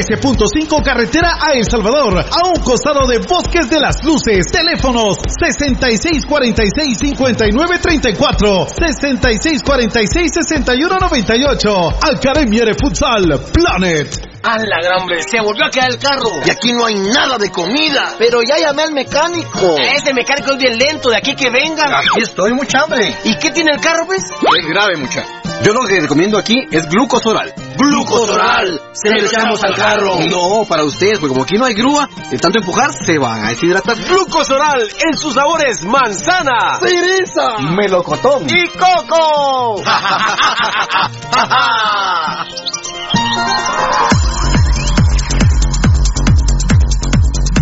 13.5 carretera a El Salvador. A un costado de Bosques de las Luces. Teléfonos 6646-5934. 6646-6198. Academia de Futsal Planet. ¡A la gran hombre! ¡Se volvió a quedar el carro! Y aquí no hay nada de comida. Pero ya llamé al mecánico. Ese mecánico es bien lento, de aquí que vengan. Aquí estoy, mucha hambre. ¿Y qué tiene el carro, pues? Es grave, mucha. Yo lo que recomiendo aquí es glucosoral. ¡Glucosoral! Se lo echamos al carro. No, para ustedes, porque como aquí no hay grúa, de tanto empujar se van a deshidratar. Glucosoral en sus sabores manzana, ¡Cereza! melocotón y coco.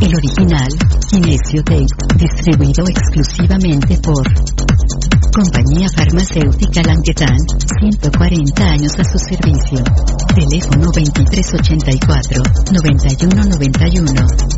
El original, Kinesio Tape, distribuido exclusivamente por Compañía Farmacéutica Languetan, 140 años a su servicio. Teléfono 2384-9191.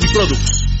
Mediproducts. ¿Quieres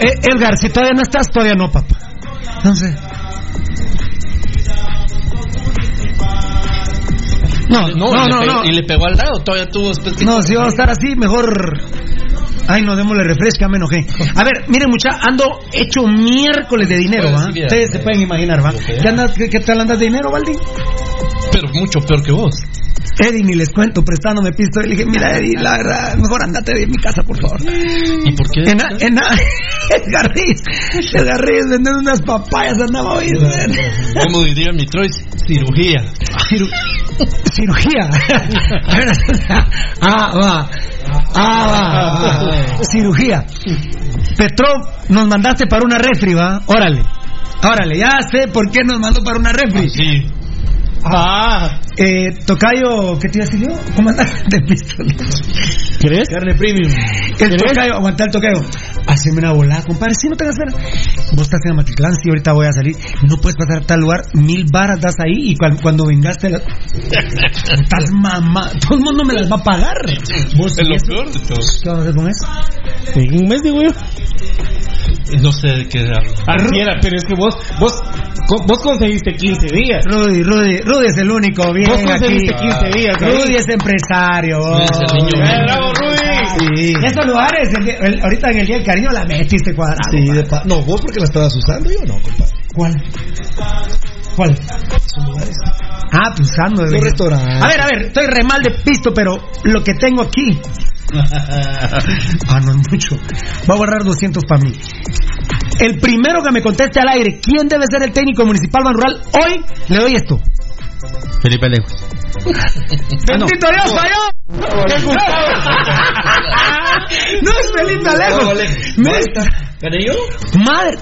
Eh, Edgar, si todavía no estás, todavía no, papá. Entonces. No, no, no, y le no. pegó- no. ¿Y le pegó al lado? Todavía tuvo No, si vamos a estar así, mejor. Ay, no, démosle refresca, me enojé. A ver, miren, mucha, ando hecho miércoles de dinero, Pues, ¿va? Ustedes se pueden imaginar, ¿va? ¿Qué, andas, qué, qué tal andas de dinero, Valdi? Pero mucho peor que vos. Eddie, ni les cuento, prestándome pisto. Y le dije, mira, Eddie, la verdad, mejor andate de mi casa, por favor. ¿Y por qué? En, en, Edgar Riz, Edgar Riz vendiendo unas papayas andaba hoy. Como diría mi Troy, cirugía. Ciru cirugía. ah, va. Ah, va. Cirugía. Petrov, nos mandaste para una refri, va. Órale. Órale, ya sé por qué nos mandó para una refri. Sí. Ah, eh, Tocayo, ¿qué te iba a decir yo? Comandante de pistolas. ¿Querés? Carne premium. El Tocayo, aguanta el Tocayo. Haceme una volada, compadre. Si no tengas pena. Vos estás en Amatitlán, si ahorita voy a salir. No puedes pasar a tal lugar. Mil varas das ahí y cuando, cuando vengaste la... Estás mamá. Todo el mundo me las va a pagar. ¿Vos es lo peor de todo. ¿Qué vamos a hacer con eso? En un mes, digo yo. No sé de qué hablo. Arciera, pero es que vos, vos, vos conseguiste 15 días. Rudy, Rudy, Rudy es el único bien Vos conseguiste aquí. 15 días. ahí. Rudy es empresario. vos. Es el niño Eh, bravo, Rudy. Sí. Esos lugares, el día- el- ahorita en el día del cariño la metiste cuadrado. Sí, de pa- no, vos porque la estabas usando, yo no, compadre. ¿Cuál? ¿Cuál? Ah, usando. Los de- restaurantes. A ver, a ver, estoy re mal de pisto, pero lo que tengo aquí. ah, no es mucho. Voy a guardar 200 para mí. El primero que me conteste al aire, ¿quién debe ser el técnico municipal Ban Rural? Hoy le doy esto. Felipe Lejos. ¡Bendito Dios, falló! ¡Qué Gustavo! no es Felipe Alejo. Me- ¿Gané yo? Madre.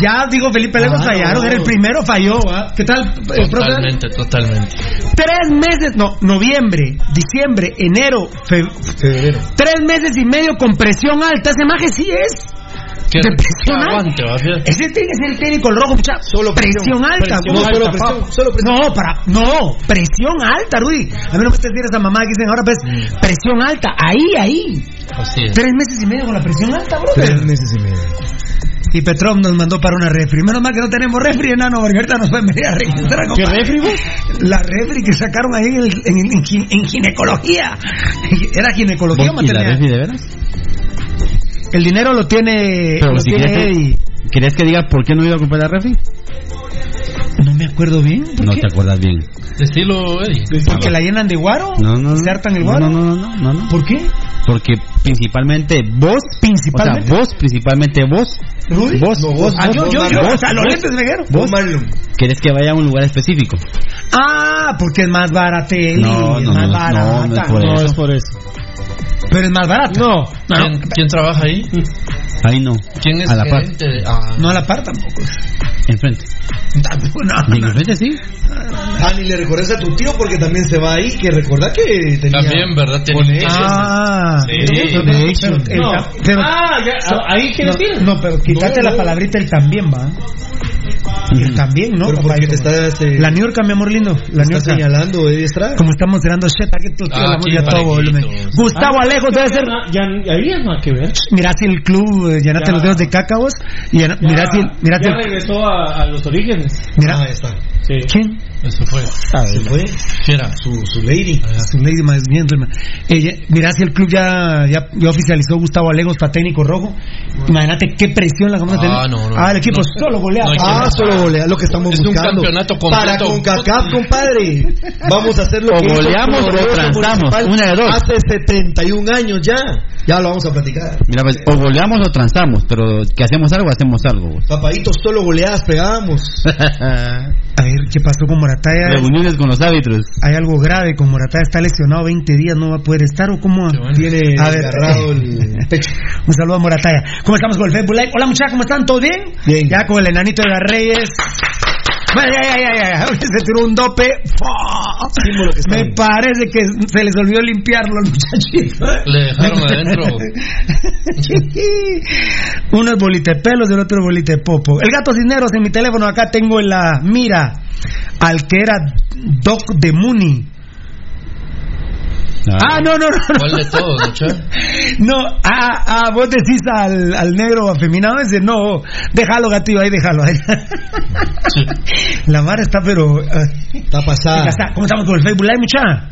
Ya digo Felipe Lejos Ah, fallaron, no. era el primero, falló. ¿ah? ¿Qué tal, eh? Totalmente, totalmente. Tres meses, no, noviembre, diciembre, enero, fe- Febrero. tres meses y medio con presión alta. Ese maje sí es. ¿Qué De presión alta. aguante? Ese tiene que ser el técnico el rojo, mucha. Solo presión, presión. alta. Presión güey. No, alta, solo presión, solo presión. No, para, no, presión alta, Rudy. A mí no me estés esa mamá que dicen ahora, pues, Mm. presión alta, ahí, ahí. Así es. Tres meses y medio con la presión alta, bro. Tres meses y medio. Y Petrov nos mandó para una refri. Menos mal que no tenemos refri, enano, porque ahorita nos pueden venir a registrar. ¿Qué compadre. refri, vos? La refri que sacaron ahí en, en- en gi- en ginecología. Era ginecología o ¿Y la maternidad. refri de veras? El dinero lo tiene, Pero lo si tiene quieres, Eddie. ¿querías que diga por qué no iba a comprar la refri? No me acuerdo bien. ¿por No qué? te acuerdas bien. Estilo Eddie. ¿Porque la llenan de guaro? No, no, no. ¿Se hartan el No, guaro? No, no, no, no, no. ¿Por qué? Porque principalmente vos, Principalmente. o sea, vos, principalmente vos, ¿Rudy? vos, No, vos, Ah, vos, yo, vos, yo, yo, Marlon. o sea, los vos. lentes. Vos, Marlon. querés que vaya a un lugar específico. Ah, porque es más barata, No, es no, más no, barata. no, no es por No, eso. es por eso. Pero es más barata. No. ¿Quién, quién trabaja ahí? Ahí no. ¿Quién es A la par. de- Ah, No a la par tampoco. Enfrente. Tampoco, no. Y en enfrente sí. Ah, ni le recordes a tu tío porque también se va ahí, que recordá que tenía... También, ¿verdad? Tiene Conexiones. Ah, Sí. pero- pero- el No. pero- Ah, ya, so- ahí quieres no, ir. No, pero quítate No, la no. palabrita el también, va. El también, ¿no? Pero porque te estás... eh, La Niurka, mi amor lindo. La estás Niurka. señalando, Eddie Estrada. Como estamos tirando shit, aquí tú Ah, todo volumen. Gustavo Ah, Alejo debe ser. Ya, ya, ahí es nada que ver. Mirá si el club, eh, llenate los dedos de cácaos. Y Ya, mirá si, mirá si ya el- regresó a, a los orígenes. Mirá. Ah, ahí está. Sí. ¿Quién? Eso fue. Se fue. ¿Quién era? Su, su lady. Su lady más gentleman. Eh, mirá si el club ya, ya, ya oficializó Gustavo Alegos para técnico rojo. Imagínate qué presión la vamos a tener. Ah, no, no, Ah, el equipo no. solo golea. Ah, solo golea, lo que estamos Es un buscando. campeonato completo. Para CONCACAF, compadre. Vamos a hacer lo O que goleamos o transamos, una de dos. Hace 71 años ya. Ya lo vamos a platicar. Mira, pues, o goleamos o transamos, pero que hacemos algo, hacemos algo. Papadito, solo goleadas pegábamos. A ver, ¿qué pasó con Morataya? Reuniones con los árbitros. Hay algo grave con Morataya. Está lesionado 20 días, no va a poder estar. ¿O cómo? Tiene A ver, agarrado el pecho. Un saludo a Morataya. ¿Cómo estamos con el Facebook Live? Hola muchachos, ¿cómo están? ¿Todo bien? Bien. Ya con el enanito de las Reyes. Bueno, ya, ya, ya, ya. Se tiró un dope. Me bien. parece que se les olvidó limpiarlo al muchachito. Le dejaron adentro. Uno es bolite de pelos, el otro es bolite de popo. El gato Cisneros en mi teléfono acá tengo en la mira al que era Doc de Mooney. Ah, no, no, no. no. ¿Cuál de todos? No, ah, ah, vos decís al, al negro afeminado ese, no, déjalo gatillo ahí, déjalo ahí. La mar está pero... ah, Está pasada. está. ¿Cómo estamos con el Facebook Live, mucha?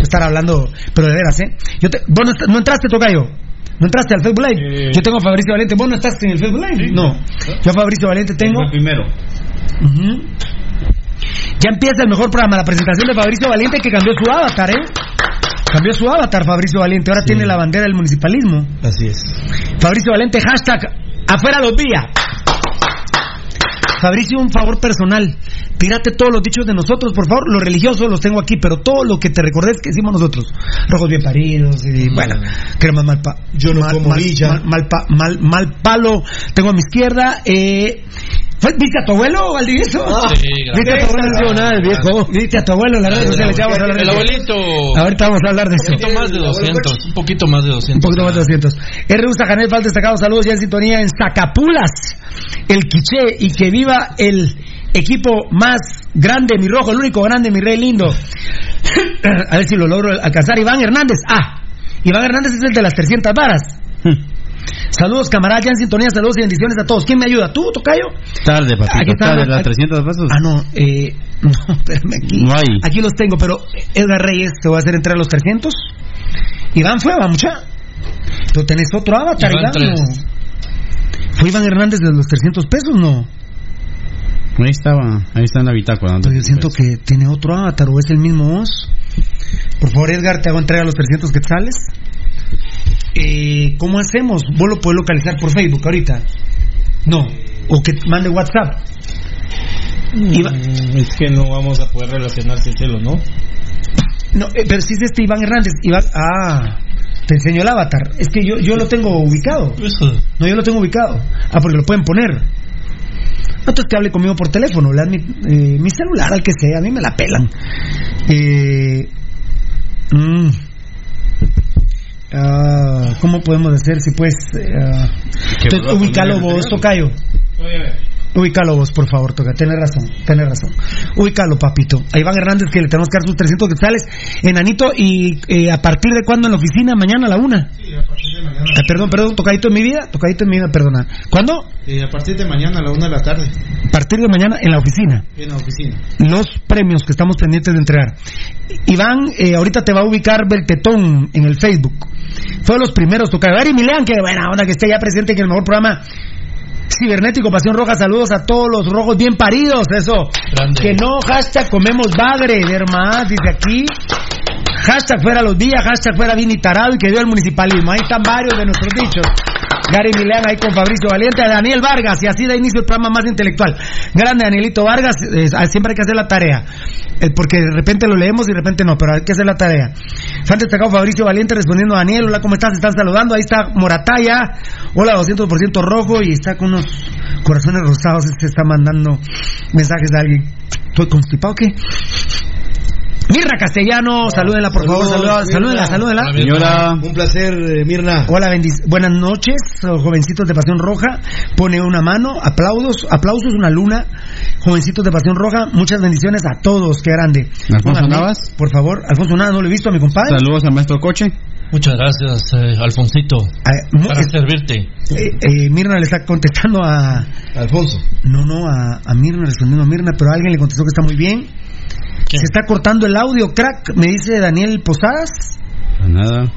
Estar hablando, pero de veras, ¿eh? Yo te- vos no, no entraste, Tocayo. ¿No entraste al Facebook Live? Eh. Yo tengo a Fabricio Valente. ¿Vos no estás en el Facebook Live? No. Yo a Fabricio Valente tengo... primero. Ujú. Ya empieza el mejor programa, la presentación de Fabricio Valiente que cambió su avatar, ¿eh? Cambió su avatar Fabricio Valiente, ahora tiene la bandera del municipalismo. Así es. Fabricio Valente, hashtag afuera los días. Fabricio, un favor personal. Tírate todos los dichos de nosotros, por favor. Los religiosos los tengo aquí, pero todo lo que te recordes que hicimos nosotros. Rojos bien paridos y, bueno, crema mal pa- Yo no mal, como mal, mal, mal mal- palo. Tengo a mi izquierda. Eh, ¿fue- ¿Viste a tu abuelo, Valdivieso? Sí, ¿Viste a tu abuelo? Sensacional, viejo. ¿Viste a tu abuelo en las redes sociales? Ya vamos a hablar de El abuelito. Ahorita vamos a hablar de Un eso. poquito más de 200. Un poquito más de 200. Un poquito más de 200. R. Usa Janel Fal, destacado saludos ya en sintonía en Zacapulas, el Quiché, y que viva el equipo más grande, mi rojo, el único grande, mi rey lindo. A ver si lo logro alcanzar. Iván Hernández. Ah, Iván Hernández es el de las 300 varas. Saludos, camaradas, ya en sintonía, saludos y bendiciones a todos. ¿Quién me ayuda? ¿Tú, Tocayo? Tarde, papito, tarde, las 300 pesos. Ah, no, eh, no, espérame aquí. No hay. Aquí los tengo, pero Edgar Reyes te voy a hacer entrar a los 300. Iván fue, va, mucha. Tú tenés otro avatar, Iván, Iván. ¿Fue Iván Hernández de los 300 pesos? No. Ahí estaba, ahí está en la bitácora. ¿no? Pues yo siento que tiene otro avatar o es el mismo voz. Por favor, Edgar, te hago entrega a los 300 quetzales. Eh, ¿Cómo hacemos? ¿Vos lo puedes localizar por Facebook ahorita? No. O que mande WhatsApp. Iba- Mm, Es que no vamos a poder relacionarse entre los, ¿no? No, eh, pero si es este Iván Hernández. Iván, ah, te enseño el avatar. Es que yo, yo lo tengo ubicado. No, yo lo tengo ubicado. Ah, porque lo pueden poner. Entonces que hable conmigo por teléfono. Le das mi, eh, mi celular al que sea. A mí me la pelan. Eh, mm. Ah, ¿Cómo podemos hacer si pues... ah, entonces, ubícalo vos, Tocayo. Ubícalo vos, por favor, Toca. Tienes razón, tienes razón. Ubícalo, papito. A Iván Hernández que le tenemos que dar sus 300 quetzales. Enanito, ¿y eh, a partir de cuándo en la oficina? ¿Mañana a la una? Ah, perdón, perdón, tocadito en mi vida, tocadito en mi vida, perdona. ¿Cuándo? Eh, a partir de mañana a la una de la tarde, A partir de mañana en la oficina. en la oficina. Los premios que estamos pendientes de entregar. Iván, eh, ahorita te va a ubicar Beltetón en el Facebook. Fue de los primeros, toca. Gary Milean, que buena onda que esté ya presente en el mejor programa cibernético Pasión Roja. Saludos a todos los rojos bien paridos, eso. Grande. Que no, hashtag comemos bagre, más, dice aquí. Hashtag fuera los días, hashtag fuera y tarado y que dio el municipalismo. Ahí están varios de nuestros dichos. Gary Milán ahí con Fabricio Valiente, Daniel Vargas, y así da inicio el programa más intelectual. Grande Danielito Vargas, eh, siempre hay que hacer la tarea. Porque de repente lo leemos y de repente no, pero hay que hacer la tarea. Se han destacado Fabricio Valiente respondiendo a Daniel, hola, ¿cómo estás? Están saludando, ahí está Morataya, hola, 200% rojo, y está con unos corazones rosados, se está mandando mensajes de alguien. ¿Estoy constipado o qué? Mirna Castellano, salúdenla por favor, Saludos, salúdenla, salúdenla. Señora, Un placer, eh, Mirna. Hola, bendic- buenas noches, oh, jovencitos de Pasión Roja. Pone una mano, aplausos, aplausos, una luna. Jovencitos de Pasión Roja, muchas bendiciones a todos, qué grande. ¿Alfonso Navas? Por favor, Alfonso Navas, no lo he visto a mi compadre. saludos al maestro Coche. Muchas gracias, eh, Alfonsito. Ah, Para es- servirte. eh, eh, Mirna le está contestando a. Alfonso. No, no, a, a Mirna, respondiendo a Mirna, pero alguien le contestó que está muy bien. ¿Quién? Se está cortando el audio, crack, me dice Daniel Posadas. Pues Nada.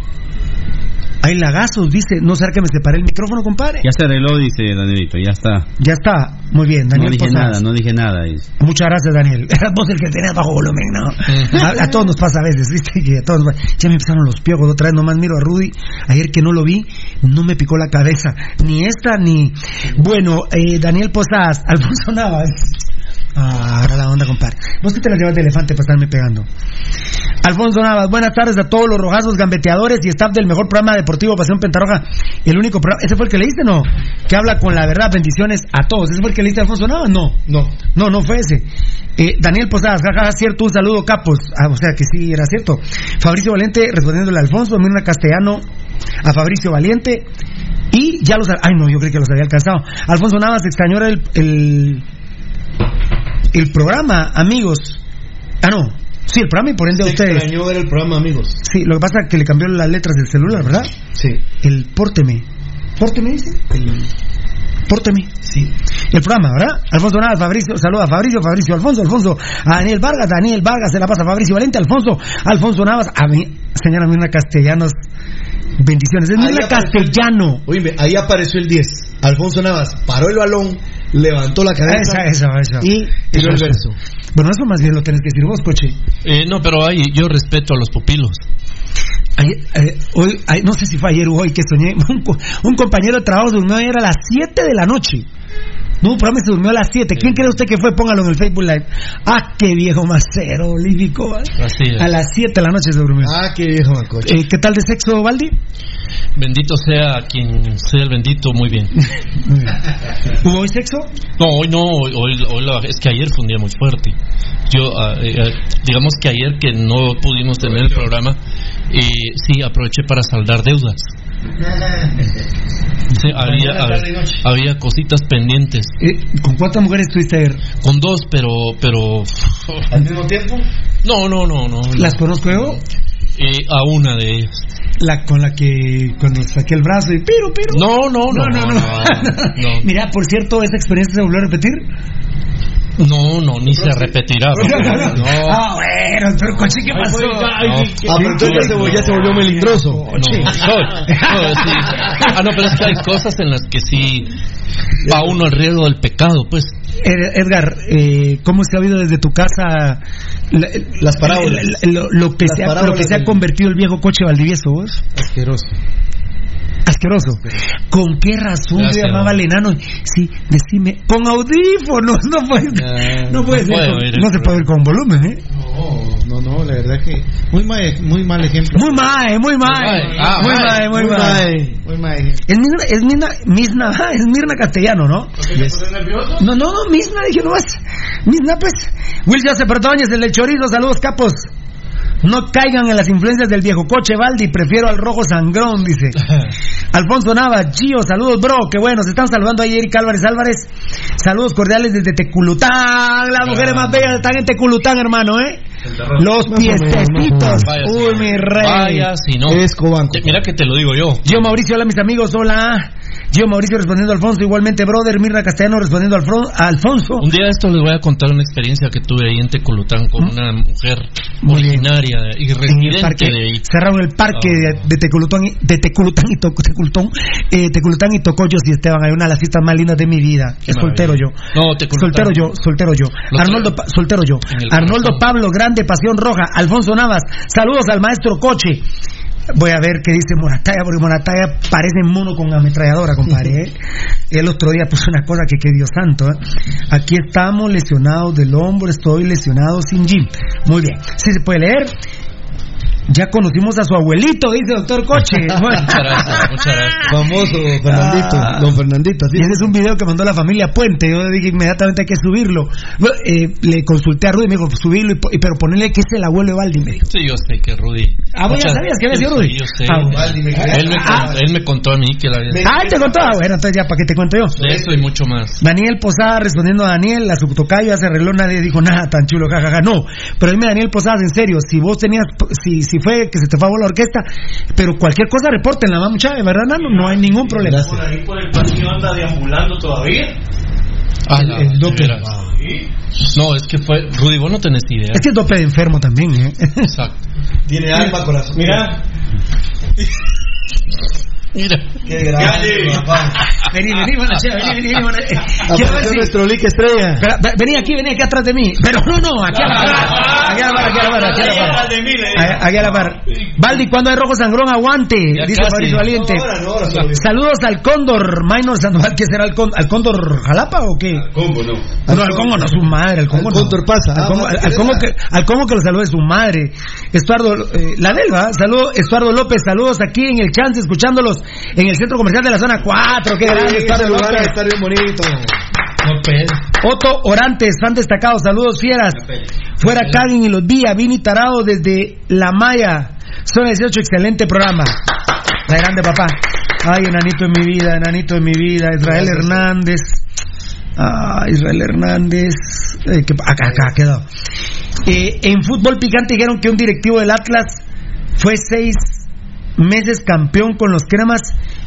Hay lagazos, dice. No será que me separé el micrófono, compadre. Ya se arregló, dice Danielito, ya está. Ya está, muy bien, No Daniel dije Posadas. nada, no dije nada. dice. Muchas gracias, Daniel. Eras vos el que tenías bajo volumen, ¿no? A, a todos nos pasa a veces, ¿viste? Que a todos nos. Ya me empezaron los piojos otra vez, nomás miro a Rudy. Ayer que no lo vi, no me picó la cabeza. Ni esta, ni... Bueno, eh, Daniel Posadas, Alfonso Navas. Ah, ahora la onda, compadre. Vos que te la llevas de elefante para estarme pegando. Alfonso Navas, buenas tardes a todos los rojazos gambeteadores y staff del mejor programa deportivo Pasión Pentarroja. El único programa, ¿ese fue el que leíste? No. Que habla con la verdad, bendiciones a todos. ¿Ese fue el que leíste, Alfonso Navas? No. No. No, no fue ese. Eh, Daniel Posadas, jajaja, cierto, un saludo, capos. Ah, o sea que sí, era cierto. Fabricio Valiente respondiéndole a Alfonso, Mirna Castellano, a Fabricio Valiente. Y ya los. Ay, no, yo creí que los había alcanzado. Alfonso Navas extrañó el, el, el programa, amigos. Ah, no. Sí, el programa y por ende a ustedes. extrañó ver el programa, amigos. Sí, lo que pasa es que le cambió las letras del celular, ¿verdad? Sí. El Pórteme. ¿Pórteme dice? El... Pórteme. Sí. El programa, ¿verdad? Alfonso Navas, Fabricio, saluda a Fabricio, Fabricio, Alfonso, Alfonso, a Daniel Vargas, Daniel Vargas, se la pasa a Fabricio Valente, Alfonso, Alfonso Navas, a mí, señora Mirna Castellanos, bendiciones. Es el- Castellano. Oíme, ahí apareció el 10. Alfonso Navas paró el balón, levantó la cabeza Esa, esa, esa. y tiró el Eso, verso. Bueno, eso más bien lo tenés que decir vos, coche. Eh, no, pero ahí yo respeto a los pupilos. Ayer, eh, hoy, ay, no sé si fue ayer o hoy que soñé, un, un compañero de trabajo durmió ayer a las 7 de la noche. No, un programa se durmió a las 7. ¿Quién cree usted que fue? Póngalo en el Facebook Live. Ah, qué viejo macero, es. A las 7 de la noche se durmió. Ah, qué viejo macoche. Eh, ¿Qué tal de sexo, Valdi? Bendito sea quien sea el bendito, muy bien. ¿Hubo hoy sexo? No, hoy no, hoy, hoy- hoy la- es que ayer fue un día muy fuerte. Yo, ah, eh, eh, digamos que ayer que no pudimos tener el programa, eh, sí aproveché para saldar deudas. Sí, había, había, había cositas pendientes. Eh, ¿Con cuántas mujeres estuviste ayer? Con dos, pero, pero. ¿Al mismo tiempo? No, no, no, no. ¿Las conozco yo? Eh, a una de ellas. La con la que cuando saqué el brazo y piro, piro. No, no, no, no, no. no, no. Mira, por cierto, ¿esa experiencia se volvió a repetir? No, no, ni se repetirá. No. Ah, bueno, pero coche, ¿qué pasó? Ah, pero entonces ya se, volvió melindroso. No, no, no, sí. Ah, no, pero es que hay cosas en las que sí va uno al riesgo del pecado, pues. Ed- Edgar, eh, ¿cómo se ha oído desde tu casa la- Las parábolas. lo, lo que Las se ha, lo parábolas que se ha del- convertido el viejo coche Valdivieso, vos? Asqueroso. Asqueroso. ¿Con qué razón le llamaba al enano? Sí, decime, con audífonos, no puede, no puede no ser, puede con- oír el no se puede oír con volumen, ¿eh? No, no, no, la verdad que muy mal, muy mal ejemplo. Muy mal, muy mal, Muy mal. Ah, muy mal, muy mal. Es Mirna, es Mirna, Misna, ah, es Mirna castellano, ¿no? No, no, no, Misna, dije nomás. Misna, pues. Will Joseph Ordóñez, el del chorizo, saludos, capos. No caigan en las influencias del viejo coche Baldi, prefiero al rojo sangrón, dice. Alfonso Nava, Gio, saludos, bro, qué bueno, se están saludando ahí Eric Álvarez Álvarez. Saludos cordiales desde Teculután, las mujeres más bellas están en Teculután, hermano, ¿eh? Los sí. Uy, mi rey. Vaya, si no. Mira que te lo digo yo. Yo Mauricio, hola mis amigos, hola. Yo Mauricio respondiendo a Alfonso, igualmente brother, Mirna Castellano respondiendo a Alfonso. Un día de esto les voy a contar una experiencia que tuve ahí en Teculután con una mujer ¿Mm? Muy bien. originaria y En el residente parque, de ahí. cerraron el parque Ah. de, de Teculután, y- de Teculután y To- Teculután, eh, Teculután y Tocoyos y Esteban, hay una de las fiestas más lindas de mi vida. Qué es soltero yo. No, Teculután. Soltero yo, soltero yo. Lo Arnoldo, Pa- soltero yo. Arnoldo corazón. Pablo, grande, pasión roja. Alfonso Navas, saludos al maestro Coche. Voy a ver qué dice Morataya, porque Morataya parece mono con ametralladora, compadre. ¿eh? El otro día puso una cosa que, que Dios santo. ¿eh? Aquí estamos lesionados del hombro, estoy lesionado sin gym. Muy bien. Sí se puede leer. Ya conocimos a su abuelito, dice doctor Coche. Bueno. Muchas gracias, muchas gracias. Famoso Fernandito, Ah. don Fernandito. así Y ese es un video que mandó la familia Puente. Yo dije inmediatamente hay que subirlo. Bueno, eh, le consulté a Rudy y me dijo, subirlo, y pero ponerle que es el abuelo de Baldi, me dijo. Sí, yo sé que Rudy. Ah, vos ya sabías que había sido Sí, Rudy. Yo sé. Ah, bueno. Baldi, me él, me, Ah. con- él me contó a mí que la había. Ah, te contó. Ah, bueno, entonces ya, ¿para qué te cuento yo? De eso y mucho más. Daniel Posada respondiendo a Daniel, a su tocayo ya se arregló, nadie dijo nada tan chulo, jajaja. No, pero dime Daniel Posadas, en serio, si vos tenías, si, si fue que se te fue la orquesta, pero cualquier cosa reportenla, va mucha, ¿verdad, Nano? No hay ningún problema. Por ahí por el pasillo anda deambulando todavía. Ah, El- el dope. No, es que fue. Rudy, vos no tenés idea. Es que es doble de enfermo también, ¿eh? Exacto. Tiene alma, corazón. Mira, Mira. Qué grande, papá. Vení, vení, bueno, che, vení, vení, ver Apareció si- nuestro Lick Estrella. Vení aquí, vení aquí atrás de mí. Pero no, no, aquí a la par. Aquí a la par, aquí a la par, aquí a la par. Aquí a la par. Baldi, ¿cuándo hay rojo sangrón? Aguante, dice. Fabricio Valiente. Saludos al Cóndor, Minor Sandoval, ¿qué será el, con- al Cóndor Jalapa o qué? ¿Cómo no? No, al Congo no, su madre, al Congo Al no. Cóndor pasa, Al ah, Congo, al, al Congo que, al Congo que lo salude su madre. Estuardo, eh, la Delva, saludos, Estuardo López, saludos aquí en el Chance, escuchándolos en el centro comercial de la zona 4, qué grande, Estuardo lugar está bien bonito. Otto Orantes, fan destacado, saludos fieras. Fuera Caguen y los Vía, Vini Tarado desde La Maya. Zona 18, excelente programa. La grande papá. Ay, enanito en mi vida, enanito en mi vida. Israel Hernández. Ah, Israel Hernández. Eh, que- acá, acá quedó. Eh, en fútbol picante dijeron que un directivo del Atlas fue seis meses campeón con los cremas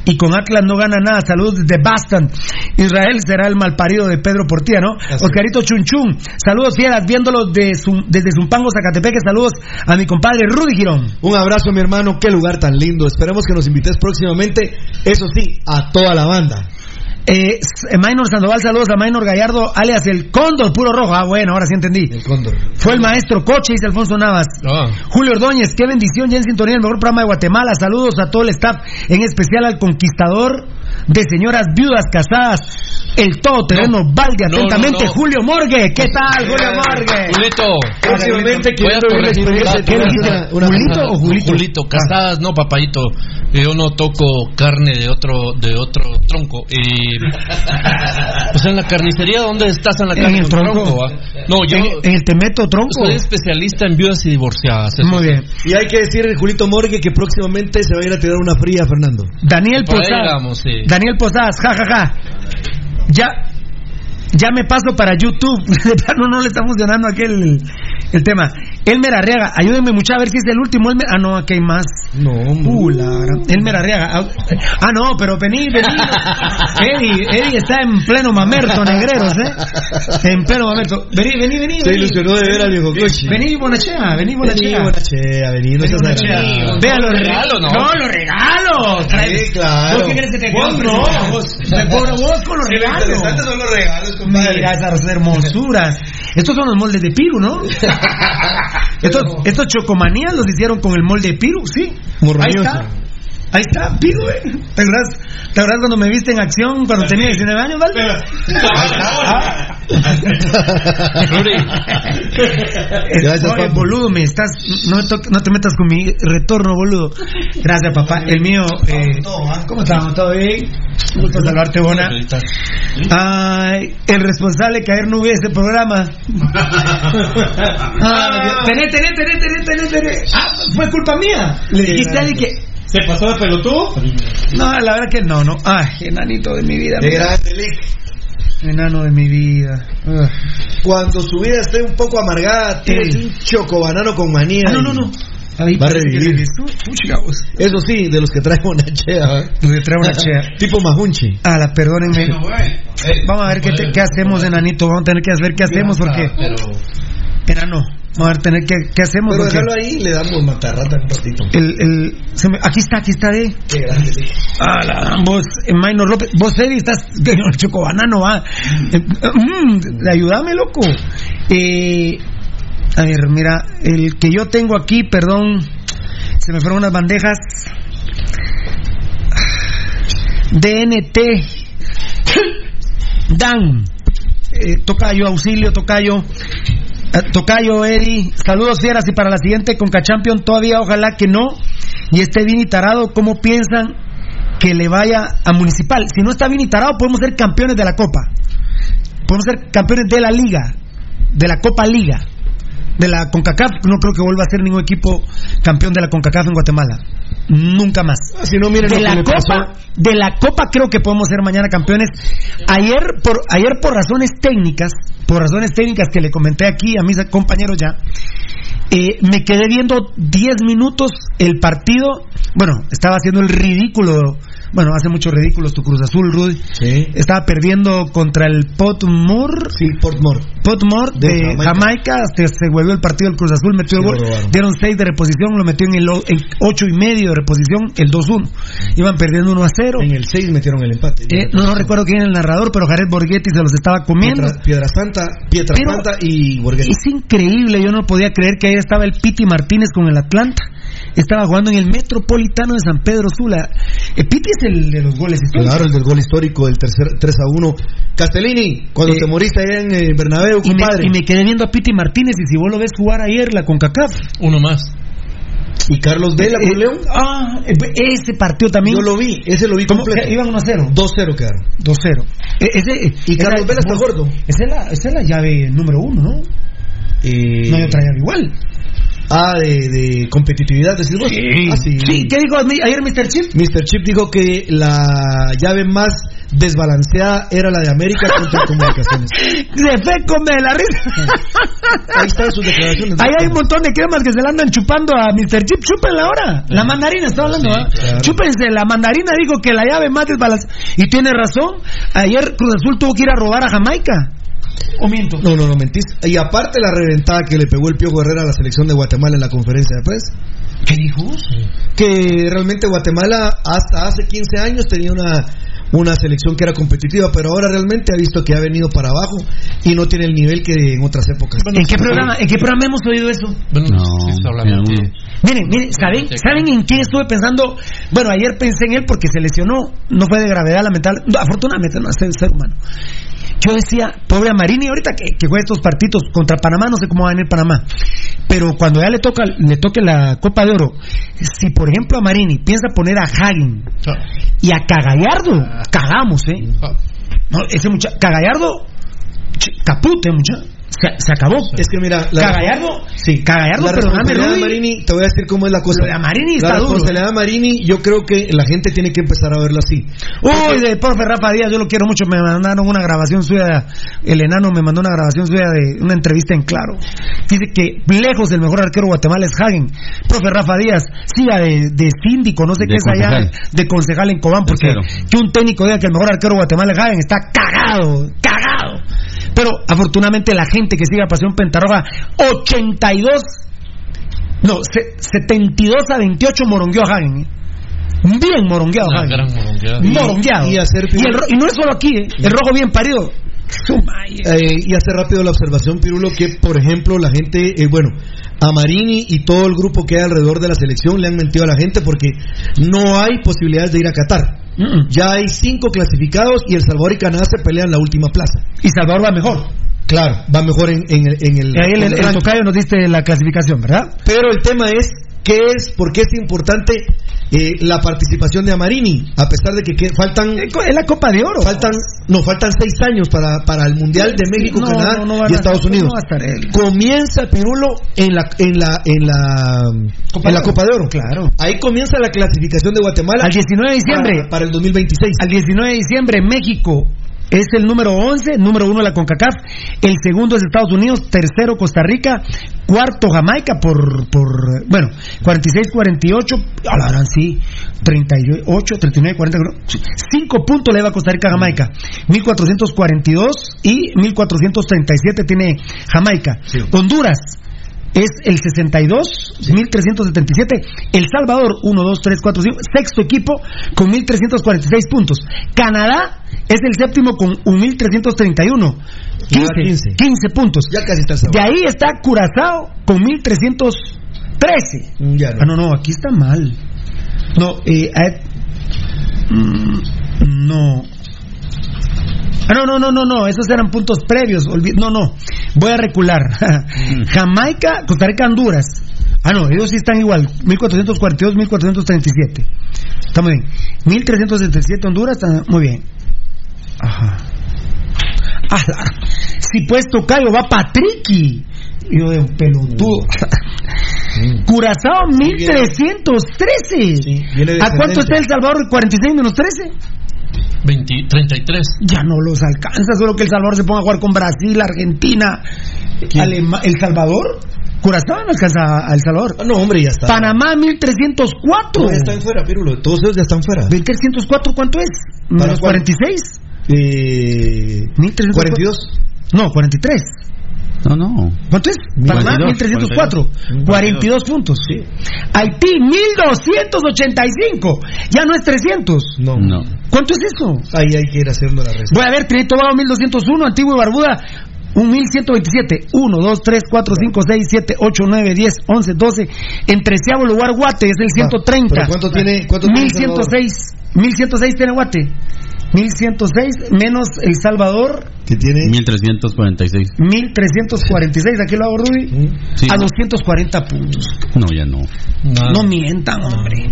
y con Atlas no gana nada. Saludos desde Boston. Israel será el malparido de Pedro Portilla, ¿no? Oscarito Chunchun. Saludos fieras, viéndolos de desde Zumpango, Zacatepeque. Saludos a mi compadre Rudy Girón. Un abrazo, mi hermano. Qué lugar tan lindo. Esperemos que nos invites próximamente. Eso sí, a toda la banda. Eh, S- Maynor Sandoval, saludos a Maynor Gallardo, alias el Cóndor, puro rojo. Ah, bueno, ahora sí entendí. El cóndor. Fue el maestro coche, dice Alfonso Navas. Ah. Julio Ordóñez, qué bendición, ya en sintonía, el mejor programa de Guatemala. Saludos a todo el staff, en especial al conquistador de señoras viudas casadas, el todoterreno Valde, No, atentamente, no, no. Julio Morgue. ¿Qué tal, Julio Morgue? Julito. Próximamente quiero experiencia una- una- ¿Julito o Julito? Julito, casadas, no, papayito. Yo no toco carne de otro de otro tronco. Y, o sea, en la carnicería, ¿dónde estás en la En carne? el tronco. ah? No, yo En, en el Temeto Tronco. soy especialista en viudas y divorciadas. eso Muy bien. Y hay que decir, Julito Morgue, que próximamente se va a ir a tirar una fría a Fernando. Daniel vamos, sí. Daniel Posadas, ja, ja, ja. Ya, ya me paso para YouTube. De plano no le está funcionando aquel el tema. Elmer Arriaga, ayúdenme mucho a ver si es el último. Elmer, ah, no, aquí hay más. No, Uh, la gran- Elmer Arriaga. Ah, Ah, no, pero vení, vení. Eddie, Eddie está en pleno mamerto, negreros, ¿eh? En pleno mamerto. Vení, vení, vení. Se vení. ilusionó de ver al viejo coche. Vení, Bonachea, vení, Vení, Bonachea. Bonachea, vení, no Vení, seas Bonachea. Vea los regalo, regalos, ¿no? no, los regalos. Trae- Sí, claro. ¿Vos qué crees que te Vos no. Vos, te cobro vos con los regalos. son los regalos, Mira esas hermosuras. Estos son los moldes de Piru, ¿no? estos, estos chocomanías los hicieron con el molde de Piru, sí. Ahí está. Ahí está, Piru, ¿eh? ¿Te acuerdas, ¿Te acuerdas cuando me viste en acción cuando tenía 19 años, Valde? Ah. Gracias, Oye, boludo, me estás. No, me to- no te metas con mi retorno, boludo. Gracias, papá. El mío. Eh, ¿Cómo estamos? ¿Todo bien? Un gusto saludarte, Bona. Ay, el responsable que ayer no hubiese ese programa. Ah, tené, tené, tené, tené, tené, tené. Ah, fue culpa mía. Le dijiste a alguien que. ¿Se pasó de pelotudo? No, la verdad que no, no. Ay, enanito de mi vida. Mira. grande. Enano de mi vida. Cuando su vida esté un poco amargada, tienes un chocobanano con manía. Ah, no, no, no. Ahí Va a parece que revivir. Eso sí, de los que trae una chea. ¿eh? Le trae una chea. tipo majunchi. Ah, la perdónenme. Vamos a ver qué, te- qué hacemos, enanito. Vamos a tener que ver qué hacemos porque. Enano. Vamos a tener que qué hacemos Pero déjalo ahí, le damos matarrata un ratito. El, el, se me- aquí está, aquí está, de. Qué grande, Lick. Ah, la, vos, eh, Maynor López, vos, Eddie, estás de chocobanano, va. Eh, mm, ayúdame, loco. Eh, a ver, mira, el que yo tengo aquí, perdón, se me fueron unas bandejas. DNT. Dan. Eh, tocayo, auxilio, tocayo. Eh, Tocayo, Eddie, saludos fieras y para la siguiente Conca Champion todavía ojalá que no y esté bien y tarado, ¿cómo piensan que le vaya a Municipal? Si no está y tarado podemos ser campeones de la Copa, podemos ser campeones de la Liga, de la Copa Liga, de la CONCACAF, no creo que vuelva a ser ningún equipo campeón de la CONCACAF en Guatemala, nunca más. Si no, miren de la Copa, pasó. de la Copa creo que podemos ser mañana campeones. Ayer por ayer por razones técnicas, por razones técnicas que le comenté aquí a mis compañeros ya, eh, me quedé viendo 10 minutos el partido. Bueno, estaba haciendo el ridículo. Bueno, hace muchos ridículos tu Cruz Azul, Rudy. Sí. Estaba perdiendo contra el Potmore. Sí, Portmore. Potmore de, De Jamaica, Jamaica. se volvió el partido del Cruz Azul, metió el gol, dieron 6 de reposición, lo metió en el o- en ocho y medio de reposición, el 2-1. Iban perdiendo 1 a 0. En el 6 metieron el empate. Eh, no, no recuerdo quién era el narrador, pero Jared Borghetti se los estaba comiendo. Piedra, Piedra Santa, Pietra Pero- Santa y Borghetti. Es increíble, yo no podía creer que ahí estaba el Piti Martínez con el Atlanta. Estaba jugando en el Metropolitano de San Pedro Sula. Eh, Piti es el de los goles históricos. Claro, el del gol histórico del tercer 3 a 1. Castellini, cuando Eh, te moriste allá en eh, Bernabéu, Y me, y me quedé viendo a Piti Martínez y si vos lo ves jugar ayer la CONCACAF. Uno más. Y Carlos Vela Eh, por León. Ah, eh, ese partido también. Yo lo vi, ese lo vi ¿Cómo? completo. Iban 1 a 0. 2-0 quedaron. 2-0. Eh, ese, Y esa- Carlos Vela está gordo. Esa es, la, esa es la llave número uno, ¿no? Eh, No hay otra llave igual. Ah, de, de competitividad, decís vos. Ah, sí. Sí, ¿qué dijo ayer Mr. Chip? Mr. Chip dijo que la llave más desbalanceada era la de América contra Comunicaciones. Se fue come de la risa. Ahí están sus declaraciones. Ahí hay un montón de cremas que se la andan chupando a Mr. Chip. Chúpenla ahora. La mandarina, está hablando. Sí, ¿ah? claro. Chúpense. La mandarina dijo que la llave más desbalanceada. Y tiene razón. Ayer Cruz Azul tuvo que ir a robar a Jamaica. ¿O miento? No, no, no mentís. Y aparte la reventada que le pegó el Piojo Herrera a la selección de Guatemala en la conferencia de prensa. ¿Qué dijo? Que realmente Guatemala hasta hace 15 años tenía una, una selección que era competitiva, pero ahora realmente ha visto que ha venido para abajo y no tiene el nivel que en otras épocas. ¿En qué programa, en qué programa hemos oído eso? Miren, miren, ¿saben, ¿saben en qué estuve pensando? Bueno, ayer pensé en él porque se lesionó, no fue de gravedad lamentable, no, afortunadamente no es ser humano. Yo decía, pobre a Marini, ahorita que, que juega estos partidos contra Panamá, no sé cómo va a venir Panamá. Pero cuando ya le toca le toque la Copa de Oro, si por ejemplo a Marini piensa poner a Hagen y a Cagallardo, cagamos, ¿eh? No, ese mucha Cagallardo, capute, mucha. Se, se acabó. Es que mira, la- Cagallardo, sí, Cagallardo, la de Rudy. Marini, te voy a decir cómo es la cosa. Lo de Marini está la duro. responsabilidad de Marini, yo creo que la gente tiene que empezar a verlo así. Uy, de profe Rafa Díaz, yo lo quiero mucho. Me mandaron una grabación suya, el enano me mandó una grabación suya de una entrevista en Claro. Dice que lejos el mejor arquero de Guatemala es Hagen. Profe Rafa Díaz, siga de, de síndico, no sé De qué es allá, de concejal en Cobán, porque que un técnico diga que el mejor arquero de Guatemala es Hagen está cagado, cagado. Pero afortunadamente la gente que sigue a Pasión Pentarroja, 82, no, se- 72 a 28 morongueó a Hagen. ¿eh? Bien morongueado Una Hagen. gran. Morongueado. Y hacer Y, el ro- y no es solo aquí, ¿eh? el rojo bien parido. Eh, y hace rápido la observación, Pirulo, que por ejemplo la gente, eh, bueno, a Marini y todo el grupo que hay alrededor de la selección le han mentido a la gente porque no hay posibilidades de ir a Qatar. Ya hay cinco clasificados y El Salvador y Canadá se pelean la última plaza. Y Salvador va mejor. Claro, va mejor en, en el, en el, Ahí en el el tocayo nos diste la clasificación, ¿verdad? Pero el tema es qué es, por qué es importante eh, la participación de Amarini, a pesar de que, que faltan es la Copa de Oro. Faltan no faltan seis años para, para el mundial de México, No, Canadá no, no y Estados no Unidos. va a estar él. Comienza Pirulo en la en la en la Copa en de la Oro. Copa de Oro. Claro. Ahí comienza la clasificación de Guatemala Al 19 de diciembre. para, para el 2026. Al 19 de diciembre, México es el número 11, número 1 de la CONCACAF, el segundo es Estados Unidos, tercero Costa Rica, cuarto Jamaica por, por bueno, 46-48, a la gran sí, 38, 39, 40, 5 puntos le va a Costa Rica a Jamaica, 1442 y 1437 tiene Jamaica. Honduras es el 62, 1377. El Salvador, 1, 2, 3, 4, 5, sexto equipo con 1346 puntos. Canadá es el séptimo con 1331. 15, 15. 15 puntos. Ya casi está De ahí está Curazao con 1313. Ya no. Ah, no, no, aquí está mal. No, eh, eh, mm, no. Ah, no, no, no, no, no, esos eran puntos previos. olvi- No, no, voy a recular. Jamaica, Costa Rica, Honduras. Ah, no, ellos sí están igual. 1442, 1437. Está muy bien. 1377 Honduras, está muy bien. Ajá. Ah, la- si pues Tocayo va Patricky. Yo de un pelotudo. Curazao 1313. viene ¿A cuánto está. El Salvador? 46 menos 13. 20, 33. Ya no los alcanza, solo que El Salvador se ponga a jugar con Brasil, Argentina, Alema- El Salvador. Curazao no alcanza a El Salvador. Ah, no, hombre, ya está. Panamá 1304. No, ya están fuera, Pirulo. Todos ellos ya están fuera. 1304, ¿cuánto es? ¿Para Menos cuál? 46. Eh, 1304. 42. No, 43. No, no. ¿Cuánto es? Panamá 42, 1304. 42 puntos. Haití 1285. Ya no es 300. No. No. ¿Cuánto es eso? Ahí hay que ir haciendo la resta. Voy a ver, Tobago 1201, Antigua y Barbuda 1127. 1, 2, 3, 4, 5, 6, 7, 8, 9, 10, 11, 12. En treceavo lugar Guate es el 130. ¿Pero cuánto tiene- cuánto tiene El 1106. 1106 tiene Guate. 1106 menos El Salvador. Que tiene 1346. 1346. Aquí lo hago, Rudy. Sí. A 240 puntos. No, ya no. No mientan, hombre.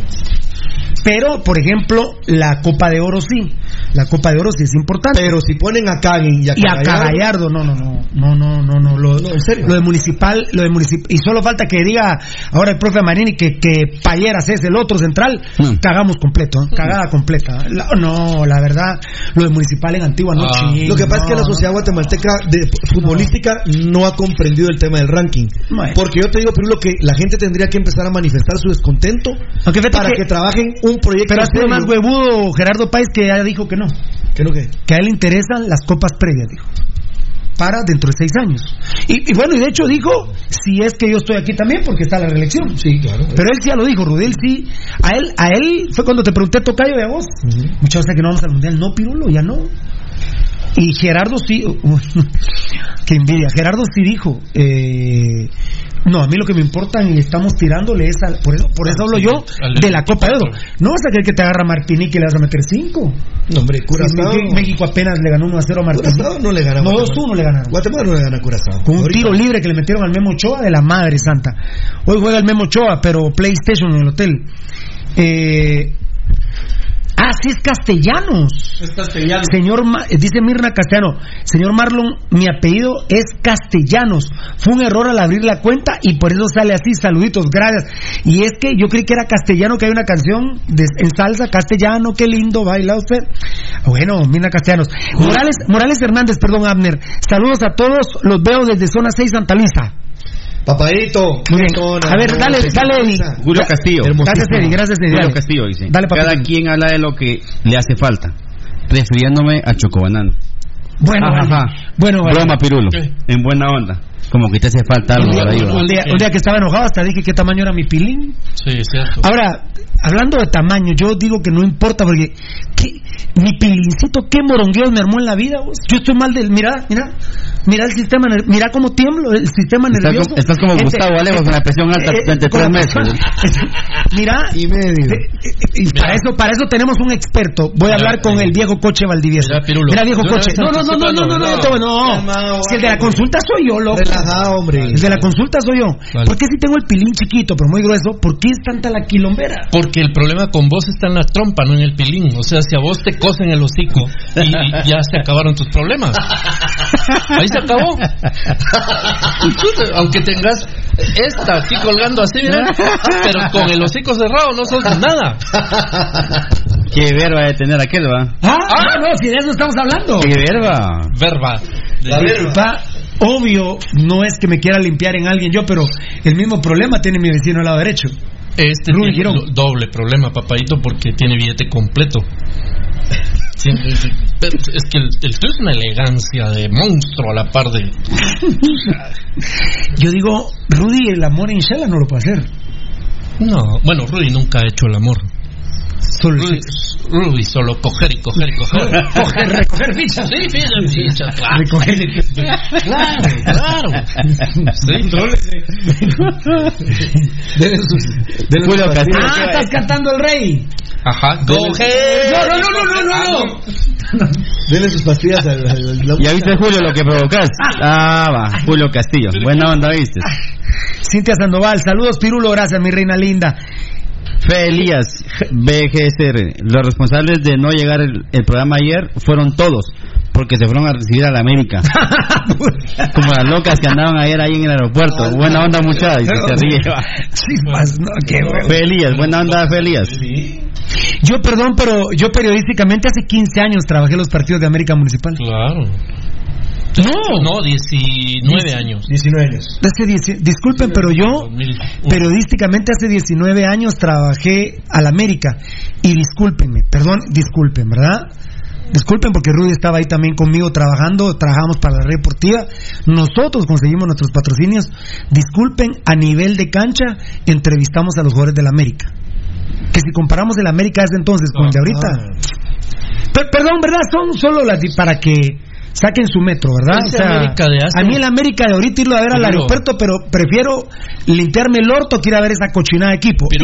Pero, por ejemplo, la Copa de Oro sí. La Copa de Oro sí es importante. Pero si ponen a Kagen y a y a Cagallardo- no, no, no, no, no, no, no, lo, No, en serio. lo de municipal, lo de municipal, y solo falta que diga ahora el profe Marini que, que Payeras es el otro central, Mm. cagamos completo, ¿eh? cagada completa. La- no, la verdad, lo de municipal en Antigua no Ah. Lo que pasa es que la sociedad guatemalteca de futbolística no ha comprendido el tema del ranking. Bueno. Porque yo te digo, Pirulo, que la gente tendría que empezar a manifestar su descontento para que- que, trabajen un proyecto Pero ha sido más huevudo Gerardo Páez que ya dijo que no, ¿Qué es lo que? que a él le interesan las copas previas, dijo. para dentro de seis años. Y, y bueno, y de hecho dijo, si es que yo estoy aquí también, porque está la reelección. Sí, claro. Pero él sí ya lo dijo, Rudel sí. A él, a él fue cuando te pregunté, Tocayo, y a vos. Muchas veces que no vamos al mundial. No, Pirulo, ya no. Y Gerardo sí, qué envidia. Gerardo sí dijo, eh, no, a mí lo que me importa y estamos tirándole es al, por eso, por eso hablo yo de la Copa de Oro. No vas a creer que te agarra Martinique y le vas a meter cinco. No, hombre, Curazao. Sí, México, apenas le ganó 1 a 0 a. Curazao no le gana. No, Guatemala. 2-1 le ganaron. Guatemala no le gana a Curazao. Con un Ahorita. tiro libre que le metieron al Memo Ochoa de la madre santa. Hoy juega el Memo Ochoa, pero PlayStation en el hotel. Eh, ah, sí es castellanos. Es castellano. Señor, eh, dice Mirna Castellano, señor Marlon, mi apellido es Castellanos. Fue un error al abrir la cuenta y por eso sale así. Saluditos, gracias. Y es que yo creí que era castellano, que hay una canción de- en salsa, castellano, qué lindo baila usted. Bueno, Mirna Castellanos. Morales, Morales Hernández, perdón, Abner. Saludos a todos, los veo desde zona 6 Santa Luisa. Papadito. Muy bien. zona, A ver, no, dale, dale. Julio Castillo. Gracias, Eddie, gracias, Eddie. Julio. Castillo dice. Dale. Cada quien habla de lo que le hace falta. Refiriéndome a Chocobanano. Bueno, Ajá, vale. ajá. bueno, vale. Broma, Pirulo. En buena onda. Como que te hace falta algo Un día, un día- un día que estaba enojado hasta dije qué tamaño era mi pilín. Sí, cierto. Ahora, hablando de tamaño, yo digo que no importa porque ¿qué? mi pilincito, qué morongueos me armó en la vida. vos? Yo estoy mal del, mira, mira, mira el sistema, mira cómo tiemblo, el sistema Estás nervioso. como- estás como Este- Gustavo Alejos con la presión alta eh, durante con tres meses. Mira, Y medio. eh, eh, y para eso, para eso tenemos un experto. Voy a Mira, hablar con eh, el viejo coche Valdivieso. mira, Pirulo, Mira, viejo coche. No, no, no, no, no, no, no, no, no, Calmado, Si el de la consulta soy yo, loco. Relajado, hombre. El de la consulta soy yo. Vale. ¿Por qué si tengo el pilín chiquito, pero muy grueso? ¿Por qué es tanta la quilombera? Porque el problema con vos está en la trompa, no en el pilín. O sea, si a vos te cosen el hocico y, y ya se acabaron tus problemas. Ahí se acabó. Aunque tengas esta aquí colgando así, mira, pero con el hocico cerrado no sos nada. Qué verba de tener aquel, va. Ah, ah, no, si de eso estamos hablando. Qué verba. Verba. La verba. Obvio, no es que me quiera limpiar en alguien yo, pero el mismo problema tiene mi vecino al lado derecho. Este Rudy tiene Girón. do- doble problema, papadito, porque tiene billete completo. Sí, es que el, el tuyo es una elegancia de monstruo a la par de. Yo digo, Rudy, el amor en Shela no lo puede hacer. No, bueno, Rudy nunca ha hecho el amor. Solo coger y coger y coger. Coger, recoger fichas. Sí, fichas, fichas, claro. Recoger. Claro, claro. Sí. Dele sus. Dele Julio sus. Ah, estás cantando el rey. Ajá, coger. No, no, no, no, no, no. Dele sus pastillas al. ¿Ya viste, Julio, lo que provocas? Ah, va. Julio Castillo. Buena onda, ¿viste? Cintia Sandoval, saludos Pirulo, gracias mi reina linda. Fe Elías, BGSR. Los responsables de no llegar el, el programa ayer fueron todos, porque se fueron a recibir a la América. Como las locas que andaban ayer ahí en el aeropuerto. Buena onda, muchachos. Y se ríe. Chispas, no, qué bueno. Fe Elías, buena onda, Fe Elías. Yo, perdón, pero yo periodísticamente hace 15 años trabajé en los partidos de América Municipal. Claro. No, No, 19 años. 19 años. Hace 10 disculpen, pero yo 2001. periodísticamente hace 19 años trabajé al América. Y discúlpenme, perdón, disculpen, ¿verdad? Disculpen porque Rudy estaba ahí también conmigo trabajando, trabajamos para la red deportiva. Nosotros conseguimos nuestros patrocinios. Disculpen, a nivel de cancha entrevistamos a los jugadores del América. Que si comparamos el América desde entonces con el de ahorita. Per- perdón, ¿verdad? Son solo las para que saquen su metro, ¿verdad? Ese América de hace- a mí el América de ahorita irlo a ver al aeropuerto, pero prefiero limpiarme el orto que ir a ver esa cochinada de equipo. Y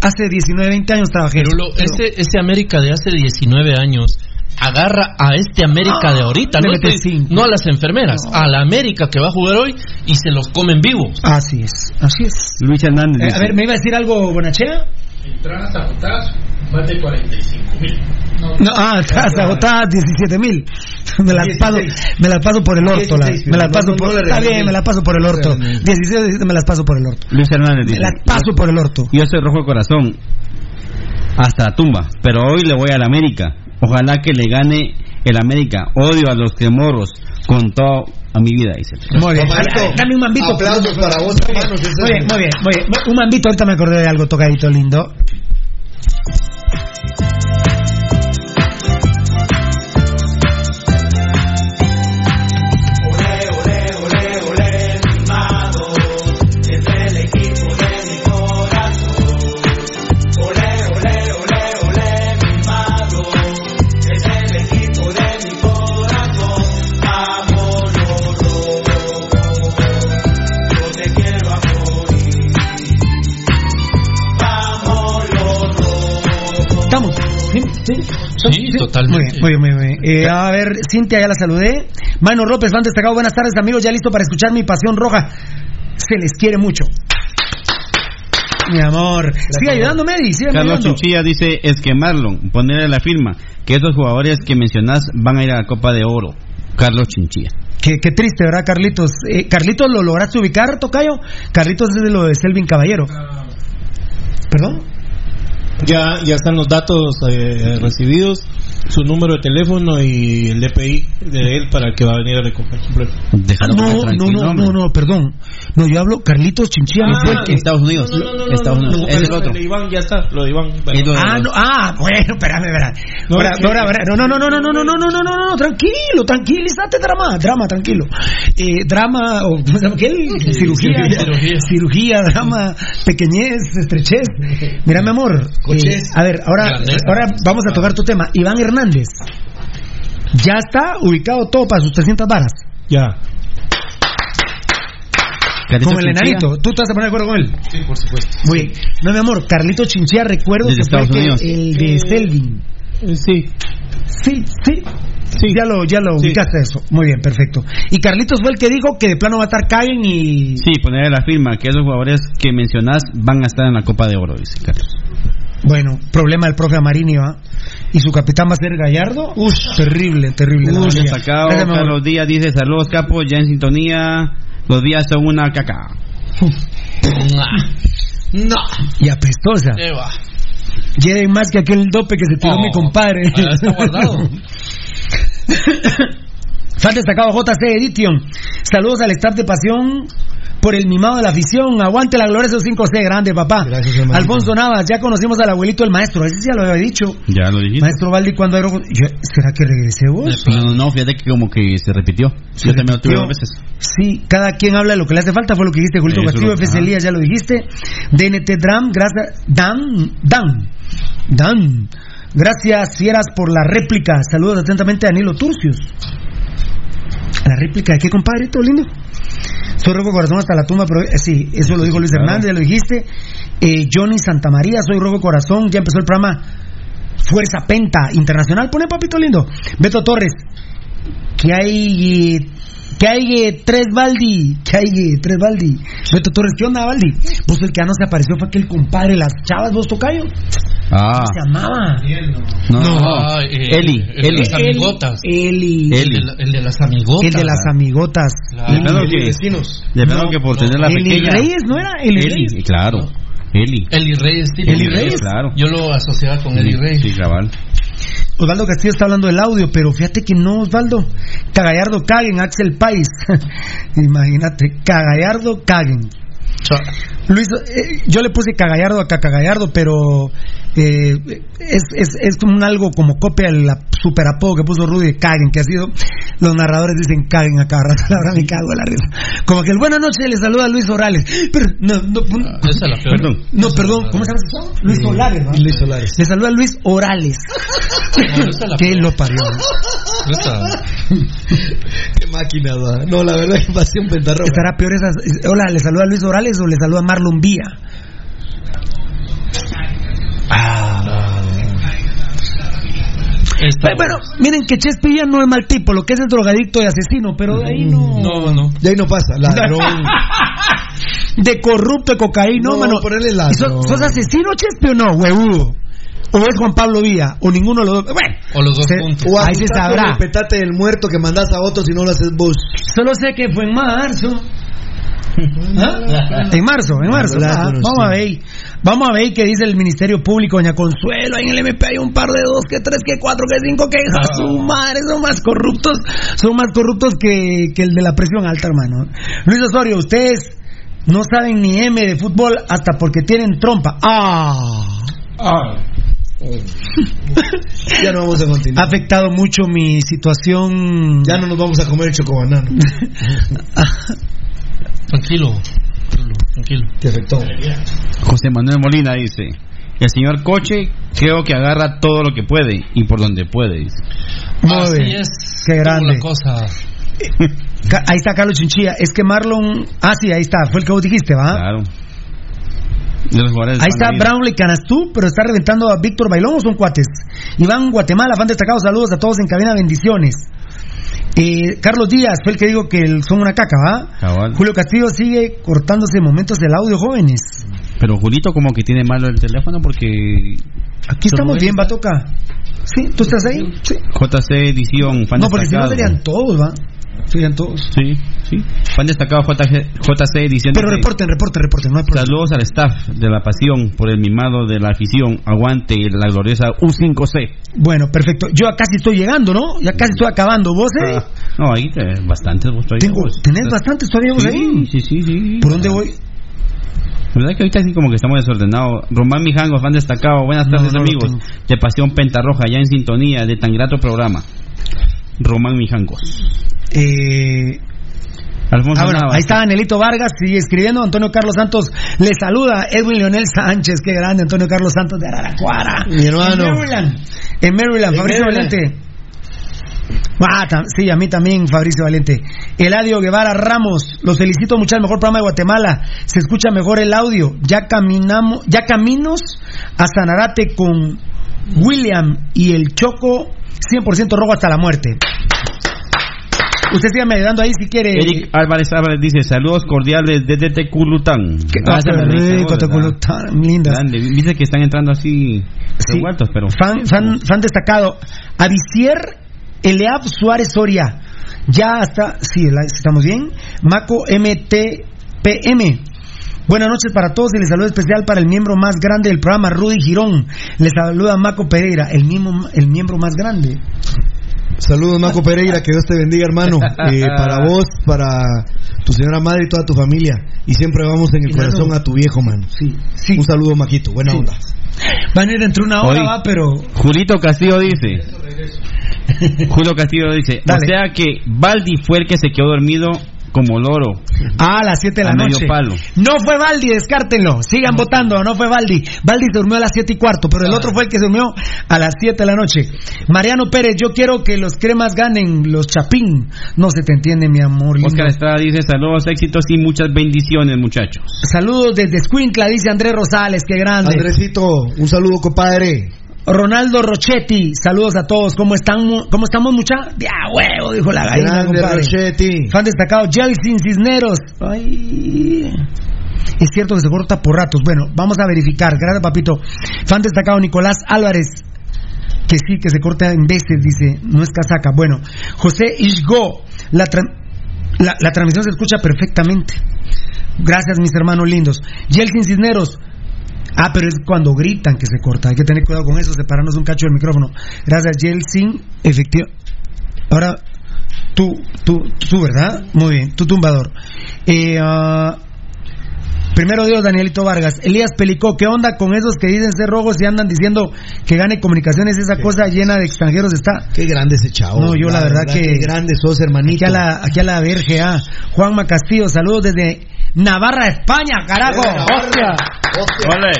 hace 19, 20 años trabajé. Pirulo, Pero- ese, ese América de hace 19 años agarra a este América de ahorita, no, estoy- a las enfermeras, a la América que va a jugar hoy y se los comen vivos. Así es, así es. Luis Hernández. Eh, a ver, ¿me iba a decir algo, Bonachea? Entradas agotadas, más de 45 mil. No, ah, hasta agotadas 17 mil. Me las paso, me las paso por el orto. la- 16, me las no, paso no, por, no está bien, me las paso por el orto. 16, 17 me las paso por el orto. Luis Hernández Me dice. las paso por el orto. Yo soy rojo de corazón. Hasta la tumba. Pero hoy le voy al América. Ojalá que le gane el América. Odio a los cremorros con todo a mi vida, dice. Muy bien. Dame- un mambito. Aplausos para vos, hermanos. ese Muy es- bien, muy bien, muy bien. Un mambito, ahorita me acordé de algo tocadito lindo. Totalmente. Muy bien, muy bien. Muy bien. Eh, a ver, Cintia, ya la saludé. Mano López, van destacado. Buenas tardes, amigos. Ya listo para escuchar mi pasión roja. Se les quiere mucho. Mi amor. Sigue ayudando, Medi. Sigue Carlos ayudando. Chinchilla dice, es que Marlon, ponerle la firma, que esos jugadores que mencionás van a ir a la Copa de Oro. Carlos Chinchilla. Qué, qué triste, ¿verdad, Carlitos? Eh, Carlitos, ¿lo lograste ubicar, Tocayo? Carlitos es de lo de Selvin Caballero. ¿Perdón? Ya, ya están los datos eh, recibidos, su número de teléfono y el DPI de él para el que va a venir a recoger su premio. No, no, no, no, no, perdón. No, yo hablo Carlitos Chinchilla. no fue el que- Estados Unidos. No, no, no, no, Estados no, Unidos. no, Es el otro. de Iván ya está, lo de Iván. Ah, no, ah, bueno, espérame, espérame. No, no, no, no, no, no, no, no, no, no, no, no, no, tranquilo, tranquilízate, drama, drama, tranquilo. Eh, drama, o ¿cómo se llama aquel? Cirugía, cirugía. drama, pequeñez, estrechez. Mira, mi amor, eh, a ver, ahora, ahora vamos a tocar tu tema. Iván Hernández, ya está ubicado todo para sus 300 varas. Ya. Carlitos Como el Chinchilla, enanito, ¿tú te vas a poner de acuerdo con él? Sí, por supuesto. Muy bien. No, mi amor, Carlito Chinchilla, recuerdo Desde que fue el, Estados que- Unidos. el de Selvin. Eh, Sí. Sí, sí. Sí. Ya lo, ya lo Sí. ubicaste eso. Muy bien, perfecto. Y Carlitos fue el que dijo que de plano va a estar Caguen y. Sí, ponerle la firma, que esos jugadores que mencionás van a estar en la Copa de Oro, dice Carlos. Bueno, problema del profe Amarini, ¿va? Y su capitán va a ser Gallardo. Uy, terrible, terrible. verdad. destacado. Carlos Díaz dice, saludos capos, ya en sintonía, los días son una caca. No. Y apestosa. ¿Qué va? Lleven más que aquel dope que se tiró Oh, mi compadre. está guardado. Fan destacado JC Edition. Saludos al staff de Pasión por el mimado de la afición. Aguante la gloria de esos 5C, grande papá. Gracias. Alfonso Navas, ya conocimos al abuelito del maestro. Ese ya lo había dicho. Ya lo dijiste. Maestro Valdi, cuando era... yo- ¿Será que regresé vos? No, no, no, fíjate que como que se repitió. Yo también lo tuve dos veces. Sí, cada quien habla de lo que le hace falta, fue lo que dijiste, Julito Castillo, lo- FC. Elías, ya lo dijiste. DNT Dram, gracias. Dan, Dan, Dan. Gracias, fieras, por la réplica. Saludos atentamente a Danilo Turcios. ¿La réplica de qué, compadre? Todo lindo. Soy rojo corazón hasta la tumba, pero eh, sí, eso lo dijo Luis. Hernández, ya lo dijiste. Eh, Johnny Santamaría, soy rojo corazón, ya empezó el programa Fuerza Penta Internacional. Pone papito lindo. Beto Torres, que hay que hay eh, tres Baldi, que hay eh, tres Baldi. Beto Torres, ¿qué onda Baldi? Vos el que ya no se apareció fue aquel compadre, las chavas, vos tocayo. Ah, Se llamaba. no, No. Ah, eh, Eli, el de Eli. las amigotas. Eli. El Eli. de, la- el de las amigotas. El de las amigotas. Claro. De Eli que, vecinos. de No, que por no. tener la Eli pequeña. Reyes, ¿no era? Eli, Eli, Reyes. claro. Eli. Eli Reyes, sí. Eli Reyes. Claro. Yo lo asociaba con Eli Reyes. Sí, cabal. Osvaldo Castillo está hablando del audio, pero fíjate que no, Osvaldo. Cagallardo caguen, Axel Pais. Imagínate, Cagallardo caguen. Luis, eh, yo le puse Cagallardo a Cacagallardo, pero eh, es, es, es como un algo como copia del super apodo que puso Rudy de Caguen, que ha sido, los narradores dicen Caguen a cada rato, la verdad me cago en la risa. Como que el buena noche le saluda a Luis Orales. Pero, no, no, Ah, esa es la peor. Perdón. no, perdón, ¿cómo se llama? Luis Solares, ¿no? Luis Solares. Le saluda a Luis Orales. No, esa es que lo parió. Esa- Qué máquina, va. No, la verdad que pasión pentarroja. Estará peor esas. Hola, ¿le saluda a Luis Orales o le saluda a Marlon Vía? Pero, bueno, miren que Chespilla no es mal tipo, lo que es es drogadicto y asesino, pero de ahí no. No, no. De ahí no pasa. Ladrón. De corrupto, de cocaína, No, mano. ponerle ¿Y ladrón. ¿Sos, sos asesino, Chespi, o no, huevudo? ¿O es Juan Pablo Vía? ¿O ninguno de los dos? Bueno, O los dos se- juntos. O ahí se sabrá. el petate del muerto que mandas a otro si no lo haces vos. Solo sé que fue en marzo. ¿Ah? En marzo, en marzo. Claro, Ah, sí. vamos a ver. Vamos a ver qué dice el Ministerio Público, doña Consuelo. Ahí en el MP hay un par de dos, que tres, que cuatro, que cinco, que Ah. su madre. Son más corruptos. Son más corruptos que, que el de la presión alta, hermano. Luis Osorio, ustedes no saben ni M de fútbol hasta porque tienen trompa. Ah. Ya no vamos a Ha continuar. afectado mucho mi situación. Ya no nos vamos a comer el chocobanano. Tranquilo. Tranquilo. Tranquilo. Te afectó. José Manuel Molina dice, el señor Coche creo que agarra todo lo que puede y por donde puede. dice. Muy Así bien. es. Qué grande. Cosa. Ca- Ahí está Carlos Chinchilla. Es que Marlon. Ah, sí, ahí está. Fue el que vos dijiste, ¿va? Claro. Ahí está Brownlee Canastú, pero está reventando a Víctor Bailón o son cuates. Iván Guatemala, fan destacado, saludos a todos en cabina, bendiciones. Eh, Carlos Díaz fue el que dijo que son una caca, ¿va? Julio Castillo sigue cortándose momentos del audio, jóvenes. Pero Julito como que tiene malo el teléfono porque... Aquí estamos bien, va a tocar. ¿Sí? ¿Tú estás ahí? Sí. JC Edición, fan No, porque si no serían todos, ¿va? Serían todos. Sí, sí. Fan destacado JC, JC Edición. Pero reporten, reporten, reporten. No hay Saludos al staff de la pasión por el mimado de la afición. Aguante la gloriosa U5C. Bueno, perfecto. Yo casi estoy llegando, ¿no? Ya casi estoy acabando. ¿Vos, eh? Ah, no, ahí bastantes vos todavía. Tengo, ¿Tenés bastantes todavía vos ahí? Sí, sí, sí. ¿Por dónde voy? ¿Verdad que ahorita sí como que estamos desordenados? Román Mijango, fan destacado. Buenas tardes, amigos. De Pasión Pentarroja, ya en sintonía de tan grato programa. Román Mijangos. Eh, Alfonso ah, ahí está Anelito Vargas sigue escribiendo. Antonio Carlos Santos le saluda. Edwin Leonel Sánchez, qué grande. Antonio Carlos Santos de Araraquara. Mi hermano. En Maryland. En Maryland. Fabricio Valente. Ah, sí, a mí también, Fabricio Valente. Eladio Guevara Ramos, los felicito mucho, el mejor programa de Guatemala. Se escucha mejor el audio. Ya caminamos, ya caminos a Sanarate con William y el Choco 100% rojo hasta la muerte. Usted sígame ayudando ahí si quiere. Eric Álvarez Álvarez dice: Saludos cordiales desde Teculután. Qué rico, Teculután, lindas. Dice que están entrando así. Sí. pero. Fan, fan, fan destacado. Avicier Eleab Suárez Soria. Ya está. Sí, estamos bien. Maco MTPM. Buenas noches para todos y les saludo especial para el miembro más grande del programa, Rudy Girón. Les saluda Maco Pereira, el, mismo, el miembro más grande. Saludos, Maco Pereira, que Dios te bendiga, hermano. Eh, para vos, para tu señora madre y toda tu familia. Y siempre vamos en el corazón a tu viejo, mano. Sí, sí. Un saludo, Maquito. Buena onda. Van a ir entre una hora, va, pero. Julito Castillo dice. Julio Castillo dice. O sea que Baldi fue el que se quedó dormido como loro. Ah, a las 7 de la noche. No fue Baldi, descártenlo. Sigan votando, no fue Baldi. Baldi se durmió a las 7 y cuarto, pero el otro fue el que se durmió a las 7 de la noche. Mariano Pérez, yo quiero que los cremas ganen, los chapín. No se te entiende, mi amor. Lindo. Oscar Estrada dice saludos, éxitos y muchas bendiciones, muchachos. Saludos desde Squincla, dice Andrés Rosales, qué grande. Andresito, un saludo, compadre. Ronaldo Rochetti, saludos a todos. ¿Cómo están? ¿Cómo estamos, mucha? De huevo, dijo la gallina, Rochetti. Fan destacado, Jelsin Cisneros. Ay. Es cierto que se corta por ratos. Bueno, vamos a verificar. Gracias, papito. Fan destacado, Nicolás Álvarez. Que sí, que se corta en veces, dice. No es casaca. Bueno, José Isgo. La, la, transmisión se escucha perfectamente. Gracias, mis hermanos lindos. Jelsin Cisneros. Ah, pero es cuando gritan que se corta. Hay que tener cuidado con eso, separarnos un cacho del micrófono. Gracias, Yeltsin. Efectivo. Ahora, tú, tú, tú, ¿verdad? Muy bien, tú tumbador. Eh, uh, primero Dios, Danielito Vargas. Elías Pelicó, ¿qué onda con esos que dicen ser rojos y andan diciendo que gane comunicaciones? Esa cosa llena de extranjeros está. Qué grande ese chavo. No, yo la, verdad, que. Qué grande sos, hermanito. Aquí a la, aquí a la VRGA. Juanma Castillo, saludos desde Navarra, España, carajo. Hostia. Vale.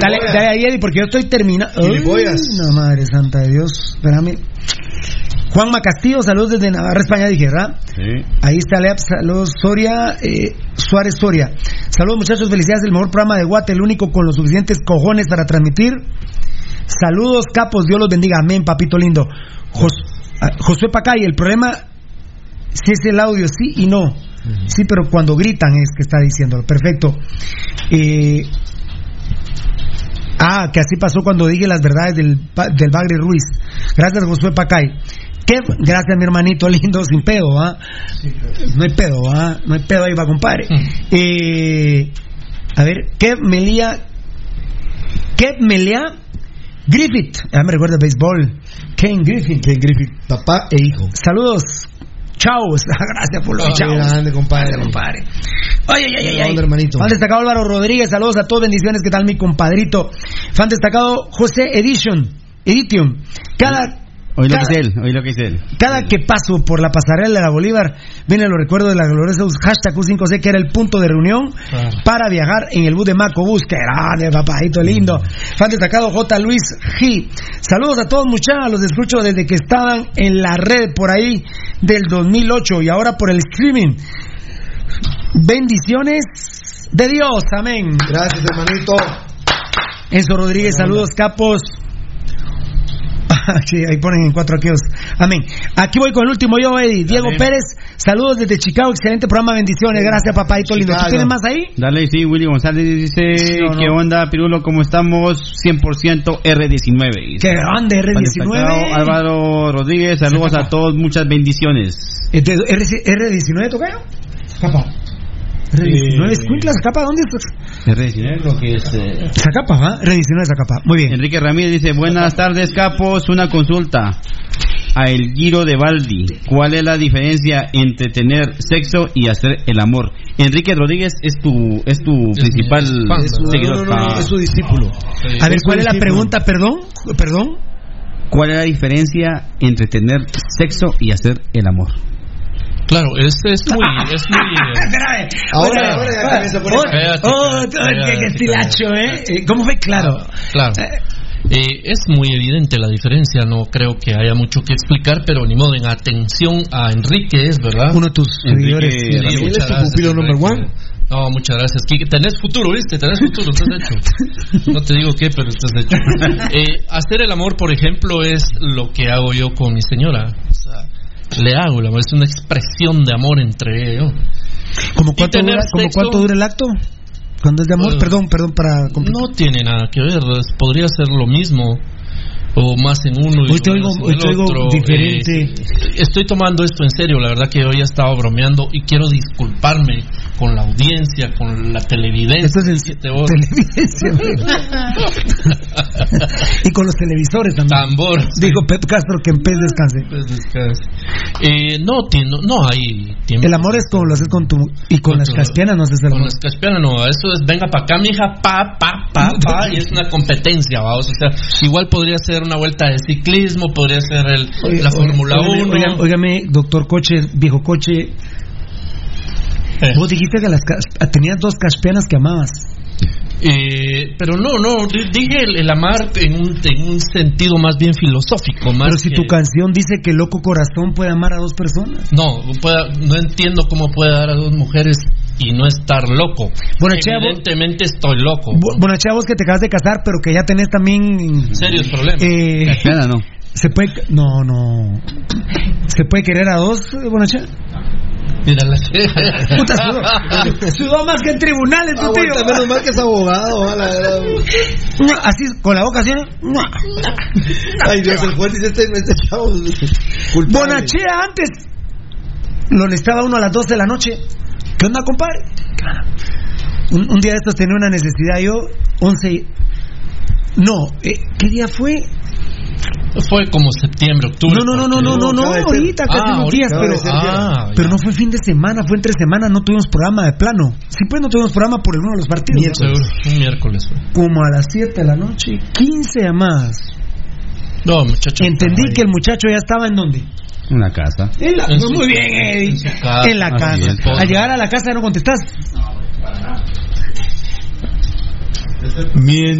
Dale, dale ahí, Eddie, porque yo estoy terminando. No, madre santa de Dios. Espérame. Juanma Castillo, saludos desde Navarra, España, dije, ¿verdad? Sí. Ahí está Leap, saludos Soria, eh, Suárez Soria. Saludos muchachos, felicidades, el mejor programa de Guate, el único con los suficientes cojones para transmitir. Saludos, capos, Dios los bendiga, amén, papito lindo. Ah, Josué Pacay, el problema, si es el audio, sí y no. Sí, pero cuando gritan es que está diciéndolo. Perfecto. Eh, ah, que así pasó cuando dije las verdades del, del Bagre Ruiz. Gracias, Josué Pacay. ¿Qué? Gracias, mi hermanito lindo, sin pedo, ¿ah? No hay pedo, ¿ah? No hay pedo ahí, va, compadre. Eh, a ver, ¿qué Melia? ¿Qué Melia? Griffith, ya me recuerda béisbol. Kane Griffith. Kane Griffith, papá e hijo. Saludos, Chao, gracias por lo chao. grande, compadre. compadre. Oye, oye, oye. oye. hermanito. Fan destacado Álvaro Rodríguez, saludos a todos, bendiciones. ¿Qué tal, mi compadrito? Fan destacado José Edition, Edition. Cada Hoy lo que es él, hoy lo que es él. Cada que paso por la pasarela de la Bolívar, viene los recuerdos de la gloriosa hashtag U5C, que era el punto de reunión para viajar en el bus de Maco Bus. Que grande, papadito lindo. Mm. Fan destacado J. Luis G. Saludos a todos, muchachos. Los escucho desde que estaban en la red por ahí del 2008 y ahora por el streaming. Bendiciones de Dios. Amén. Gracias, hermanito. Enzo Rodríguez, saludos, capos. Sí, ahí ponen en cuatro aquellos. Amén. Aquí voy con el último yo, Eddie. Diego Pérez, saludos desde Chicago. Excelente programa, bendiciones. Gracias, papadito lindo. ¿Tú tienes más ahí? Dale, sí, Willy González dice, Sí, o no. ¿qué onda, Pirulo? ¿Cómo estamos? 100% R19. Qué grande, R19. Álvaro Rodríguez, saludos a todos, muchas bendiciones. Este, R, 19 tocayo? Capa. R19 es Cuinclas, capa, ¿dónde estás? R19 creo que es... eh, Zacapa. R19 Zacapa. Muy bien. Enrique Ramírez dice, buenas tardes, capos, una consulta. A el Giro de Baldi, ¿cuál es la diferencia entre tener sexo y hacer el amor? Enrique Rodríguez es tu es tu principal Es su, seguidor. no, no, no, Ah. es su discípulo. A ver, ¿cuál es la pregunta? Perdón, perdón. ¿Cuál es la diferencia entre tener sexo y hacer el amor? Claro, es, es muy. Es muy eh. Ahora, ahora ya también se pone- oh, Cállate, oh, cállate, qué- estilacho, ¿eh? Eh, ¿Cómo fue? Claro. Claro. Eh, es muy evidente la diferencia, no creo que haya mucho que explicar, pero ni modo, en atención a Enrique es, ¿verdad? Uno de tus Enrique seguidores. Sí, Él muchas es tu gracias, pupilo number one. No, muchas gracias. Quique. Tenés futuro, ¿viste? Tenés futuro, estás hecho. No te digo qué, pero estás hecho. Eh, hacer el amor, por ejemplo, es lo que hago yo con mi señora. O sea, le hago amor, es una expresión de amor entre ellos. ¿Cómo cuánto, dura, ¿cómo cuánto dura el acto? Cuando es de amor, Eh, perdón, perdón para... No tiene nada que ver, podría ser lo mismo o más en uno y Hoy te oigo- hoy te oigo otro. diferente. Eh, estoy tomando esto en serio, la verdad que hoy estaba bromeando y quiero disculparme con la audiencia, con la televidencia. Esto es en siete horas. televidencia. y con los televisores también. Tambor. Dijo Pep Castro que en pez descanse. Pues descanse. Eh, no, no, no hay tiempo. El amor es como lo haces con tu... Y con, Con las caspianas no haces el Con amor. las caspianas no, eso es venga para acá, mija, pa, pa, pa, pa, y es una competencia, vamos. O sea, igual podría ser una vuelta de ciclismo, podría ser el, Oye, la Fórmula óigame, 1. óigame, óigame, doctor Coche, viejo Coche. Eh. Vos dijiste que las tenías dos caspianas que amabas. Eh, pero no, no, di- dije el, el amar en un, en un sentido más bien filosófico. Más Pero si que- tu canción dice que el loco corazón puede amar a dos personas. No, no entiendo cómo puede dar a dos mujeres y no estar loco. Bueno, chavo- Evidentemente estoy loco. Bu- Bueno, chavos, que te acabas de casar, pero que ya tenés también. Serios problemas. Eh, no. se puede. No, no. ¿Se puede querer a dos, eh, Bonachea? Mira la Puta, sudó, sudó más que en tribunales, tu tío. Aguanta, menos mal que es abogado, a la verdad. Así, con la boca así. ¿no? Ay, Dios, el juez dice este, este chavo. culpable. Bonachea antes lo listaba uno a las 12 de la noche. ¿Qué onda, compadre? Un, un día de estos tenía una necesidad yo, 11. y- No, eh, ¿qué día fue? Fue como septiembre, octubre. No, no, no, no, no, no, no, ahorita, casi Ah, unos días, pero, Ah, pero ya. no fue fin de semana, fue entre semana, no tuvimos programa de plano. Sí, pues no tuvimos programa por alguno de los partidos. ¿no? Seguro, un miércoles fue. Como a las 7 de la noche, 15 llamadas. No, muchacho. Entendí que el muchacho ya estaba en donde. En la casa. En la, En su- muy bien, Eddie. en casa, En la así casa. es. Al llegar a la casa ya no contestás.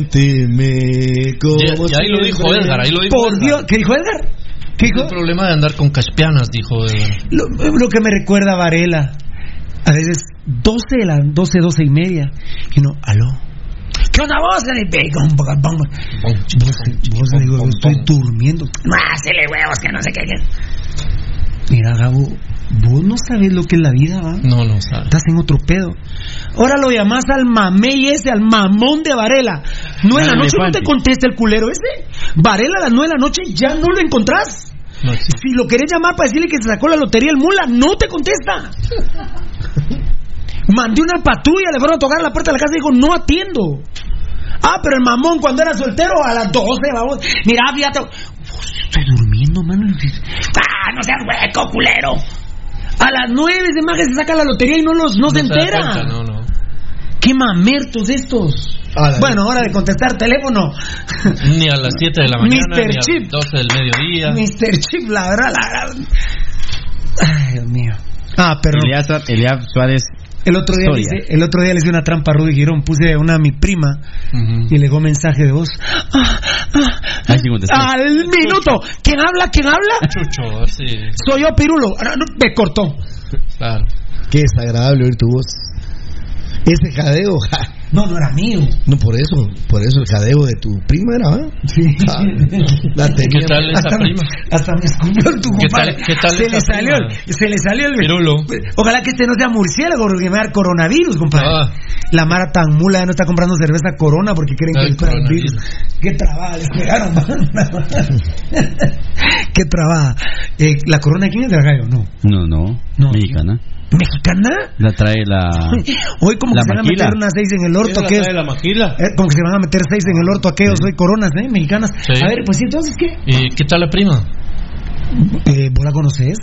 Miénteme como Ya- ya ahí lo dijo. Edgar, ahí lo dijo Por Edgar. Dios, ¿qué dijo Edgar? ¿Qué El dijo? problema de andar con caspianas, dijo Edgar. Lo, lo que me recuerda a Varela. A veces 12 de la 12, 12 y media. Y no, aló. ¿Qué onda vos? Vos, vos le digo, estoy durmiendo. No, hacele huevos, que no sé qué. Mira, Gabo, vos no sabes lo que es la vida, ¿va? No, no sabe. Estás en otro pedo. Ahora lo llamás al mamey ese, al mamón de Varela. No en la noche no te contesta el culero ese. Varela a las nueve de la noche ya no lo encontrás. No, sí. Si lo querés llamar para decirle que se sacó la lotería el mula, no te contesta. Mandé una patrulla, le fueron a tocar a la puerta de la casa y dijo, no atiendo. Ah, pero el mamón cuando era soltero a las 12, vamos. Mira, fíjate. Estoy durmiendo, mano. Ah, no seas hueco, culero. A las 9 ese maje se saca la lotería y no, los, no, se da entera. cuenta, no, no. Qué mamertos estos. A Bueno, hora de contestar teléfono. Ni a las 7 de la mañana, Mr. ni a Chip. las 12 del mediodía. Mr. Chip, la verdad, la verdad. Ay, Dios mío. Ah, pero Elias Suárez. El otro día hice, el otro día le hice una trampa a Rudy Girón, puse una a mi prima y le llegó mensaje de voz. Ah, ah, contestó. al minuto. ¿Quién habla? ¿Quién habla? Chucho, sí, Soy yo, Pirulo. Ah, Me cortó. claro. Qué desagradable oír tu voz. Ese jadeo, ja. No, no era mío. No, por eso, por eso el jadeo de tu prima era, ¿ah? Sí. Ah, la tenía. ¿Qué tal esa hasta, prima? Hasta me escupió tu ¿Qué compadre. tal- qué tal se, esa le salió prima? el, se le salió el. Pirulo. Ojalá que este no sea murciélago porque me va a dar coronavirus, compadre. Ah. La Mara tan mula ya no está comprando cerveza corona porque creen que Ay, es para el virus. Qué trabada, les pegaron. Qué trabada. Eh, ¿La corona de quién es de la gallo? No. No, no. No. Mexicana. ¿Mexicana? La trae la. Hoy como La que se van a meter unas seis en el orto la aquellos. trae la maquila. Eh, como que se van a meter seis en el orto aquellos hoy coronas, ¿eh? Mexicanas. Sí. A ver, pues sí, entonces, ¿qué? ¿Y qué tal la prima? Eh, ¿Vos la conoces?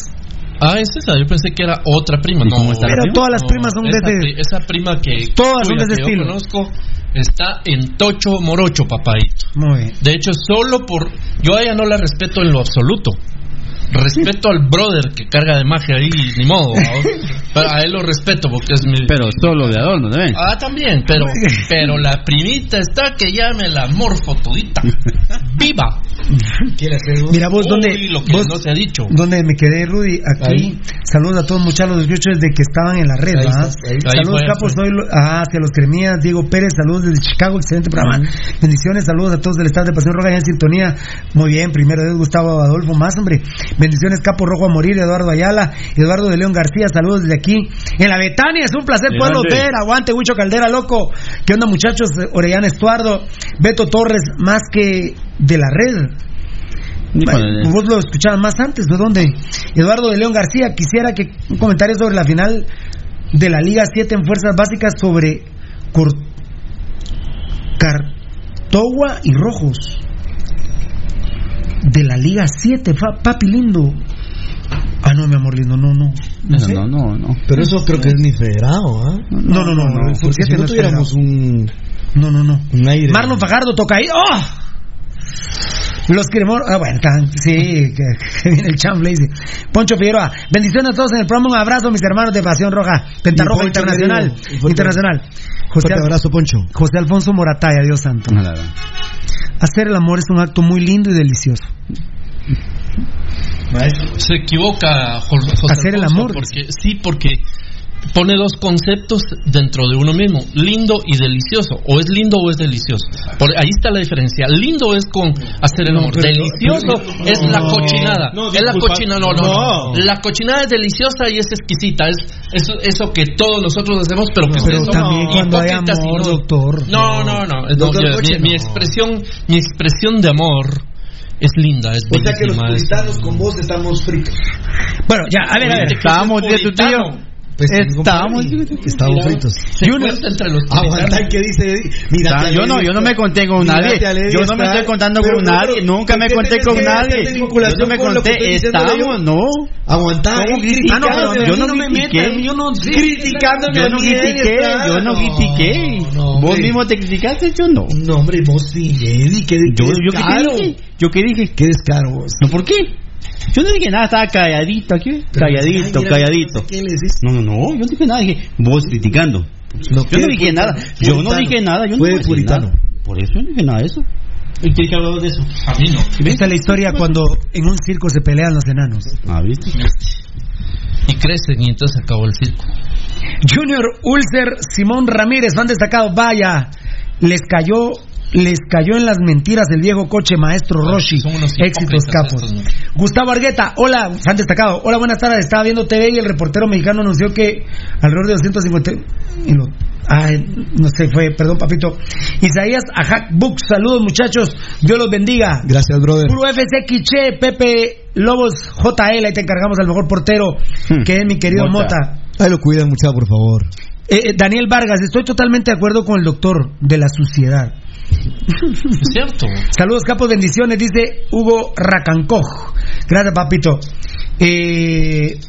Ah, es esa. Yo pensé que era otra prima. ¿Y No, la Pero prima? todas las primas son de esa, pri- esa prima que Todas son tuya de ese que estilo. Yo conozco está en Tocho Morocho, papadito. Muy bien. De hecho, solo por. Yo a ella no la respeto en lo absoluto. Respeto al brother que carga de magia ahí, ni modo. ¿no? Pero a él lo respeto porque es mi. Pero solo de adorno, ¿no ven? Ah, también, pero, pero la primita está que ya me la morfo todita. ¡Viva! Mira vos, ¿dónde, Uy, lo que vos, no se ha dicho. ¿dónde me quedé, Rudy? Aquí. Ahí. Saludos a todos muchachos, los escucho desde que estaban en la red, Ahí. Ahí Saludos, fue, capos, soy lo- ah, hacia los cremías, Diego Pérez, saludos desde Chicago, excelente programa. Bendiciones, saludos a todos del estado de Pasión Roja ya en sintonía. Muy bien, primero Dios, Gustavo Adolfo, más hombre. Bendiciones, Capo Rojo a morir, Eduardo Ayala, Eduardo de León García, saludos desde aquí. En la Betania, es un placer grande. ver. Aguante, Huicho Caldera, loco. ¿Qué onda, muchachos? Orellana Estuardo, Beto Torres, más que de la red. Híjole. Vos lo escuchabas más antes, ¿de dónde? Eduardo de León García, quisiera que un comentario sobre la final de la Liga 7 en Fuerzas Básicas sobre Cor- Cartogua y Rojos. De la Liga 7, fa- papi lindo. Ah, no, mi amor lindo, no, no. No, sé. no, no, no. Pero eso creo que es ni federado, ¿ah? no, no, no, no, Porque si no tuviéramos un, No, no, no. un aire. Marlon Fajardo toca ahí. ¡Oh! Los queremos. Ah, bueno, tan- sí, que, que viene el chamble. dice. Poncho Figueroa. Bendiciones a todos en el programa. Un abrazo, mis hermanos de Pasión Roja. Pentarroja Internacional. Internacional. José, Fuerte abrazo, Poncho. José Alfonso Morataya, Dios santo. No. Hacer el amor es un acto muy lindo y delicioso. Se equivoca José Hacer el amor, Porque, sí, porque pone dos conceptos dentro de uno mismo, lindo y delicioso. O es lindo o es delicioso. Por, ahí está la diferencia. Lindo es con hacer el amor. delicioso pero- es la cochinada. no, es la cochinada. No, no, no. No. La cochinada es deliciosa y es exquisita. Es eso, eso que todos nosotros hacemos, pero que Pero también cuando hay amor, no- doctor. No, no, no. Doctor yo- mi, expresión, mi expresión de amor es linda, es O sea que los puritanos con vos estamos fritos. Bueno, ya, a ver, a ver. Estábamos, de tu tío. Pues, Estábamos- Estamos fritos. Se cuenta entre los Aguanta que dice. Mira, Ah, yo no, yo no me conté con nadie. Yo no me estoy contando con nadie. Nunca me conté con nadie. Yo no me conté. Estamos, no. Aguantar. Yo no critiqué. Yo no criticándome Yo no critiqué, yo no critiqué. no, Vos mismo te criticaste, yo no. No, hombre, vos sí, Eddie, qué, Yo, yo descaro. Yo qué dije. Qué descaro vos. No, ¿por qué? Yo no dije nada, estaba calladito aquí. Calladito, calladito. ¿Qué le decís? No, no, no, yo no dije nada, dije, vos criticando. No, Yo ¿qué no dije puritano? nada, yo no dije nada, yo no Fue voy a decir puritano. nada. Por eso yo no dije nada de eso. ¿Y qué que hablado de eso? A mí no. Esta es la historia cuando en un circo se pelean los enanos. Ah, ¿viste? Y crecen y entonces acabó el circo. Junior Ulcer Simón Ramírez, fan destacado, vaya, les cayó, les cayó en las mentiras el viejo coche maestro Roshi. Son unos Éxitos capos. estos, ¿no? Gustavo Argueta, hola, fan destacado, hola, buenas tardes, estaba viendo TV y el reportero mexicano anunció que alrededor de 250 y lo- ay, no sé, fue, perdón papito. Isaías Ajak Book, saludos muchachos, Dios los bendiga. Gracias, brother. Puro FC Quiche, Pepe Lobos JL, ahí te encargamos al mejor portero, Hmm. que es mi querido Mota. Mota. Ahí lo cuidan, muchacho, por favor. Eh, eh, Daniel Vargas, estoy totalmente de acuerdo con el doctor de la suciedad. Es cierto. Saludos, capos, bendiciones, dice Hugo Racancoj. Gracias, papito. Eh,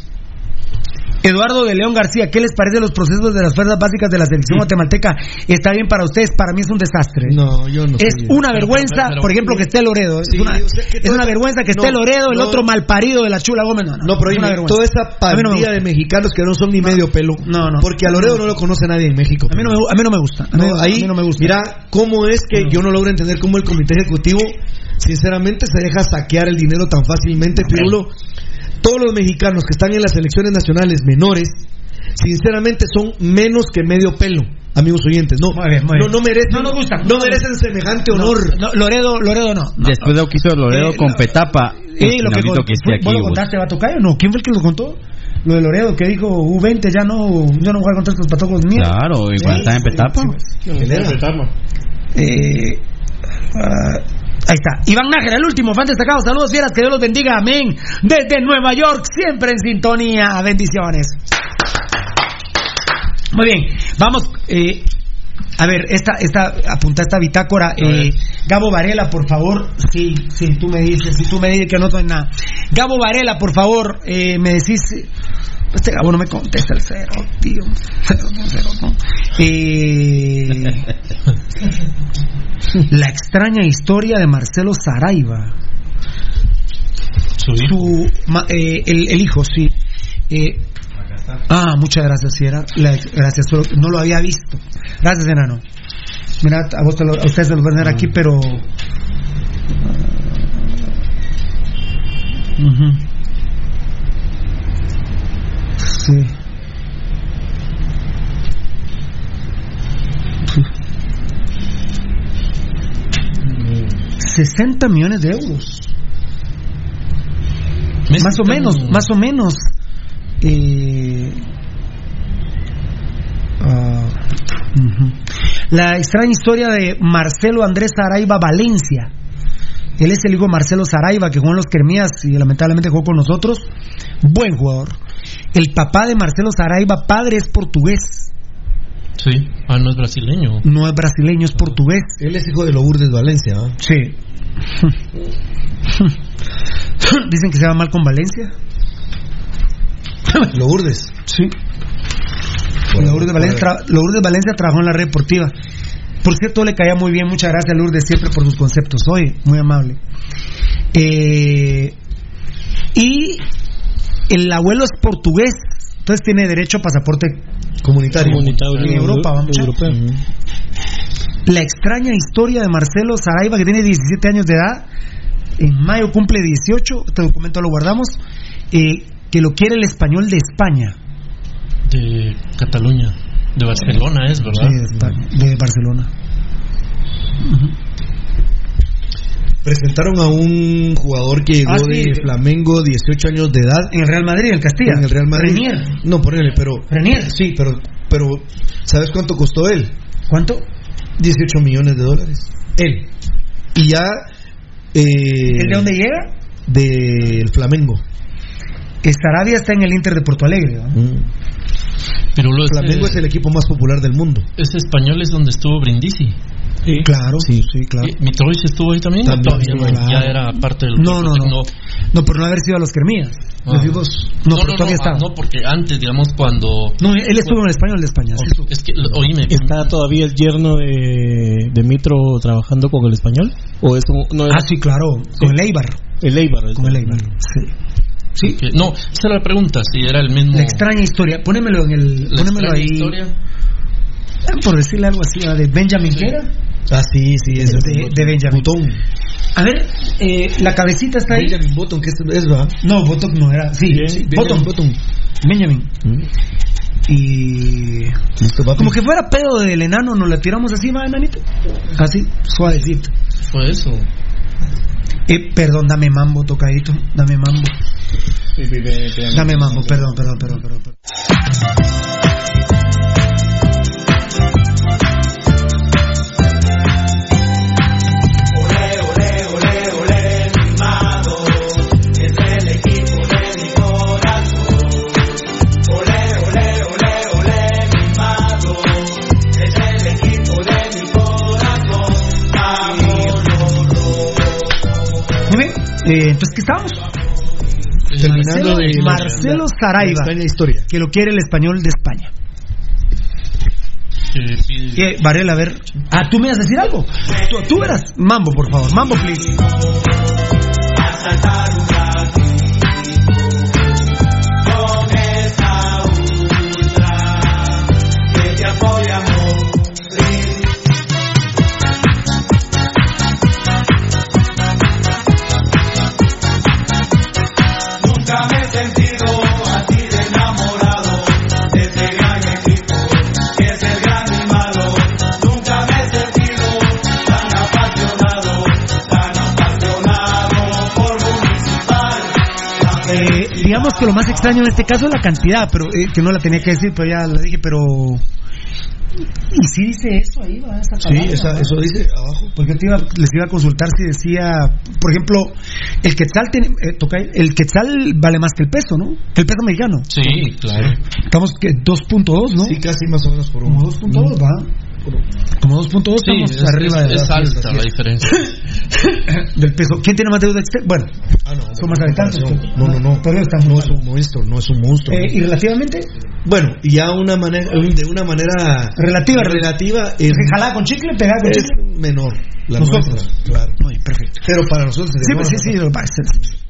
Eduardo de León García, ¿qué les parece los procesos de las fuerzas básicas de la selección guatemalteca? ¿Está bien para ustedes? Para mí es un desastre. No, yo no Es una vergüenza, pero- por ejemplo, que esté Loredo. Es Sí, una, yo sé que es una vergüenza que esté Loredo, el no. otro malparido de la Chula Gómez. No, pero es una vergüenza. toda esa me pandilla de mexicanos que no son ni medio pelo. No, no. Porque a Loredo no lo conoce nadie en México. A mí no me, a mí no me gusta. A mí, No, a ahí, mí no me gusta. Mira, cómo es que yo no logro entender cómo el comité ejecutivo, sinceramente, se deja saquear el dinero tan fácilmente, Pirulo. Todos los mexicanos que están en las selecciones nacionales menores sinceramente son menos que medio pelo. Amigos oyentes, no, Muy bien, muy no, bien. no merecen, No nos gusta. no merecen semejante honor. No, Loredo, Loredo no. no. Después de lo que hizo Loredo Eh, con la- Petapa, Eh, es lo que, con- que esté aquí. ¿Vos lo contaste, Batocayo? No, ¿quién fue el que lo contó? Lo de Loredo que dijo U20 ya no, yo no voy a contar estos patocos míos. Claro, y cuando estaba en Petapa. Eh, ah, ahí está. Iván Nájera, el último fan destacado. Saludos, fieras. Que Dios los bendiga. Amén. Desde Nueva York, siempre en sintonía. Bendiciones. Muy bien. Vamos. eh, a ver, esta, esta, apunta esta bitácora. Eh, Gabo Varela, por favor. Sí, sí, tú me dices. Si tú me dices que no soy nada. Gabo Varela, por favor. eh, me decís. Este Gabo no me contesta el cero, tío. Cero, no, cero, no. Eh, la extraña historia de Marcelo Saraiva. Su ma- eh, el, el hijo, sí. Eh, ah, muchas gracias, Sierra. La- gracias, solo- no lo había visto. Gracias, enano. Mira, a, vos te lo- a ustedes se lo van a ver aquí, pero. Ujú. Sí. 60 millones de euros. Más o menos, más o menos. La extraña historia de Marcelo Andrés Saraiva Valencia. Él es el hijo de Marcelo Saraiva, que jugó en los Kermías y lamentablemente jugó con nosotros. Buen jugador. El papá de Marcelo Saraiva, padre, es portugués. Sí. Ah, no es brasileño. No es brasileño, es portugués. Él es hijo de Lourdes Valencia. ¿ah? Sí. Dicen que se va mal con Valencia. Lourdes. Sí. Lourdes Valencia, tra- Lourdes Valencia trabajó en la red deportiva. Por cierto, le caía muy bien. Muchas gracias, Lourdes, siempre por sus conceptos. Oye, muy amable. Eh, y el abuelo es portugués, entonces tiene derecho a pasaporte Comunitario. en Europa. Vamos, La extraña historia de Marcelo Saraiva, que tiene 17 años de edad, en mayo cumple 18, este documento lo guardamos, eh, que lo quiere el español de España. De Cataluña. De Barcelona es, ¿verdad? Sí, de, España, de Barcelona. Presentaron a un jugador que llegó Ah, sí. de Flamengo, 18 años de edad. En el Real Madrid, en el Castilla. En el Real Madrid. Renier. No, ponele, pero. Renier. Sí, pero, pero. ¿Sabes cuánto costó él? ¿Cuánto? 18 millones de dólares. Él. Y ya. Eh, ¿El de dónde llega? Del Flamengo. Que Sarabia está en el Inter de Porto Alegre. ¿no? Mm. Pero lo Flamengo es el equipo más popular del mundo. Ese español es donde estuvo Brindisi. Claro, sí, sí, claro. ¿Y Mitrovic estuvo ahí también? También, Todavía sí, no, ya era parte del No, no, no. No, por no haber sido a los Kermías. Ah. Los No, pero todavía ah, estaba. no, porque antes, digamos, cuando... No, él estuvo en el español de España. sí estuvo. Es que, oíme, ¿Está todavía el yerno de, de Mitro trabajando con el español? ¿O es un- no es- Ah, sí, claro. Con el Eibar. El Eibar. Con el Eibar. Sí. Sí. que- no, esa era la pregunta, si era el mismo... La extraña historia. Pónemelo en el. la Pónemelo extraña ahí. historia. Por decirle algo así, de Benjamin ¿qué era? Ah, sí, sí, es De, de Benjamin. Botón. A ver, eh, la cabecita está ahí. Benjamin Botón, que es, es ¿verdad? No, Bottom no era. Sí, sí, Bottom. Botón. Benjamin. Y. Listo, papi. Como que fuera pedo del enano, nos la tiramos así, va, enanito. Así, suavecito. Fue eso. Eh, perdón, dame mambo, tocadito. Dame mambo. Dame mambo, perdón, perdón, perdón, perdón. perdón. Eh, entonces, ¿qué estamos? Terminando Marcelo, de Saraiva, historia. que lo quiere el español de España. Eh, Varela, a ver. Ah, tú me vas a decir algo. Tú, tú verás. Mambo, por favor. Mambo, please. Que lo más extraño en este caso es la cantidad, pero eh, que no la tenía que decir, pero ya la dije, pero y si dice eso ahí, va, esa Sí, palabra, esa- ¿va? eso dice abajo. Porque te iba- les iba a consultar si decía, por ejemplo, el quetzal, tiene- eh, toca- el quetzal vale más que el peso, ¿no? Que el peso mexicano. Sí, claro. Estamos que 2.2, ¿no? Sí, casi más o menos por uno. 2.2, va. Como 2.2 Sí, estamos es, arriba es- de es la- alta la diferencia. del peso. ¿Quién tiene más deuda externa? Bueno, Ah, no, son más habitantes. No, no, no. Todavía estamos No es un monstruo, no es un monstruo. Eh, ¿Y relativamente? Bueno, y ya una manera, de una manera Relativa, relativa es, ¿Jalada con chicle? ¿Pegada con es chicle? menor. La Nosotros. nuestra, claro. Muy perfecto. Pero para nosotros Sí, pues, sí, bueno, sí, lo que pasa es-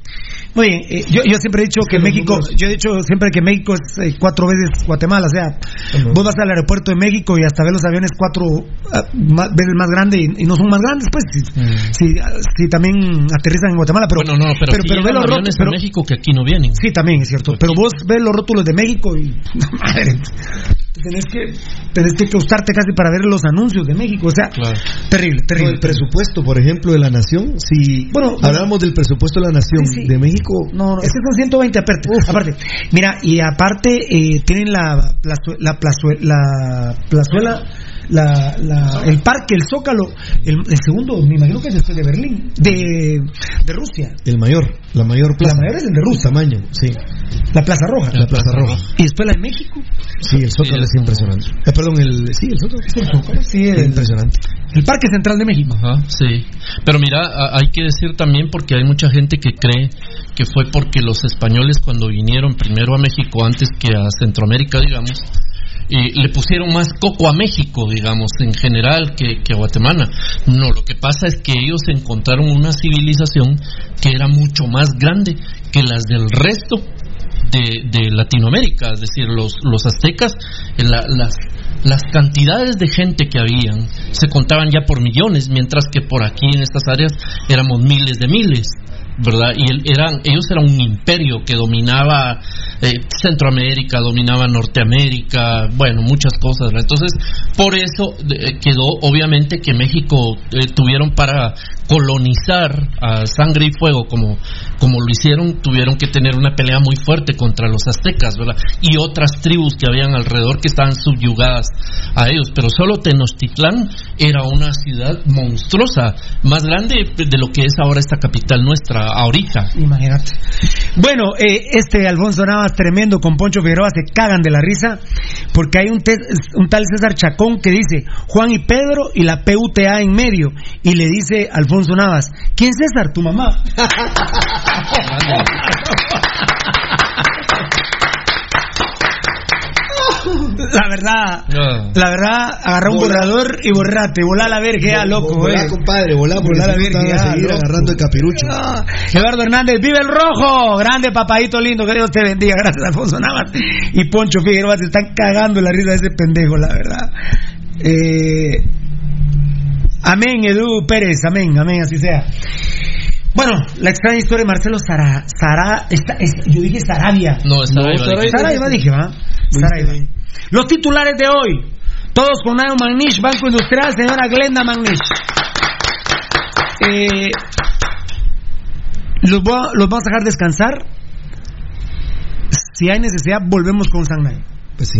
Muy bien, eh, yo, yo siempre he dicho que México, yo he dicho siempre que México es eh, cuatro veces Guatemala, o sea, vos vas al aeropuerto de México y hasta ves los aviones cuatro ah, más- veces más grandes y, y no son más grandes, pues, si, si también aterrizan en Guatemala, pero, bueno, no, pero, pero, sí pero ve llegan los aviones rótulos, a México que aquí no vienen. Sí, también es cierto. Pero vos ves los rótulos de México y. Madre, tenés que, tenés que costarte casi para ver los anuncios de México. O sea, Claro. terrible, No, terrible. el presupuesto, por ejemplo, de la nación, si Bueno, hablamos del presupuesto de la nación Sí, sí. de México, No, no, es que son 120 aparte. aparte. Mira, y aparte eh, tienen la, plazu- la, plazue- la plazuela, la, la- el parque, el Zócalo, el, el segundo, me imagino que es después de Berlín, de, de Rusia. el mayor, la mayor plaza. La mayor es el de El Rusia, tamaño, sí. la Plaza Roja. La Plaza Roja. Y después la de México. Sí, el Zócalo Sí, es es impresionante. Eh, perdón, el, sí, el Zócalo. Es el Zócalo, sí, Es el, impresionante. el Parque Central de México. Ajá, sí. Pero mira, a- hay que decir también porque hay mucha gente que cree que fue porque los españoles cuando vinieron primero a México antes que a Centroamérica, digamos, y le pusieron más coco a México, digamos, en general que, a Guatemala. No, lo que pasa es que ellos encontraron una civilización que era mucho más grande que las del resto de, de Latinoamérica, es decir, los, los aztecas, eh, la- las, las cantidades de gente que habían se contaban ya por millones, mientras que por aquí en estas áreas éramos miles de miles. ¿Verdad? Y el- eran, ellos eran un imperio que dominaba eh, Centroamérica, dominaba Norteamérica, bueno, muchas cosas. Entonces, por eso eh, quedó obviamente que México eh, tuvieron para colonizar a sangre y fuego como, como lo hicieron, tuvieron que tener una pelea muy fuerte contra los aztecas, ¿verdad? Y otras tribus que habían alrededor que estaban subyugadas a ellos. Pero solo Tenochtitlán era una ciudad monstruosa, más grande de lo que es ahora esta capital nuestra, ahorita. Imagínate. Bueno, eh, este Alfonso Navas tremendo con Poncho Figueroa se cagan de la risa porque hay un, te- un tal César Chacón que dice Juan y Pedro y la PUTA en medio y le dice Alfonso Navas, ¿quién César? Tu mamá. La verdad, la verdad, agarra un Volá. borrador y borrate, volá a la verga, ya, loco, Volá, eh. compadre, volá, Volá la no te van verga, a seguir loco. agarrando el capirucho. Ah, Eduardo Hernández, vive el rojo, grande papadito lindo, que Dios te bendiga, gracias Alfonso Navas y Poncho Figueroa se están cagando la risa de ese pendejo, la verdad. Eh, amén, Edu Pérez, amén, amén, así sea. Bueno, la extraña historia de Marcelo Sara, Sara, esta- es- yo dije Sarabia. No, Saraiva. Saraiva dije, ¿va? Saraiva. Los titulares de hoy, todos con Nayo Magnish, Banco Industrial, señora Glenda Magnish. Eh, los, voy a- los vamos a dejar descansar. Si hay necesidad, volvemos con San Pues sí,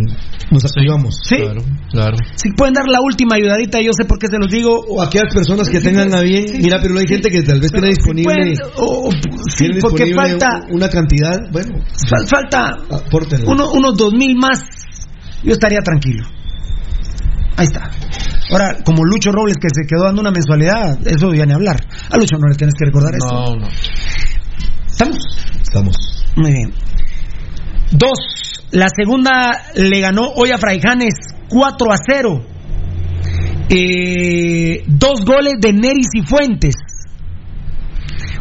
nos activamos. Sí. Claro, claro. Si pueden dar la última ayudadita, yo sé por qué se los digo. O aquellas personas que tengan a bien, sí, mira, pero hay gente que tal vez tiene si disponible, pueden, o- o- sí, porque disponible falta, una cantidad, bueno, fal- falta uno- unos dos mil más. Yo estaría tranquilo. Ahí está. Ahora, como Lucho Robles que se quedó dando una mensualidad, eso ya ni hablar. A Lucho no le tienes que recordar eso. No, no. ¿Estamos? Estamos. Muy bien. Dos. La segunda le ganó hoy a Fraijanes 4 a 0. Eh, dos goles de Neris y Fuentes.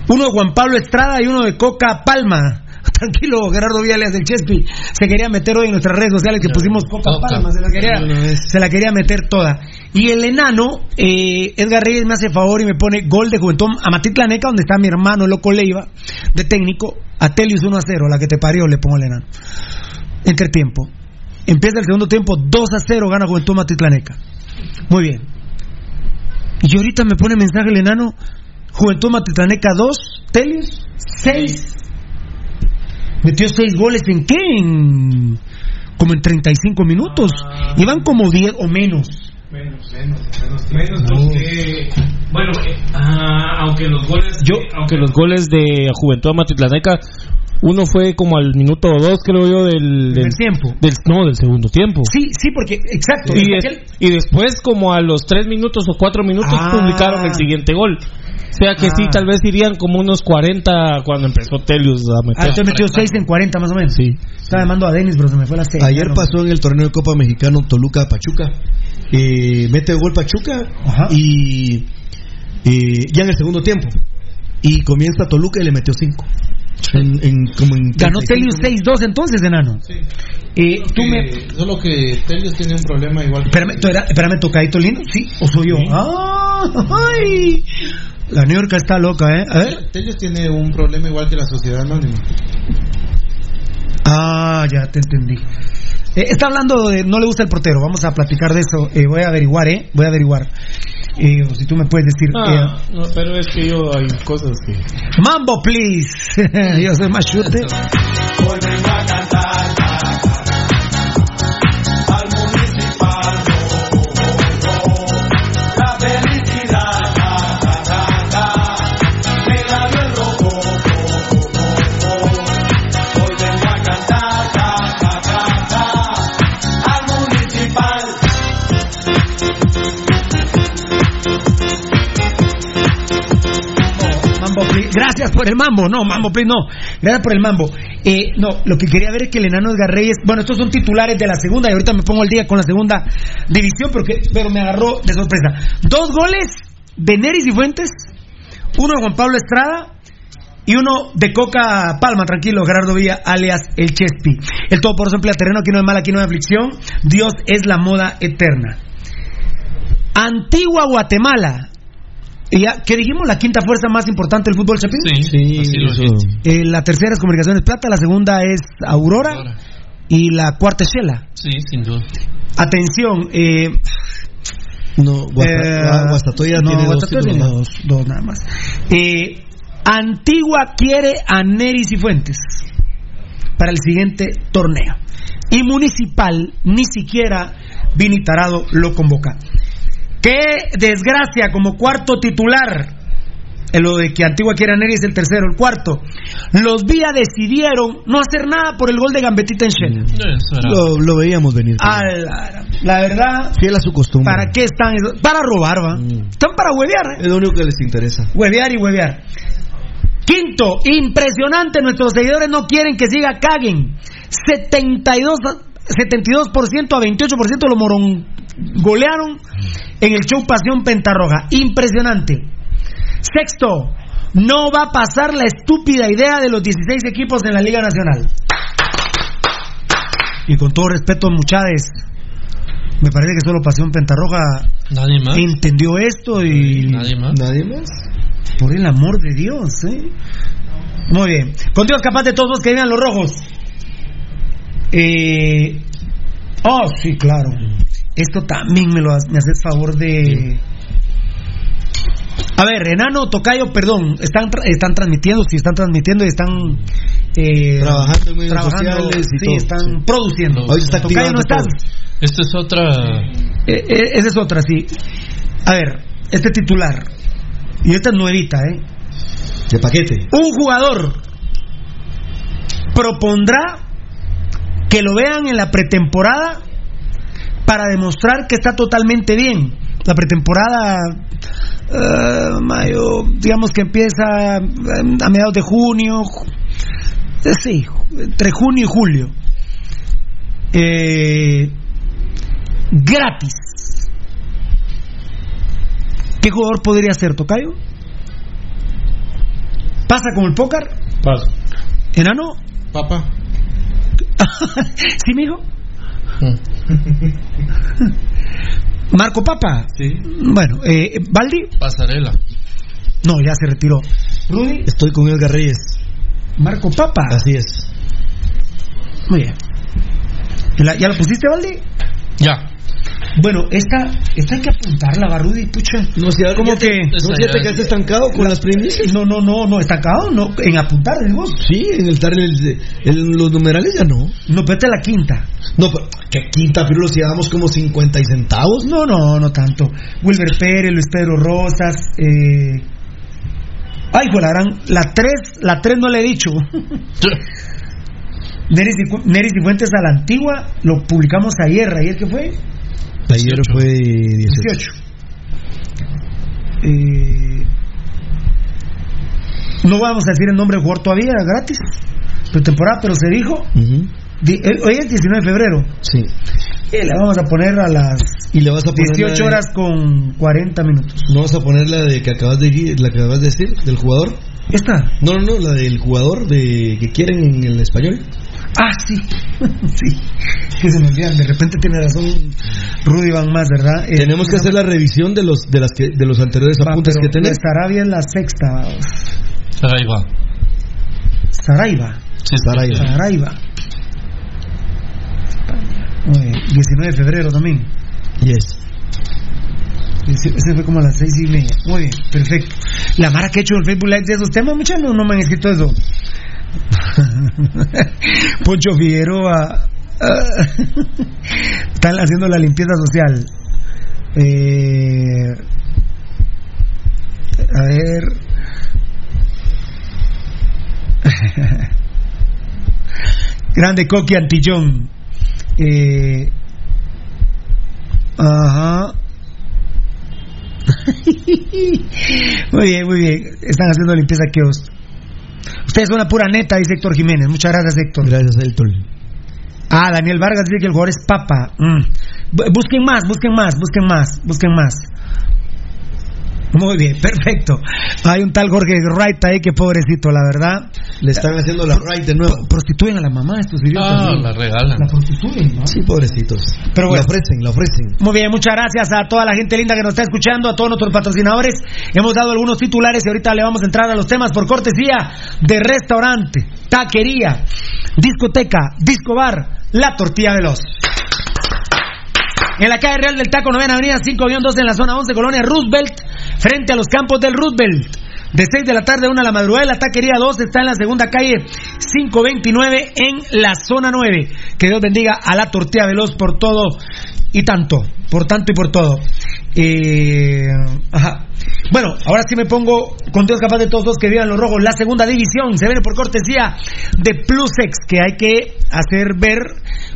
Uno de Juan Pablo Estrada y uno de Coca Palma. Tranquilo, Gerardo Viales del Chespi. Se quería meter hoy en nuestras redes sociales que pusimos Coca. Palma. Se la, quería, se la quería meter toda. Y el enano, eh, Edgar Reyes me hace favor y me pone gol de Juventud a Matitlaneca, donde está mi hermano Loco Leiva, de técnico. A Telius 1 a 0, la que te parió, le pongo el enano. Entretiempo. Empieza el segundo tiempo, 2 a 0 gana Juventud Matitlaneca. Muy bien. Y ahorita me pone mensaje el enano, Juventud Matitlaneca 2, Telius 6. Metió seis goles en qué? En, como en 35 minutos. Iban como 10 o menos. Menos, menos, menos, menos porque, bueno, eh, ah, aunque los goles, yo, aunque los goles de Juventud Amatitlaneca, uno fue como al minuto dos, creo yo, del, del tiempo. Del, no, del segundo tiempo. Sí, sí, porque, exacto. Y, es, y después, como a los tres minutos o cuatro minutos, Ah. publicaron el siguiente gol. O sea que sí, Ah. tal vez irían como unos 40 cuando empezó Telius a Ah, meter. entonces metió 6 en 40 más o menos. Sí. Estaba llamando a Denis, pero se me fue la seis. Ayer No. pasó en el torneo de Copa Mexicano Toluca Pachuca. Eh, mete gol Pachuca y eh, ya en el segundo tiempo. Y comienza Toluca y le metió 5. En, en- como en Ganó 35 Telius 6-2 entonces, enano. Eh, tú me... Solo que Telios tiene un problema igual. que- Espérame, ¿tú era- espérame, tocadito lindo, ¿sí? ¿O soy yo? Ah, ¡Ay! La New York está loca, ¿eh? A ver. Telios tiene un problema igual que la sociedad anónima. Ah, ya te entendí. Eh, está hablando de no le gusta el portero. Vamos a platicar de eso. Eh, voy a averiguar, ¿eh? Voy a averiguar. Eh, si tú me puedes decir. Ah, eh, no, pero es que yo hay cosas que... Mambo, please. yo soy más chute. La Mambo, please. Gracias por el mambo. No, mambo, please, no. Gracias por el mambo. Eh, no, lo que quería ver es que el enano Edgar Reyes. Bueno, estos son titulares de la segunda y ahorita me pongo al día con la segunda división, pero, que- pero me agarró de sorpresa. Dos goles de Neris y Fuentes, uno de Juan Pablo Estrada y uno de Coca Palma, tranquilo, Gerardo Villa, alias el Chespi. El todo por emplea terreno, aquí no hay mal, aquí no hay aflicción. Dios es la moda eterna. Antigua Guatemala. Y ya, ¿Qué dijimos? La quinta fuerza más importante del fútbol, Chapín. Sí, así lo eso. dijiste. Eh, la tercera es Comunicaciones Plata, la segunda es Aurora, Aurora. y la cuarta es Shela. Sí, sin duda. Atención, eh, No, Guasta- eh, Gua- Guastatoya no, tiene dos Guastatoya títulos, tiene ¿no? dos, dos nada más. Eh, Antigua quiere a Neris y Fuentes para el siguiente torneo. Y Municipal ni siquiera Vini Tarado lo convoca. Qué desgracia como cuarto titular. En lo de que Antigua quiere a Neris es el tercero, el cuarto. Los Vía decidieron no hacer nada por el gol de Gambetita en Shell. Lo, lo veíamos venir. A la, la verdad, Fiel a su costumbre. ¿para qué están? Para robar, va. Están para huevear, ¿eh? Es lo único que les interesa. Huevear y huevear. Quinto, impresionante, nuestros seguidores no quieren que siga caguen. 72, a- 72% a 28% lo morongolearon en el show Pasión Pentarroja. Impresionante. Sexto, no va a pasar la estúpida idea de los 16 equipos en la Liga Nacional. Y con todo respeto, muchachos, me parece que solo Pasión Pentarroja Nadie más. entendió esto y Nadie más. ¿Nadie más? por el amor de Dios, ¿eh? Muy bien. Con Dios capaz de todos los que vivan los rojos. Eh... Oh, sí, claro. Esto también me lo me haces favor de. A ver, Enano, Tocayo, perdón, están están transmitiendo, sí, están transmitiendo y están eh, Trabajando en medios trabajando, sociales y sí, todo, están sí. produciendo. Hoy se está Tocayo, no estás. Esta es otra. Eh, eh, esa es otra, sí. A ver, este titular. Y esta es nuevita, ¿eh? De paquete. Un jugador propondrá que lo vean en la pretemporada para demostrar que está totalmente bien. La pretemporada, eh, mayo, digamos que empieza eh, a mediados de junio, ju- eh, sí, entre junio y julio. Eh, gratis. ¿Qué jugador podría ser, Tocayo? ¿Pasa como el póker? Paso. ¿Enano? Papá. ¿Sí, mijo? Marco Papa. Sí. Bueno, eh, ¿Baldi? Pasarela. No, ya se retiró. ¿Rudy? Estoy con Edgar Reyes. Marco Papa. Así es. Muy bien. ¿La- ¿Ya lo pusiste, Baldi? Ya. Bueno, esta, esta hay que apuntarla, Barrudi, pucha. No sé, ¿Cómo ya te- que? ¿No se te quedaste estancado con las primicias? No, no, no, no, estancado, no, en apuntar, digo. Sí, en el el, el- los numerales ya no. No, vete a la quinta. No, pero ¿qué quinta, pero los llevamos como 50 y centavos? No, no, no tanto. Wilber Pérez, Luis Pedro Rosas, eh... Ay, la gran, la 3, la 3 no le he dicho. Neris Neris y Fuentes a la antigua, lo publicamos ayer, ayer que fue, Ayer fue 18. 18. Eh, no vamos a decir el nombre del jugador todavía, gratis, pretemporada, pero se dijo. Di- eh, hoy es 19 de febrero. Sí. Eh, la vamos a poner a las Y le vas a poner 18 la de- horas con 40 minutos. ¿No vas a poner la de que acabas de, la que acabas de decir, del jugador? ¿Esta? No, no, no, la del jugador de que quieren en el español. Ah, sí. sí. Que se me olvidan. De repente tiene razón Rudy Van Más, ¿verdad? Eh, Tenemos que hacer la revisión de los de las que de los anteriores Va, apuntes que tenés. Sarabia es la sexta. Saraiva. Saraiva. Sí, Saraiva. Saraiva. Muy bien. 19 de febrero también. Yes. Ese fue como a las seis y media. Muy bien, perfecto. La Mara que ha hecho el Facebook Live de esos temas, muchas no, no me han escrito eso. Poncho Figueroa. están haciendo la limpieza social. Eh, a ver. Grande Coqui Antillón. Eh, ajá. muy bien, muy bien. Están haciendo limpieza kiosco. Ustedes son una pura neta, dice Héctor Jiménez. Muchas gracias, Héctor. Gracias, Héctor. Ah, Daniel Vargas dice que el jugador es papa. Mm. Bu- Busquen más, busquen más, busquen más, busquen más. Muy bien, perfecto. Hay un tal Jorge Wright ahí que pobrecito, la verdad. Le están haciendo la right de nuevo. Prostituyen a la mamá estos idiotas. Ah, ¿no? la regalan. La prostituyen, ¿no? Sí, pobrecitos. Pero bueno. La ofrecen, la ofrecen. Muy bien, muchas gracias a toda la gente linda que nos está escuchando, a todos nuestros patrocinadores. Hemos dado algunos titulares y ahorita le vamos a entrar a los temas por cortesía de restaurante, taquería, discoteca, disco bar, la tortilla veloz. En la calle Real del Taco, novena avenida 5-2 en la zona 11, colonia Roosevelt, frente a los campos del Roosevelt. De 6 de la tarde a 1 de la madrugada, la taquería 2 está en la segunda calle 529 en la zona 9. Que Dios bendiga a la tortilla veloz por todo y tanto, por tanto y por todo. Eh, ajá. Bueno, ahora sí me pongo con Dios capaz de todos los que vivan los rojos. La segunda división se viene por cortesía de Plusex, que hay que hacer ver,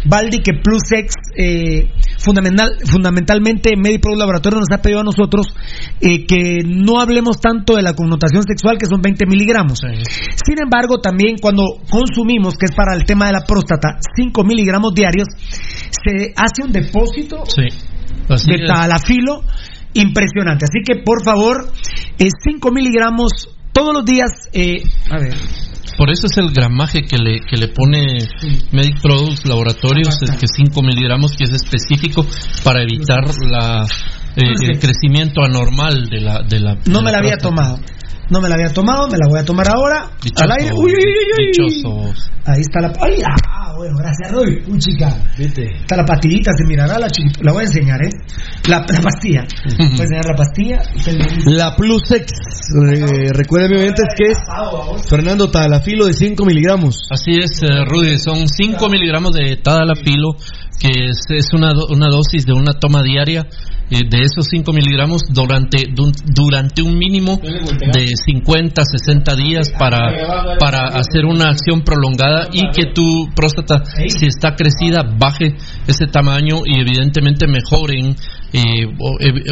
Baldi, que Plusex, eh, fundamental, fundamentalmente Medipro Laboratorio nos ha pedido a nosotros eh, que no hablemos tanto de la connotación sexual, que son 20 miligramos. Sin embargo, también cuando consumimos, que es para el tema de la próstata, 5 miligramos diarios, se hace un depósito Sí. De talafilo impresionante. Así que por favor, 5 miligramos todos los días. eh, a ver, Por eso es el gramaje que le, que le pone Medic Products Laboratorios, es que 5 miligramos, que es específico para evitar la, eh, el crecimiento anormal de la. De la no de me la había tomado. No me la había tomado, me la voy a tomar ahora. Dichoso, al aire. Uy, uy, uy. Ahí está la. ¡Ay, ah, bueno, gracias, Roy. Uy, chica. Está la pastillita, se mirará la chiquita. La voy a enseñar, ¿eh? La, la pastilla. Voy a enseñar la pastilla. La Plusex, eh, recuerden mi oyentes que es Fernando Talafilo de 5 miligramos. Así es, eh, Rudy, son 5 miligramos de tadalafilo, que es, es una, do- una dosis de una toma diaria eh, de esos 5 miligramos durante, durante un mínimo de 50, 60 días para, para hacer una acción prolongada y que tu próstata, si está crecida, baje ese tamaño y evidentemente mejoren, eh,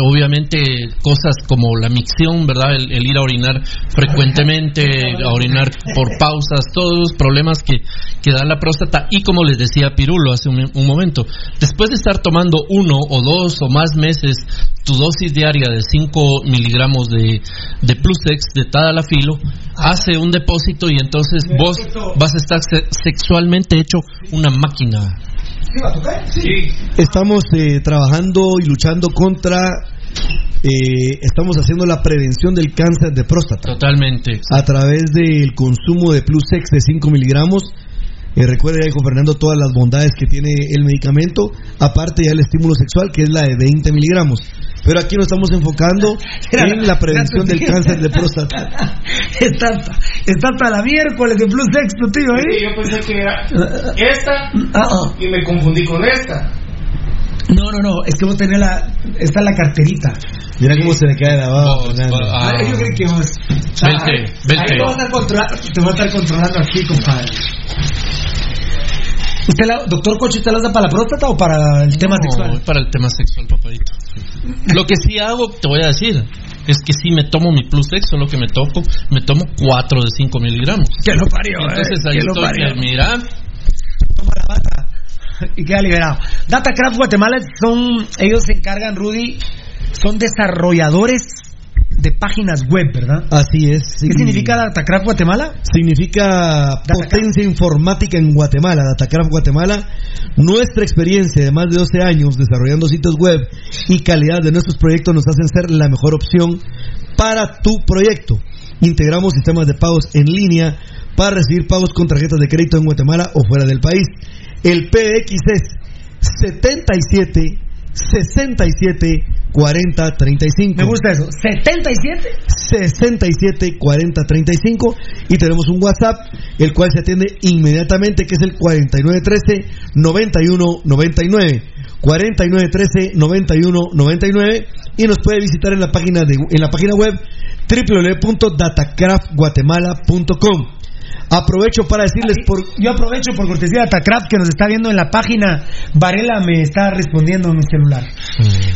obviamente, cosas como la micción, ¿verdad? El, el ir a orinar frecuentemente, a orinar por pausas, todos los problemas que, que da la próstata. Y como les decía Pirulo hace un, un momento, después de estar tomando uno o dos o más meses tu dosis diaria de 5 miligramos de, de Plusex, de Tadalafilo, hace un depósito y entonces vos vas a estar se- sexualmente hecho una máquina. Estamos eh, trabajando y luchando contra, eh, estamos haciendo la prevención del cáncer de próstata. Totalmente. A través del consumo de Plusex de 5 miligramos, Eh, recuerde ahí con Fernando todas las bondades que tiene el medicamento, aparte ya el estímulo sexual que es la de 20 miligramos. Pero aquí nos estamos enfocando en la prevención del cáncer de próstata. está, está hasta la miércoles de Plus Sexto, tío, ¿eh? Sí, yo pensé que era esta y me confundí con esta. No, no, no, es que vos tenés la. Esta es la carterita. Mira cómo se le cae la baba. Fernando. Ah, yo creo que vos. Vente, Ahí vente. te voy a estar controlando, te voy a estar controlando aquí, compadre. ¿Usted la, doctor Coche, ¿usted la usa para la próstata o para el tema No, sexual? para el tema sexual, papadito. Lo que sí hago, te voy a decir, es que sí me tomo mi plus sexo, lo que me toco, me tomo 4 de 5 miligramos. Que lo parió, Entonces eh, ahí que lo estoy, mira, Toma la bata y queda liberado. Datacraft Guatemala son, ellos se encargan, Rudy, son desarrolladores de páginas web, ¿verdad? Así es. ¿Qué significa Datacraft Guatemala? Significa potencia informática en Guatemala, Datacraft Guatemala. Nuestra experiencia de más de 12 años desarrollando sitios web y calidad de nuestros proyectos nos hacen ser la mejor opción para tu proyecto. Integramos sistemas de pagos en línea para recibir pagos con tarjetas de crédito en Guatemala o fuera del país. El PX es 77 67 40 35. Me gusta eso. 77 67 40 35 y tenemos un WhatsApp el cual se atiende inmediatamente que es el 4913 91 99 4913 91 99 y nos puede visitar en la página de en la página web www.datacraftguatemala.com Aprovecho para decirles por Yo aprovecho por cortesía de Datacraft que nos está viendo en la página. Varela me está respondiendo en mi celular.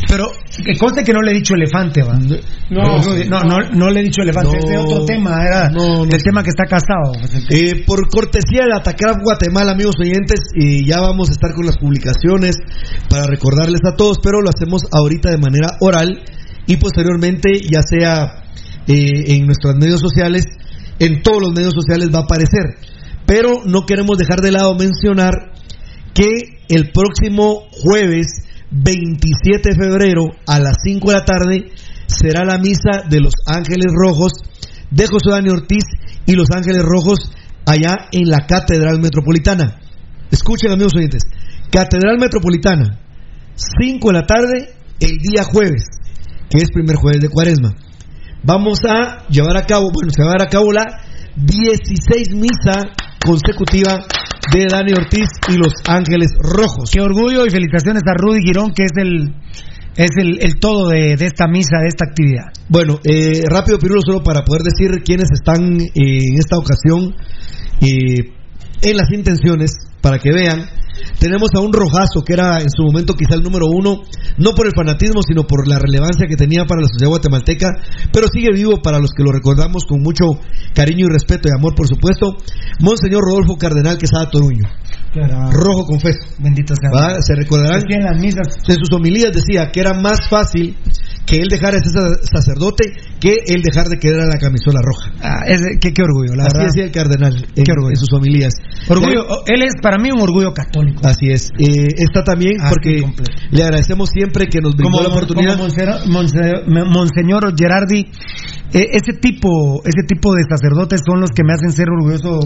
Pero que conste que no le he dicho elefante, va. No, no, no, no le he dicho elefante. No. es de otro tema, era del tema que está casado. Eh, por cortesía de Atacraft Guatemala, amigos oyentes, y ya vamos a estar con las publicaciones para recordarles a todos, pero lo hacemos ahorita de manera oral y posteriormente, ya sea eh, en nuestros medios sociales, en todos los medios sociales va a aparecer. Pero no queremos dejar de lado mencionar que el próximo jueves 27 de febrero a las 5 de la tarde será la misa de los Ángeles Rojos de José Daniel Ortiz y los Ángeles Rojos allá en la Catedral Metropolitana. Escuchen amigos oyentes, Catedral Metropolitana, 5 de la tarde el día jueves, que es primer jueves de cuaresma. Vamos a llevar a cabo, bueno, se va a llevar a cabo la 16 misa consecutiva de Dani Ortiz y los Ángeles Rojos. Qué orgullo y felicitaciones a Rudy Girón, que es el es el, el todo de, de esta misa, de esta actividad. Bueno, eh, rápido Pirulo, solo para poder decir quiénes están eh, en esta ocasión eh, en las intenciones, para que vean. Tenemos a un rojazo que era en su momento quizá el número uno, no por el fanatismo, sino por la relevancia que tenía para la sociedad guatemalteca, pero sigue vivo para los que lo recordamos con mucho cariño y respeto y amor, por supuesto. Monseñor Rodolfo Cardenal Quesada Toruño. Rojo confeso. Bendito sea. Se recordarán. en las misas. En sus homilías decía que era más fácil que él dejara de ser sacerdote que él dejar de querer a la camisola roja. Ah, es, qué, qué orgullo, la Así verdad. decía el cardenal en, Qué orgullo. en sus homilías. Orgullo, él es para mí un orgullo católico. Así es. Eh, está también Ah, porque completo. le agradecemos siempre que nos brindó como, la oportunidad. como Monseñor, Monse- Monseñor Gerardi, eh, ese tipo, ese tipo de sacerdotes son los que me hacen ser orgulloso,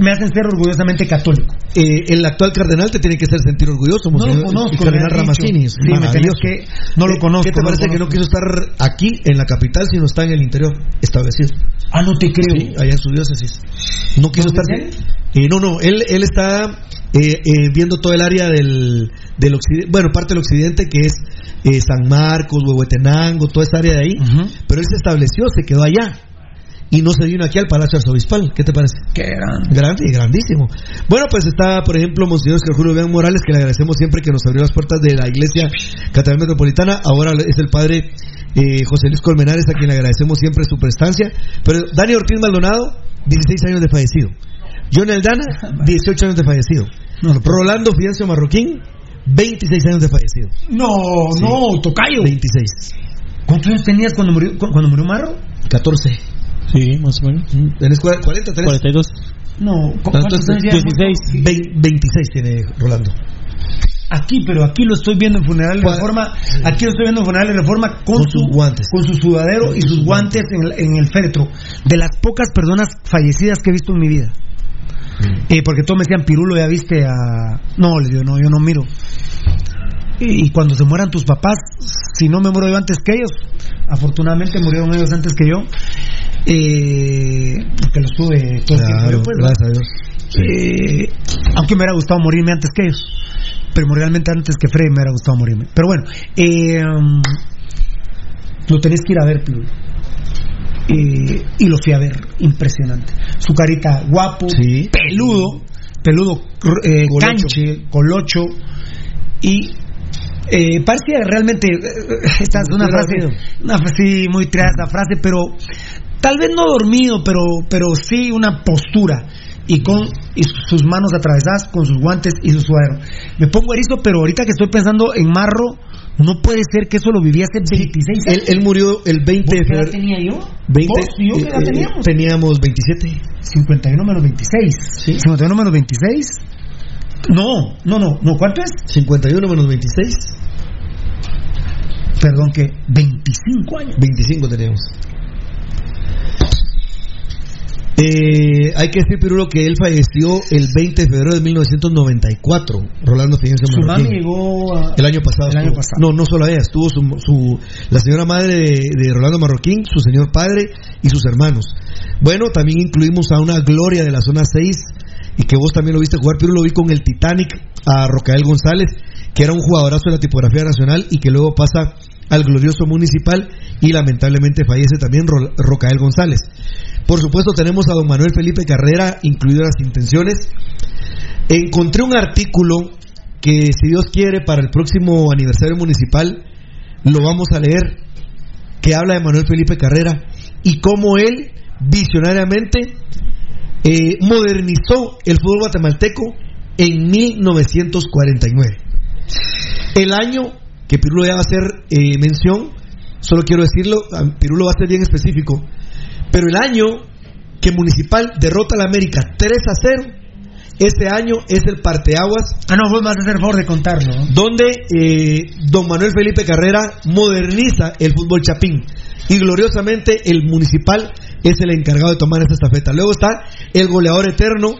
me hacen ser orgullosamente católico. Eh, el actual cardenal te tiene que hacer sentir orgulloso, No lo Monseñor- conozco, el cardenal Ramazzini. Sí, me tenés maravilloso. que- no lo ¿Qué- conozco, ¿Qué te no parece que no quiso estar aquí en la capital, sino está en el interior establecido? Ah, no te creo. Sí, allá en su diócesis. No quiso ¿Dónde estar. Eh, no, no, él, él está eh, eh, viendo todo el área del, del occidente, bueno, parte del occidente que es eh, San Marcos, Huehuetenango, toda esa área de ahí. Pero él se estableció, se quedó allá. Y no se vino aquí al Palacio Arzobispal. ¿Qué te parece? Qué grande. Grande y grandísimo. Bueno, pues está, por ejemplo, Monseñor Oscar Julio Morales, que le agradecemos siempre que nos abrió las puertas de la Iglesia Catedral Metropolitana. Ahora es el padre eh, José Luis Colmenares, a quien le agradecemos siempre su prestancia. Pero Dani Ortiz Maldonado, 16 años de fallecido. John Aldana, 18 años de fallecido. Rolando Fiancio Marroquín, 26 años de fallecido. No, no, tocayo. 26. ¿Cuántos años tenías cuando murió, cu- cuando murió Marro? 14. Sí, más o menos. ¿Tenés cua- 40? ¿Tenés? 42. No, ¿cu- ¿cuántos Entonces, años ya? 16. Vein- 26 tiene Rolando. Aquí, pero aquí lo estoy viendo en Funeral de Reforma. Aquí lo estoy viendo en Funeral de Reforma con, Con su, sus guantes. con su sudadero y sus guantes en, el- en el féretro. De las pocas personas fallecidas que he visto en mi vida. Eh, porque todos me decían, Pirulo, ya viste a... No, le digo, no, yo no miro. Y, y cuando se mueran tus papás, si no me muero yo antes que ellos, afortunadamente murieron ellos antes que yo, eh, que los tuve todo el tiempo pues, gracias a Dios. Eh, aunque me hubiera gustado morirme antes que ellos. Pero realmente antes que Freddy me hubiera gustado morirme. Pero bueno, eh, um, lo tenés que ir a ver. Eh, y lo fui a ver, impresionante. Su carita guapo, peludo, peludo, eh, Colocho. canche, colocho. Y eh, parecía realmente, eh, esta es una frase, dormido. una frase, sí, muy tirada esta frase, pero tal vez no dormido, pero, pero sí una postura. Y con y su- sus manos atravesadas, con sus guantes y su suero. Me pongo erizo, pero ahorita que estoy pensando en Marro, no puede ser que eso lo viví hace 26 Él, años. él murió el 20 de ¿Qué edad febrero. tenía yo? 20, ¿Vos y yo qué edad eh, eh, teníamos? teníamos 27. 51 menos 26. 51 menos 26. No, no, no, no, ¿cuánto es? 51 menos 26. Perdón, que 25 años. 25 teníamos. Eh, hay que decir, Pirulo, que él falleció el 20 de febrero de 1994. Rolando Fidencio Su mami llegó a- El año pasado. El año estuvo. pasado. No, no solo ella, estuvo su, su- la señora madre de, de Rolando Marroquín, su señor padre y sus hermanos. Bueno, también incluimos a una gloria de la zona 6 y que vos también lo viste jugar, pero lo vi con el Titanic a Rocael González, que era un jugadorazo de la tipografía nacional y que luego pasa al glorioso municipal y lamentablemente fallece también Ro- Rocael González. Por supuesto tenemos a don Manuel Felipe Carrera, incluido las intenciones. Encontré un artículo que si Dios quiere para el próximo aniversario municipal lo vamos a leer que habla de Manuel Felipe Carrera y cómo él visionariamente eh, modernizó el fútbol guatemalteco en 1949. El año que Pirulo ya va a hacer eh, mención, solo quiero decirlo, Pirulo va a ser bien específico, pero el año que Municipal derrota a la América 3 a 0, ese año es el parteaguas Ah, no, vos me vas a hacer favor de contarlo. ¿no? donde eh, don Manuel Felipe Carrera moderniza el fútbol chapín y gloriosamente el municipal es el encargado de tomar esta estafeta. Luego está el goleador eterno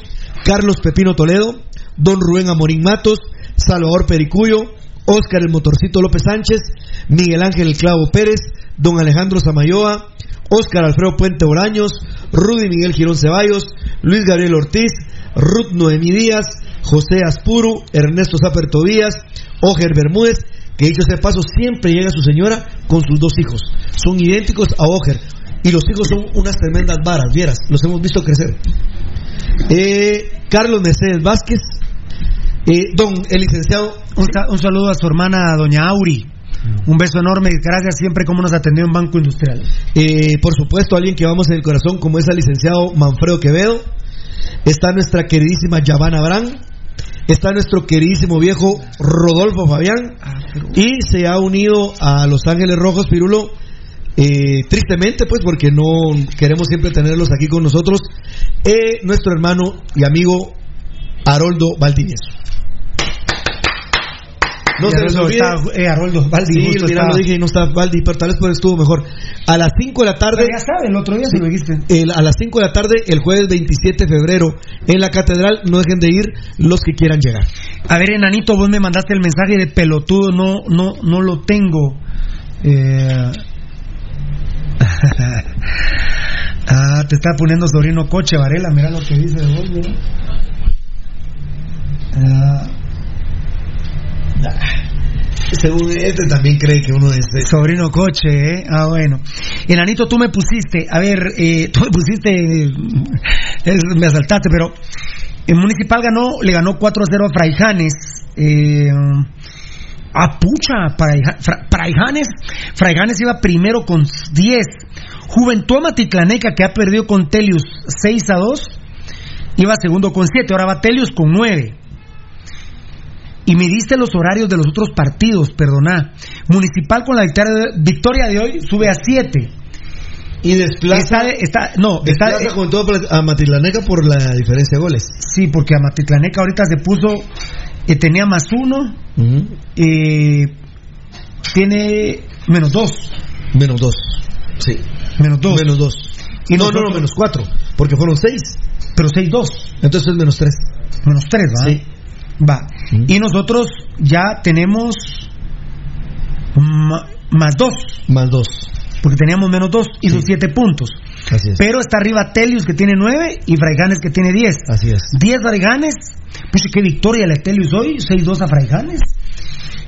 Carlos Pepino Toledo, don Rubén Amorín Matos, Salvador Pericuyo, Óscar el Motorcito López Sánchez, Miguel Ángel el Clavo Pérez, don Alejandro Samayoa, Óscar Alfredo Puente Oraños, Rudy Miguel Girón Ceballos, Luis Gabriel Ortiz, Ruth Noemí Díaz, José Aspuru, Ernesto Zaper Tobías, Oger Bermúdez, que dicho sea paso, siempre llega su señora con sus dos hijos. Son idénticos a Oger. Y los hijos son unas tremendas varas, vieras, los hemos visto crecer. Eh, Carlos Mercedes Vázquez, eh, don el licenciado. Un, sa- un saludo a su hermana, doña Auri. Un beso enorme gracias siempre como nos atendió en Banco Industrial. Eh, por supuesto, alguien que vamos en el corazón, como es el licenciado Manfredo Quevedo. Está nuestra queridísima Yavana Brán. Está nuestro queridísimo viejo Rodolfo Fabián. Y se ha unido a Los Ángeles Rojos, Pirulo. Eh, tristemente, pues, porque no queremos siempre tenerlos aquí con nosotros. eh, nuestro hermano y amigo Haroldo Valdivieso. No Y se les Haroldo olvide. eh, Haroldo Valdi, Sí, justo mira, estaba- lo dije y no está Valdi, pero tal vez por estuvo mejor. A las 5 de la tarde. Pero ya sabe, el otro día se lo dijiste. el- a las 5 de la tarde, el jueves 27 de febrero, en la catedral. No dejen de ir los que quieran llegar. A ver, enanito, vos me mandaste el mensaje de pelotudo, no, no, no lo tengo. Eh... ah, te está poniendo sobrino coche, Varela, mira lo que dice de vos, mira. Ah, Según este también cree que uno es sobrino coche, ¿eh? Ah, bueno. Enanito, tú me pusiste, a ver, eh, tú me pusiste, eh, me asaltaste, pero el Municipal ganó, le ganó 4-0 a Fraijanes. Eh, a pucha, Fraija- Fra- Fraijanes, Fraijanes iba primero con 10. Juventud Matitlaneca, que ha perdido con Telius 6 a 2, iba segundo con 7, ahora va Telius con 9. Y me diste los horarios de los otros partidos, perdoná. Municipal con la victoria de, hoy sube a 7. Y desplaza. Está, está- no, está, Desplaza con todo a Matitlaneca por la diferencia de goles. Sí, porque a Matitlaneca ahorita se puso, eh, tenía más uno, eh, tiene menos dos. Menos dos. Sí. Menos dos. Menos dos. Y no, no, menos cuatro. Porque fueron seis. Pero 6-2. Entonces es menos 3. Menos 3, ¿va? Sí. Va. Y nosotros ya tenemos más 2. Más 2. Porque teníamos menos 2 y sus 7 puntos. Así es. Pero está arriba Telius que tiene 9 y Fraiganes que tiene 10. Así es. 10 Fraiganes. Pues qué victoria la Telius hoy. 6-2 a Fraiganes.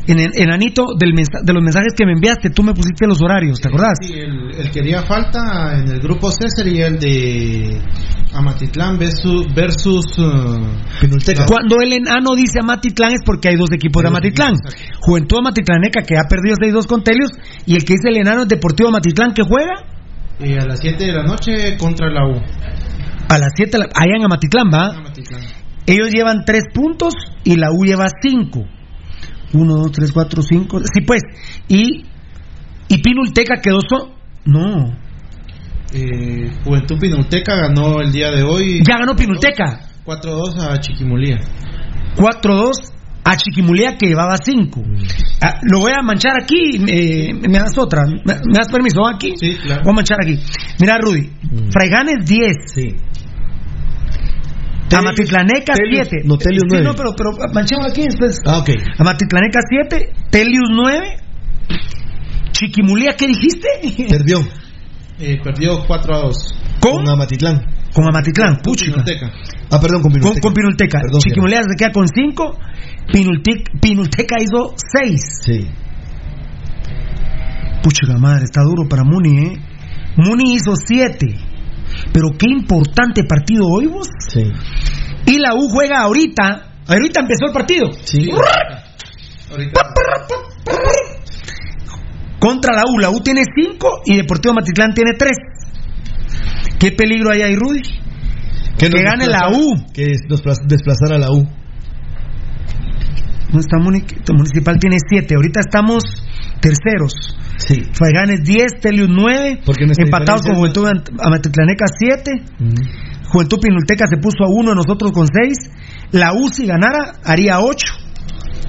En el enanito del mensa- de los mensajes que me enviaste, tú me pusiste los horarios, ¿te acordás? Sí, el, el que haría falta en el grupo C sería el de Amatitlán versus, versus uh, Cuando el enano dice Amatitlán es porque hay dos equipos de Amatitlán. Juventud Amatitlaneca que ha perdido 6-2 con Telius y el que dice el enano es Deportivo Amatitlán que juega eh, a las 7 de la noche contra la U. a las 7 allá en Amatitlán, ¿va? Amatitlán. Ellos llevan 3 puntos y la U lleva 5. 1, 2, 3, 4, 5. Sí, pues. Y, y Pinulteca quedó so No. Eh, Juventud Pinulteca ganó el día de hoy. Ya ganó Pinulteca. 4-2 a Chiquimulía. 4-2 a Chiquimulea que llevaba 5. lo voy a manchar aquí. eh, me das otra. ¿Me, me das permiso aquí? Sí, claro. Voy a manchar aquí. Mira, Rudy. Fraiganes 10. Sí. Amatitlaneca Telius- 7. no, Telius Sí, nueve. no, pero, pero manchemos aquí después. Ah, ok. Amatitlaneca 7. Telius 9. Chiquimulea, ¿qué dijiste? Perdió. Eh, perdió 4 a 2. ¿Con? Amatitlán. Con Amatitlán, puchica. Ah, perdón, con Con, Pinulteca. con Pinulteca. Perdón, Chiquimulea se queda con 5. Pinulteca hizo 6. Sí. Puchica madre, está duro para Muni, ¿eh? Muni hizo 7. Pero qué importante partido hoy vos. Sí. Y la U juega ahorita. Ahorita empezó el partido. Sí. Ahorita. Contra la U. La U tiene 5 y Deportivo Matitlán tiene 3. ¿Qué peligro hay ahí, Rudy? Que nos gane la U. Que es desplaz- desplazar a la U. No está Muni- Municipal tiene 7. Ahorita estamos terceros. Sí. Faiganes 10, Telius 9. Porque nuestra Empatados con Juventud Amatitlaneca 7. Juventud Pinulteca se puso a 1, nosotros con 6. La U si ganara haría 8.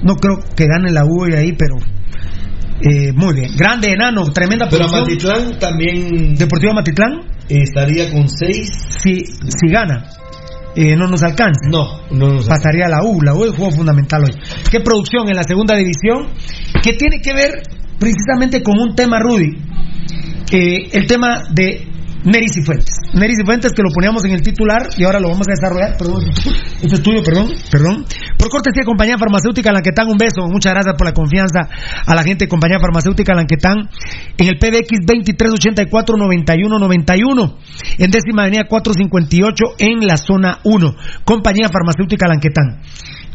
No creo que gane la U hoy ahí, pero eh, muy bien. Grande enano, tremenda Pero producción. Amatitlán también Deportivo Amatitlán, estaría con 6. si, si gana, eh, no nos alcanza. No, no nos Pasaría a la U. La U es juego fundamental hoy. ¿Qué producción en la segunda división? Que tiene que ver precisamente con un tema, Rudy. Eh, el tema de Neris y Fuentes. Neris Fuentes que lo poníamos en el titular y ahora lo vamos a desarrollar. Perdón, esto es tuyo, perdón, perdón. Por cortesía Compañía Farmacéutica Lanquetán, un beso. Muchas gracias por la confianza a la gente de Compañía Farmacéutica Lanquetán en el PBX 2384-9191 en décima avenida 458 en la zona 1. Compañía Farmacéutica Lanquetán.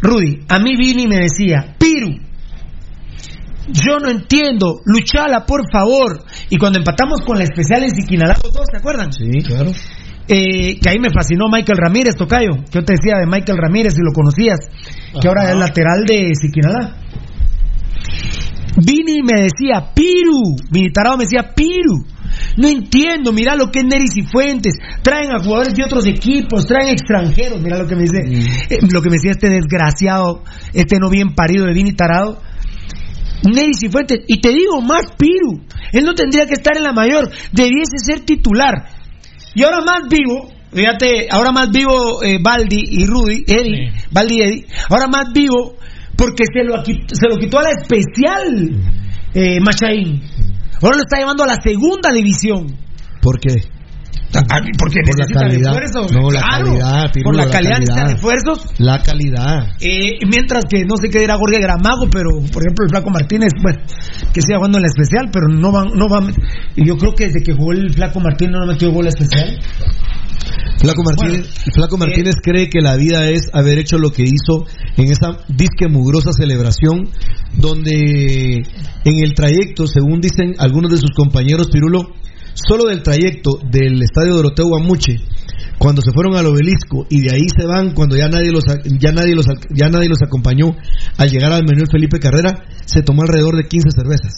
Rudy, a mí vino y me decía, Piru, yo no entiendo, luchala por favor. Y cuando empatamos con la especial en Siquinalá, los dos, ¿se acuerdan? Sí, claro. Eh, que ahí me fascinó Michael Ramírez, Tocayo. Yo te decía de Michael Ramírez, si lo conocías, que ahora es lateral de Siquinalá. Vini me decía, Piru, mi tarado me decía, Piru, no entiendo, mira lo que es Neris y Fuentes, traen a jugadores de otros equipos, traen extranjeros, mira lo que me dice, eh, lo que me decía este desgraciado, este no bien parido de Vini Tarado. Neris y Fuentes, y te digo más, Piru, él no tendría que estar en la mayor, debiese ser titular. Y ahora más vivo, fíjate, ahora más vivo eh, Baldi y Rudy, Eddie, Baldi y Eddie, ahora más vivo porque se lo, quitó, se lo quitó a la especial eh, Machaín. Ahora lo está llevando a la segunda división. ¿Por qué? Porque por la calidad. refuerzos. No, la Claro, calidad, Por Pirulo, la la calidad necesita calidad. refuerzos. La calidad. Eh, mientras que no sé qué dirá Jorge Gramago, pero por ejemplo el Flaco Martínez, bueno, que siga jugando en la especial, pero no va, no va. y Yo creo que desde que jugó el Flaco Martínez no metió gol especial. Flaco Martínez, Flaco Martínez cree que la vida es haber hecho lo que hizo en esa disque mugrosa celebración, donde en el trayecto, según dicen algunos de sus compañeros, Pirulo, solo del trayecto del estadio Doroteo Guamuche, cuando se fueron al obelisco y de ahí se van cuando ya nadie los ya nadie los ya nadie los acompañó al llegar al Manuel Felipe Carrera, se tomó alrededor de 15 cervezas.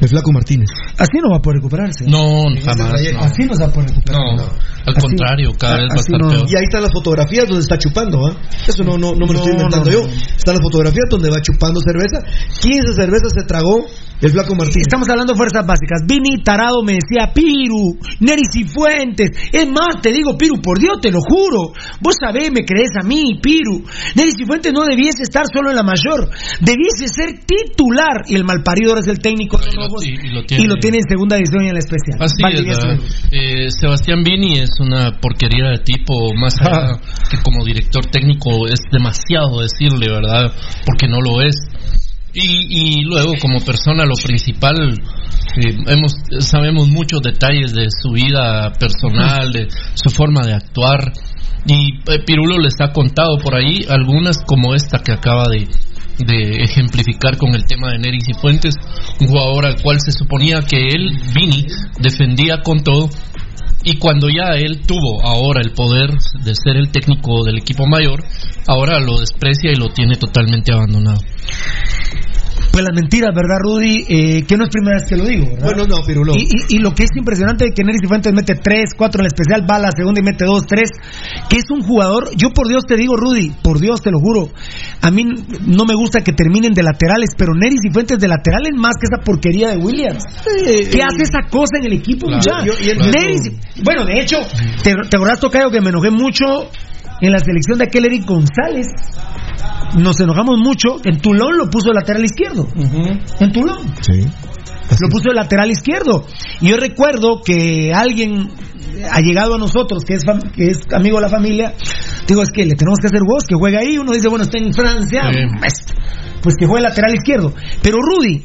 El Flaco Martínez. Así no va a poder recuperarse. No, jamás. no. Así no se va a poder recuperar. No, al Así- contrario, cada vez va a estar no. peor. Y ahí están las fotografías donde está chupando, ¿ah? Eso no, no, no me lo estoy inventando no, yo. Están las fotografías donde va chupando cerveza. 15 cervezas se tragó El flaco Martín. Estamos hablando de fuerzas básicas. Vini Tarado me decía, Piru, Neris y Fuentes. Es más, te digo, Piru, por Dios, te lo juro. Vos sabés, me crees a mí, Piru. Neris y Fuentes no debiese estar solo en la mayor. Debiese ser titular. Y el malparido ahora es el técnico. Y, y lo Y tiene, lo tiene en segunda división y en la especial. Así es. Eh, Sebastián Vini es una porquería de tipo, más allá que como director técnico es demasiado decirle, ¿verdad? Porque no lo es. Y, y luego como persona lo principal, eh, hemos, sabemos muchos detalles de su vida personal, de su forma de actuar. Y eh, Pirulo les ha contado por ahí algunas como esta que acaba de, de ejemplificar con el tema de Neris y Fuentes, un jugador al cual se suponía que él, Vini, defendía con todo. Y cuando ya él tuvo ahora el poder de ser el técnico del equipo mayor, ahora lo desprecia y lo tiene totalmente abandonado. Pues las mentiras, ¿verdad, Rudy? Eh, que no es primera vez que lo digo, ¿verdad? Bueno, no, Pirulo. Y, y- y lo que es impresionante es que Neris Fuentes mete 3, 4 en el especial, va a la segunda y mete 2, 3. Que es un jugador, yo por Dios te digo, Rudy, por Dios te lo juro. A mí no me gusta que terminen de laterales, pero Neris y Fuentes de laterales más que esa porquería de Williams. ¿Qué hace esa cosa en el equipo, Claro, yo- yo entiendo. Neris- bueno, de hecho, te, te acordás, Tocayo, que me enojé mucho en la selección de aquel Eric González. Nos enojamos mucho. En Tulón lo puso de lateral izquierdo. En Tulón. Sí. Lo puso de lateral izquierdo. Y yo recuerdo que alguien ha llegado a nosotros, que es, fam- que es amigo de la familia, digo, es que le tenemos que hacer voz, que juega ahí. Uno dice, bueno, está en Francia, pues, pues que juegue lateral izquierdo. Pero Rudy,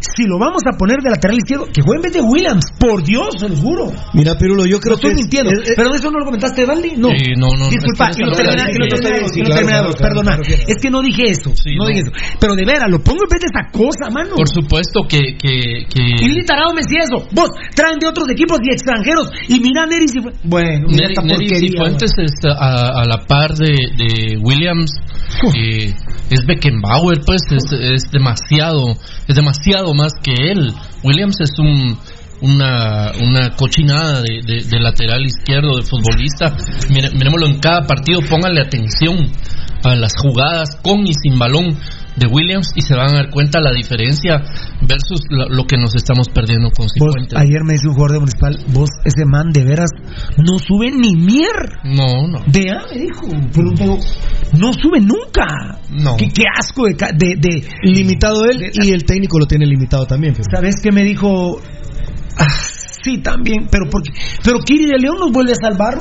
si lo vamos a poner de lateral izquierdo, que juegue en vez de Williams, por Dios, se lo juro. Mira, Pirulo, yo creo No estoy que. es- mintiendo. es- es- Pero eso no lo comentaste, Valdi. No. Sí, no, no, Disculpa, es que que no no está termina, hablando que no de- termina, sí, que no claro, termina, claro, claro, perdona. Es que no dije eso. Sí, no, no. dije eso. Pero de veras, lo pongo en vez de esa cosa, mano. Por supuesto que... que, que... Y Lili Tarado me decía eso. Vos traen de otros equipos y extranjeros. Y mira Neris y Fu- Bueno, mira Neri, Neri porquería. Cifuentes es a, a la par de, de Williams. eh, es Beckenbauer, pues es, es demasiado, es demasiado más que él. Williams es un una, una cochinada de, de- lateral izquierdo, de futbolista. Mire- miremoslo en cada partido, pónganle atención a las jugadas con y sin balón de Williams y se van a dar cuenta la diferencia versus lo, lo que nos estamos perdiendo con Vos, Cifuentes. ayer me dice un jugador de Municipal, vos, ese man de veras no sube ni mier. No, no. De A, me dijo. No sube nunca. No. Qué, qué asco de, ca- de, de- Limitado él y el técnico lo tiene limitado también. ¿Sabes qué me dijo? Ah, sí, también, pero porque, pero Kiri de León nos vuelve a salvar.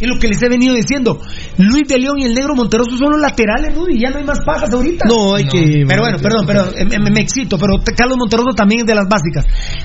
Es lo que les he venido diciendo. Luis de León y el negro Monteroso son los laterales, Rudy. Ya no hay más pajas ahorita. No, hay que. Pero bueno, perdón, perdón, eh, me, me excito, pero te- Carlos Monteroso también es de las básicas.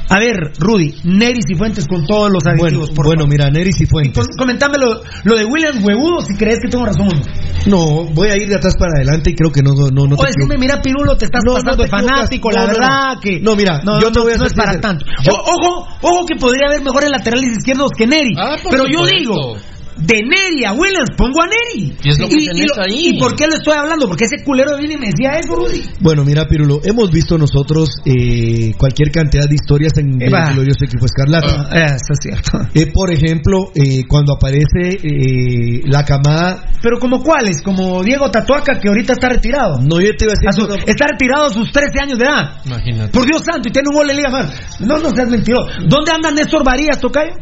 A ver, Rudy, Neris y Fuentes con todos los Bueno, aditivos, por bueno favor. mira, Neris y Fuentes. Com- comentame lo, lo de William Huevudo, si crees que tengo razón o no. No, voy a ir de atrás para adelante y creo que no, no, no, o decime, mira, Pirulo, te estás No, no pasando te de fanático, la verdad no. que... No, mira, no, yo te no, voy a no es para tanto. Yo- O- ojo, ojo que podría haber mejores laterales izquierdos que Neri. Ah, pero yo supuesto. digo, de Neri a Williams, pongo a Neri. Y es lo que tenés lo- ahí. ¿Y por qué le estoy hablando? Porque ese culero viene y me decía eso, Rudy. Bueno, mira, Pirulo, hemos visto nosotros eh, cualquier cantidad de historias en el glorioso equipo Escarlata. Ah, eso es cierto. Eh, por ejemplo, eh, cuando aparece eh, la camada. Pero como cuáles, como Diego Tatuaca, que ahorita está retirado. No, yo te iba a decir. A su- no, no. está retirado a sus 13 años de edad. Imagínate. Por Dios santo, y tiene un gol de Liga Man. No, no seas mentiroso. ¿Dónde anda Néstor Varías, Tocayo?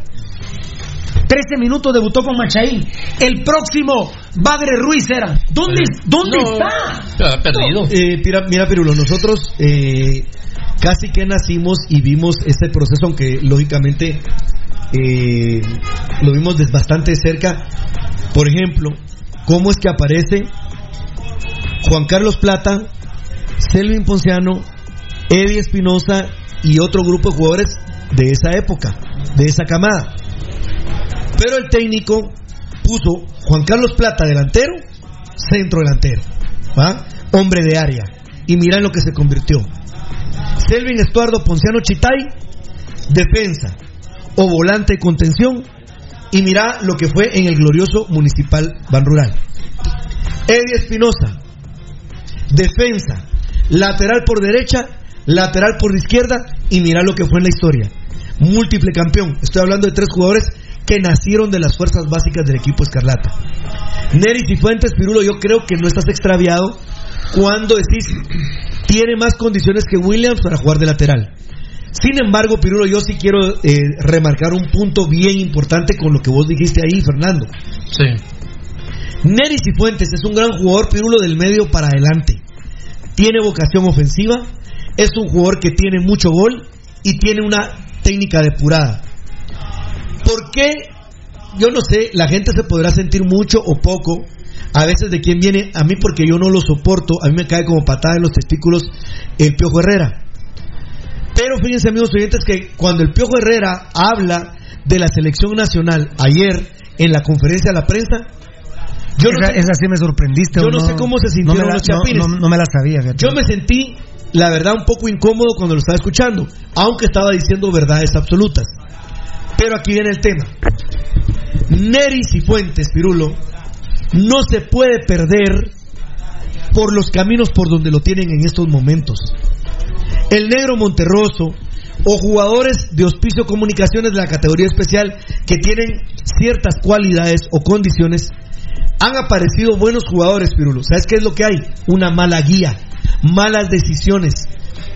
13 minutos debutó con Machaín. El próximo Bagre Ruiz era. ¿Dónde, ¿dónde No, está? se ha perdido. Eh, mira, mira, Pirulo, nosotros eh, casi que nacimos y vimos este proceso, aunque lógicamente eh, lo vimos desde bastante cerca. Por ejemplo, cómo es que aparece Juan Carlos Plata, Selvin Ponciano, Eddie Espinosa y otro grupo de jugadores de esa época, de esa camada. Pero el técnico puso Juan Carlos Plata delantero, centro delantero, hombre de área. Y mira en lo que se convirtió. Selvin Estuardo Ponciano Chitay, defensa o volante de contención. Y mira lo que fue en el glorioso Municipal Ban Rural. Eddie Espinosa, defensa, lateral por derecha, lateral por izquierda. Y mira lo que fue en la historia. Múltiple campeón. Estoy hablando de tres jugadores que nacieron de las fuerzas básicas del equipo Escarlata. Neris y Fuentes, Pirulo, yo creo que no estás extraviado cuando decís tiene más condiciones que Williams para jugar de lateral. Sin embargo, Pirulo, yo sí quiero eh, remarcar un punto bien importante con lo que vos dijiste ahí, Fernando. Sí. Nery Cifuentes es un gran jugador, Pirulo, del medio para adelante. Tiene vocación ofensiva, es un jugador que tiene mucho gol y tiene una técnica depurada. ¿Por qué? Yo no sé, la gente se podrá sentir mucho o poco a veces de quién viene, a mí porque yo no lo soporto, a mí me cae como patada en los testículos el Piojo Herrera. Pero fíjense amigos oyentes que cuando el Piojo Herrera habla de la selección nacional ayer en la conferencia de la prensa, yo esa, no sé, esa sí me sorprendiste. Yo no, sé cómo se sintieron no la, los chapines. No, me la sabía. Fíjate. Yo me sentí, la verdad, un poco incómodo cuando lo estaba escuchando, aunque estaba diciendo verdades absolutas. Pero aquí viene el tema. Neris y Fuentes, Pirulo, no se puede perder por los caminos por donde lo tienen en estos momentos. El negro Monterroso o jugadores de Hospicio Comunicaciones de la categoría especial que tienen ciertas cualidades o condiciones han aparecido buenos jugadores, Pirulo. ¿Sabes qué es lo que hay? Una mala guía, malas decisiones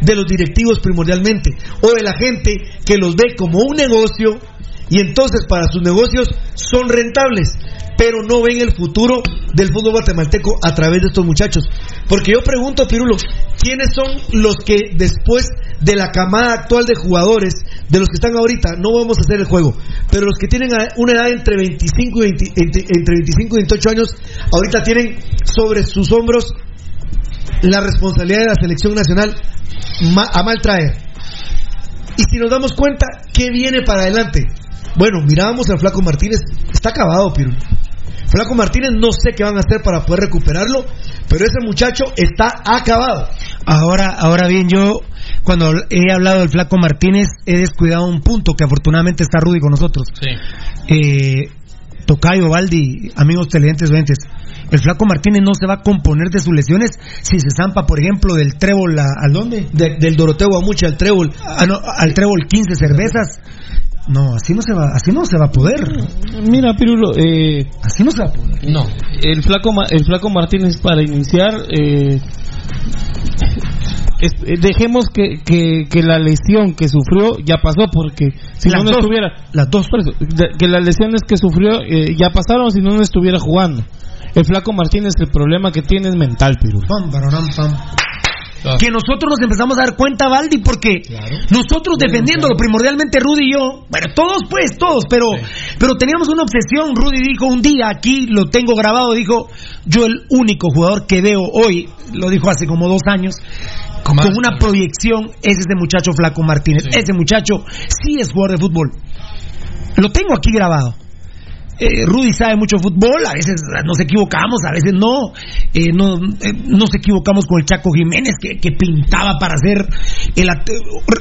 de los directivos primordialmente o de la gente que los ve como un negocio y entonces para sus negocios son rentables, pero no ven el futuro del fútbol guatemalteco a través de estos muchachos. Porque yo pregunto, Pirulo, ¿quiénes son los que después de la camada actual de jugadores, de los que están ahorita, no vamos a hacer el juego, pero los que tienen una edad entre 25 y, 20, entre, entre 25 y 28 años, ahorita tienen sobre sus hombros la responsabilidad de la selección nacional a mal traer. Y si nos damos cuenta, ¿qué viene para adelante? Bueno, mirábamos al Flaco Martínez, está acabado, Pirulo. Flaco Martínez no sé qué van a hacer para poder recuperarlo, pero ese muchacho está acabado. Ahora, ahora bien, yo cuando he hablado del Flaco Martínez he descuidado un punto que afortunadamente está Rudy con nosotros. Sí. Eh, Tocayo, Valdi, amigos televidentes, oyentes, el Flaco Martínez no se va a componer de sus lesiones si se zampa, por ejemplo, del trébol a, ¿al dónde? De, del Doroteo a mucha al trébol. Ah, no, al trébol 15 cervezas. No, así no se va, así no se va a poder. Mira, Pirulo, eh, así no se va a poder. No, el flaco, el flaco Martínez para iniciar, eh, es, eh, dejemos que, que, que, la lesión que sufrió ya pasó porque si las no, no dos, estuviera, las dos, por eso, que las lesiones que sufrió eh, ya pasaron si no no estuviera jugando. El flaco Martínez el problema que tiene es mental, Pirulo. Pam, pam que nosotros nos empezamos a dar cuenta, Valdi, porque claro. nosotros defendiéndolo primordialmente Rudy y yo, bueno, todos pues, todos, pero, sí. pero teníamos una obsesión. Rudy dijo un día, aquí lo tengo grabado, dijo, yo el único jugador que veo hoy, lo dijo hace como dos años, con una proyección, es ese muchacho Flaco Martínez. Sí. Ese muchacho sí es jugador de fútbol. Lo tengo aquí grabado. Eh, Rudy sabe mucho fútbol, a veces nos equivocamos, a veces no. Eh, no eh, nos equivocamos con el Chaco Jiménez, que, que pintaba para ser el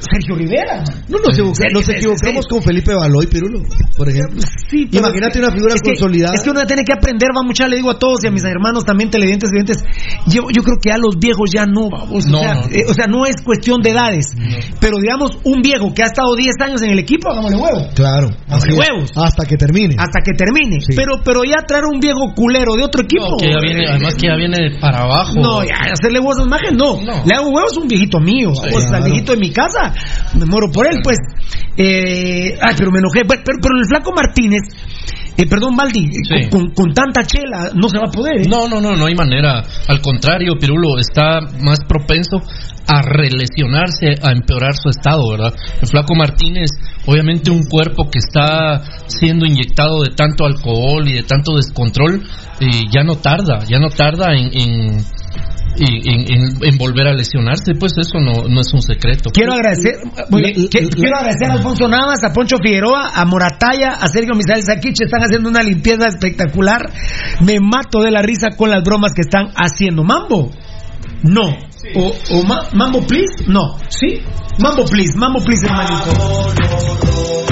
Sergio Rivera. No nos, nos equivocamos con Felipe Baloy, Pirulo, por ejemplo. Sí, Imagínate una figura es consolidada. Que, es que uno tiene que aprender, va mucha, le digo a todos y a mis hermanos también televidentes, televidentes. Yo, yo creo que a los viejos ya no, vamos. No, o, sea, no, no. Eh, o sea, no es cuestión de edades. Pero digamos, un viejo que ha estado 10 años en el equipo, hagámosle huevo. Claro. Hagámosle huevos. Hasta que termine. Hasta que termine. Sí. Pero pero ya traer un viejo culero de otro equipo. No, que ya viene, además que ya viene para abajo. No, ya hacerle huevos a imagen, no. no. Le hago huevos a un viejito mío, sí, o sea, al viejito de mi casa, me muero por él, pues. Eh, ay, pero me enojé. Pero, pero, pero el flaco Martínez, eh, perdón, sí. con, con, con, tanta chela no se va a poder. ¿eh? No, no, no, no hay manera. Al contrario, Pirulo está más propenso a relesionarse, a empeorar su estado, ¿verdad? El flaco Martínez, obviamente un cuerpo que está siendo inyectado de tanto alcohol y de tanto descontrol, eh, ya no tarda, ya no tarda en, en en, en, en, volver a lesionarse, pues eso no, no es un secreto. Quiero agradecer, quiero agradecer a Alfonso Navas, a Poncho Figueroa, a Morataya, a Sergio Misael Saquich, están haciendo una limpieza espectacular. Me mato de la risa con las bromas que están haciendo. Mambo, no. Sí. O, o ma, Mambo Please, no. ¿Sí? Mambo Please, Mambo Please, hermanito.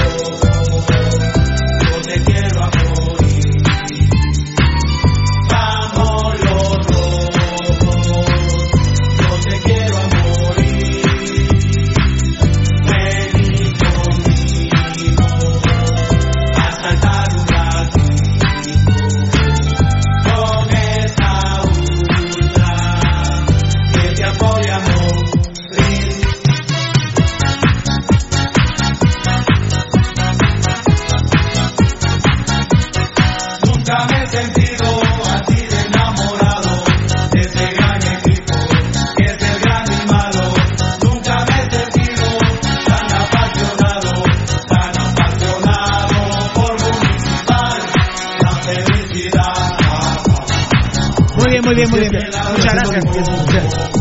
Bien, muy bien. Muchas gracias.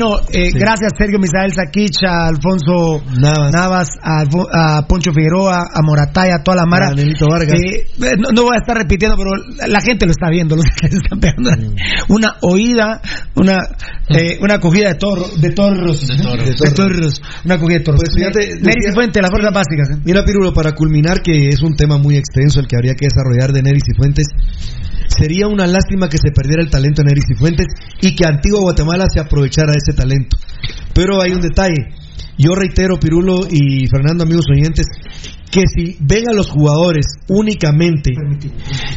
Sí, no, eh, gracias Sergio Misael Saquich, a Alfonso Navas, a, Alfo- a Poncho Figueroa, a Morataya, a toda la mara. Vargas. Eh, eh, no, no voy a estar repitiendo, pero la, gente lo está viendo, los que están pegando. Una oída, una eh, una acogida de toros, de toros, De toros. de toros, una acogida de toros. Pues fíjate, Nery decía- Cifuentes, las fuerzas básicas. Mira, Pirulo, para culminar, que es un tema muy extenso el que habría que desarrollar de Neris y Fuentes, sería una lástima que se perdiera el talento de Neris y Fuentes y que Antigua Guatemala se aprovechara de ese talento. Pero hay un detalle. Yo reitero, Pirulo y Fernando, amigos oyentes, que si ven a los jugadores únicamente,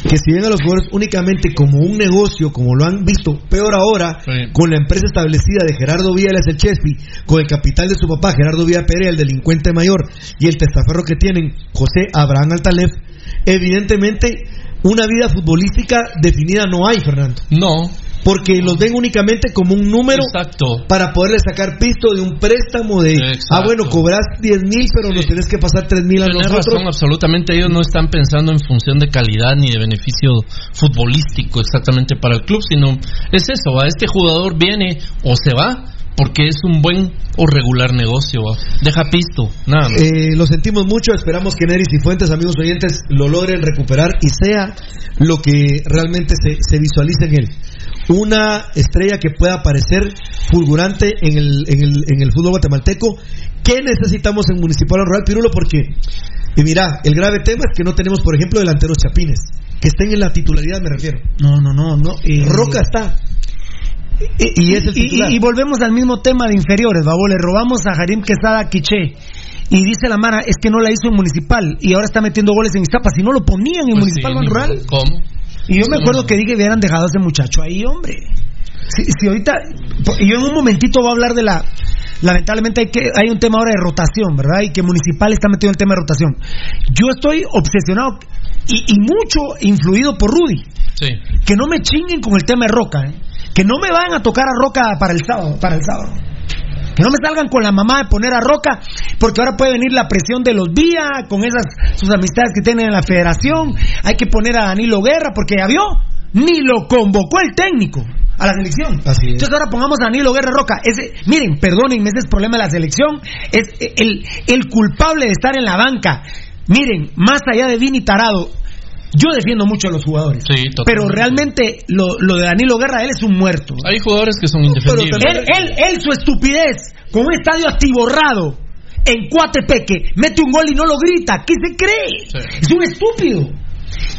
que si ven a los jugadores únicamente como un negocio, como lo han visto, peor ahora, Sí. con la empresa establecida de Gerardo Villas el Chespi, con el capital de su papá, Gerardo Villa Pérez, el delincuente mayor, y el testaferro que tienen, José Abraham Altalef, evidentemente una vida futbolística definida no hay, Fernando. No. Porque los ven únicamente como un número Exacto. para poderle sacar pisto de un préstamo de, Exacto. ah, bueno, cobras 10 mil, pero nos tenés que pasar 3 mil a Tienes nosotros. razón, absolutamente. Ellos no están pensando en función de calidad ni de beneficio futbolístico exactamente para el club, sino es eso, ¿va? este jugador viene o se va porque es un buen o regular negocio, deja pisto, nada más. Eh, lo sentimos mucho, esperamos que Neris y Fuentes, amigos oyentes, lo logren recuperar y sea lo que realmente se, se visualice en él. Una estrella que pueda aparecer fulgurante en el, en el, en el fútbol guatemalteco. ¿Qué necesitamos en Municipal o Rural Pirulo? Porque, y mira, el grave tema es que no tenemos, por ejemplo, delanteros chapines, que estén en la titularidad, me refiero. No, no, no, no. eh, Roca está. Y, Y es el y- titular. y volvemos al mismo tema de inferiores, babo. Le robamos a Harim Quesada Quiché. Y dice la Mara, es que no la hizo en Municipal. Y ahora está metiendo goles en Iztapa. Si no lo ponían en Pues Municipal sí, Rural. ¿Cómo? Y yo me acuerdo que dije que hubieran dejado a ese muchacho ahí, hombre. Si, si ahorita, y yo en un momentito voy a hablar de la, lamentablemente hay que hay un tema ahora de rotación, ¿verdad? Y que Municipal está metido en el tema de rotación. Yo estoy obsesionado y, y mucho influido por Rudy. Sí. Que no me chinguen con el tema de Roca, ¿eh? Que no me vayan a tocar a Roca para el sábado, para el sábado. Que no me salgan con la mamá de poner a Roca, porque ahora puede venir la presión de los Vía, con esas sus amistades que tienen en la federación. Hay que poner a Danilo Guerra, porque ya vio, ni lo convocó el técnico a la selección. Entonces ahora pongamos a Danilo Guerra Roca. Ese, miren, perdónenme, ese es el problema de la selección. Es el, el culpable de estar en la banca. Miren, más allá de Vini Tarado, yo defiendo mucho a los jugadores. Sí. Pero realmente lo, lo de Danilo Guerra, él es un muerto. Hay jugadores que son indefendibles. Él, él, él, su estupidez, con un estadio atiborrado en Coatepeque, mete un gol y no lo grita. ¿Qué se cree? Sí. Es un estúpido.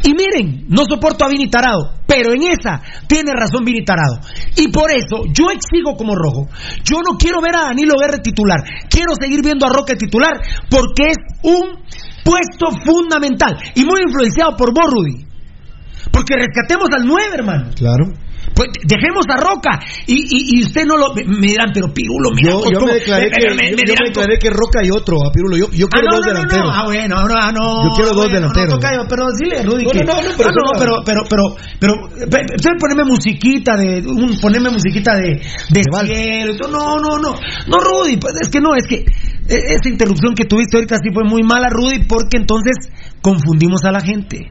Y miren, no soporto a Vini Tarado, pero en esa tiene razón Vini Tarado. Y por eso yo exijo como rojo. Yo no quiero ver a Danilo Guerra titular. Quiero seguir viendo a Roque titular porque es un puesto fundamental y muy influenciado por vos. Porque rescatemos al 9, hermano. Claro. Pues dejemos a Roca y, y, y usted no lo me, dirán, pero Pirulo, mira, Yo, yo me declaré que, me- yo- me yo dirán, me declaré que Roca y otro, a Pirulo. Yo, yo Ah, quiero no, dos no, delanteros. no. Ah, bueno, no, no. Yo quiero dos bueno, delanteros. No, pero dile, Rudy, No, que... no, no, no, pero Ah, pero, pero, pero, pero, pe- usted poneme musiquita de, un, poneme musiquita de, de cielo, no, no, no, no, Rudy, pues es que no, es que e- esa interrupción que tuviste ahorita sí fue muy mala, Rudy, porque entonces confundimos a la gente.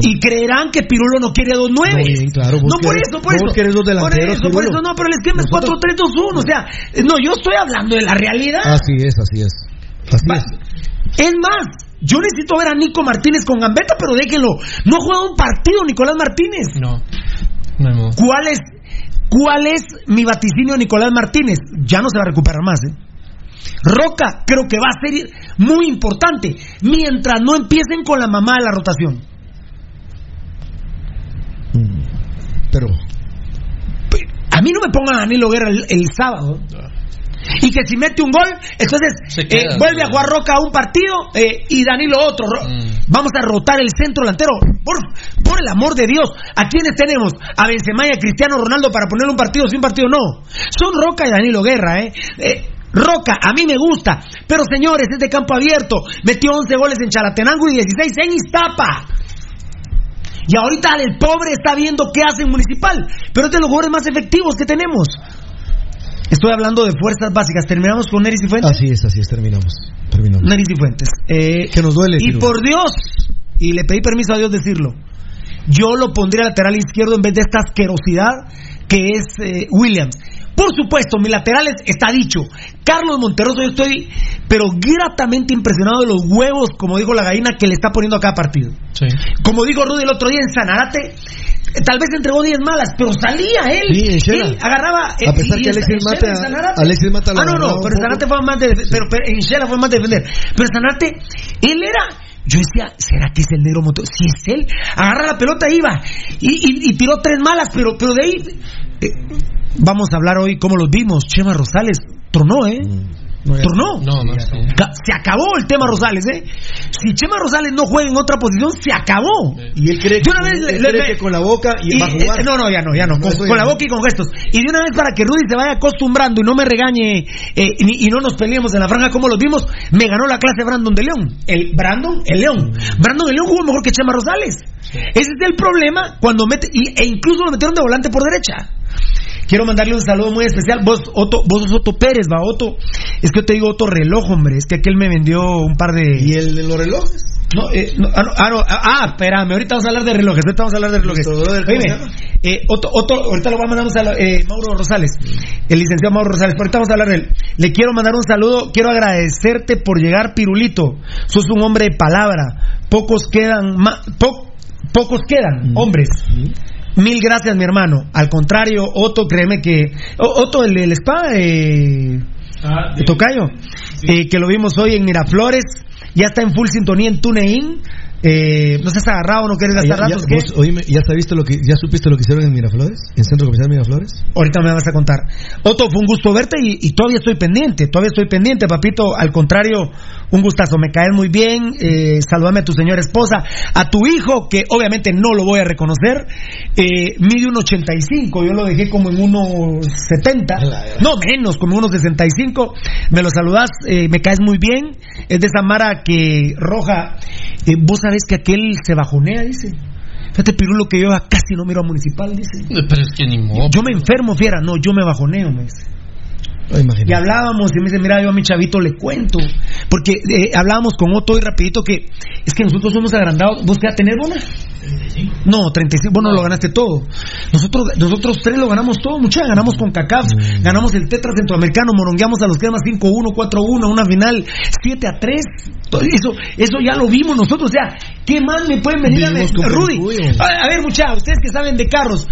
Y creerán que Pirulo no quiere dos nueve. No, bien, claro, no por eso, por eso. querés dos delanteros, Por eso, por eso, no, pero el esquema es Nosotros- 4-3-2-1. O sea, no, yo estoy hablando de la realidad. Así es, así es. Así Va- es. Es más, yo necesito ver a Nico Martínez con Gambetta, pero déjenlo. No ha jugado un partido Nicolás Martínez. No. No. ¿Cuál es, ¿Cuál es mi vaticinio Nicolás Martínez? Ya no se va a recuperar más, ¿eh? Roca creo que va a ser muy importante mientras no empiecen con la mamá de la rotación. Pero, A mí no me pongan a Danilo Guerra el, el sábado. Y que si mete un gol, entonces eh, vuelve a jugar Roca un partido eh, y Danilo otro. Ro- Mm. Vamos a rotar el centro delantero. Por, por el amor de Dios. ¿A quiénes tenemos? A Benzema y a Cristiano Ronaldo para ponerle un partido sin partido. No. Son Roca y Danilo Guerra, ¿eh? Eh, Roca, a mí me gusta. Pero señores, es de campo abierto. Metió 11 goles en Chalatenango y 16 en Iztapa. Y ahorita el pobre está viendo qué hace en Municipal. Pero es de los jugadores más efectivos que tenemos. Estoy hablando de fuerzas básicas. Terminamos con Neris y Fuentes. así es, así es, terminamos. Terminamos. Neris y Fuentes. Eh, Que nos duele. y por Dios, y le pedí permiso a Dios decirlo, yo lo pondría lateral izquierdo en vez de esta asquerosidad que es eh, Williams. Por supuesto, mis laterales está dicho. Carlos Monterroso, yo estoy, pero gratamente impresionado de los huevos, como dijo la gallina, que le está poniendo a cada partido. Como dijo Rudy el otro día en Sanarate, eh, tal vez entregó 10 malas, pero salía él. Sí, él agarraba. eh, A pesar y que Alexis Mata- Sanarate- Alexis Mata lo Ah, no, no, pero. Sanarate fue más de. Pero, pero en Shela fue más de defender. Pero Sanarate, él era. Yo decía, ¿será que es el negro motor? Si es él, agarra la pelota iba. Y, y- y tiró tres malas, pero, pero de ahí. eh, vamos a hablar hoy cómo los vimos. Chema Rosales tronó, ¿eh? Tronó. No, no. Ca- Se acabó el tema Rosales, ¿eh? Si Chema Rosales no juega en otra posición, se acabó. Y él cree, que, una vez él le- cree le- que con la boca y, y, va a jugar. eh, no, no, ya no, ya no. Con, la no. boca y con gestos. Y de una vez para que Rudy se vaya acostumbrando y no me regañe eh, ni- y no nos peleemos en la franja como los vimos, me ganó la clase Brandon de León. El Brandon, el León. Brandon de León jugó mejor que Chema Rosales. Ese es el problema cuando mete, y- e incluso lo metieron de volante por derecha. Quiero mandarle un saludo muy especial. Vos, Otto, vos sos Otto Pérez, va, Otto. Es que yo te digo Otto reloj, hombre. Es que aquel me vendió un par de. ¿Y el de los relojes? No, eh, no, ah, no, ah, no, ah, ah, espérame, ahorita vamos a hablar de relojes, ahorita vamos a hablar de relojes. Eh, Otto, Otto, ahorita lo va a mandar saludo, eh, Mauro Rosales, el licenciado Mauro Rosales, ahorita vamos a hablar de él. Le quiero mandar un saludo, quiero agradecerte por llegar, Pirulito. Sos un hombre de palabra, pocos quedan, ma- po- pocos quedan, hombres. Mil gracias, mi hermano. Al contrario, Otto, créeme que. Otto, el, el spa, eh, Ah, de Tocayo, eh, que lo vimos hoy en Miraflores, ya está en full sintonía en TuneIn. Eh, no seas agarrado, no quieres gastar Ah, ya, ratos. ¿qué? vos, oíme, ¿ya, has visto lo que, ¿Ya supiste lo que hicieron en Miraflores? ¿En Centro Comercial Miraflores? Ahorita me vas a contar. Otto, fue un gusto verte y, y todavía estoy pendiente, todavía estoy pendiente, papito. Al contrario, un gustazo, me caes muy bien. Eh, saludame a tu señora esposa, a tu hijo, que obviamente no lo voy a reconocer. Eh, mide un 85, yo lo dejé como en unos 70, no menos, como en unos 65. Me lo saludas, eh, me caes muy bien. Es de esa Mara que roja. Eh, vos sabés que aquel se bajonea, dice. Fíjate, Pirulo, que yo casi no miro a Municipal, dice. Pero es que ni modo. Yo me enfermo, fiera. No, yo me bajoneo, me dice. Y hablábamos y me dice, mira, yo a mi chavito le cuento. Porque eh, hablábamos con Otto y rapidito que es que nosotros somos agrandados. ¿Vos qué a tener bola? No, 35. Vos no lo ganaste todo. Nosotros nosotros tres lo ganamos todo, muchachos. Ganamos con CACAF, ganamos el Tetra Centroamericano, morongueamos a los cremas 5-1, 4-1, una final 7-3. Eso, eso ya lo vimos nosotros. O sea, ¿qué más me pueden venir a Rudy, a, a ver, muchachos, ustedes que saben de carros.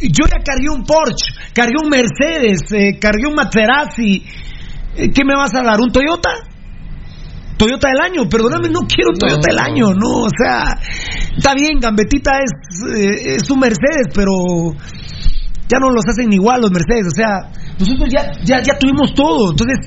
Yo ya cargué un Porsche, cargué un Mercedes, eh, cargué un Maserati. Eh, ¿Qué me vas a dar? ¿Un Toyota? Toyota del año, perdóname, no quiero Toyota del año, no, o sea, está bien, Gambetita es, eh, es un Mercedes, pero ya no los hacen igual los Mercedes, o sea, nosotros ya, ya, ya tuvimos todo, entonces,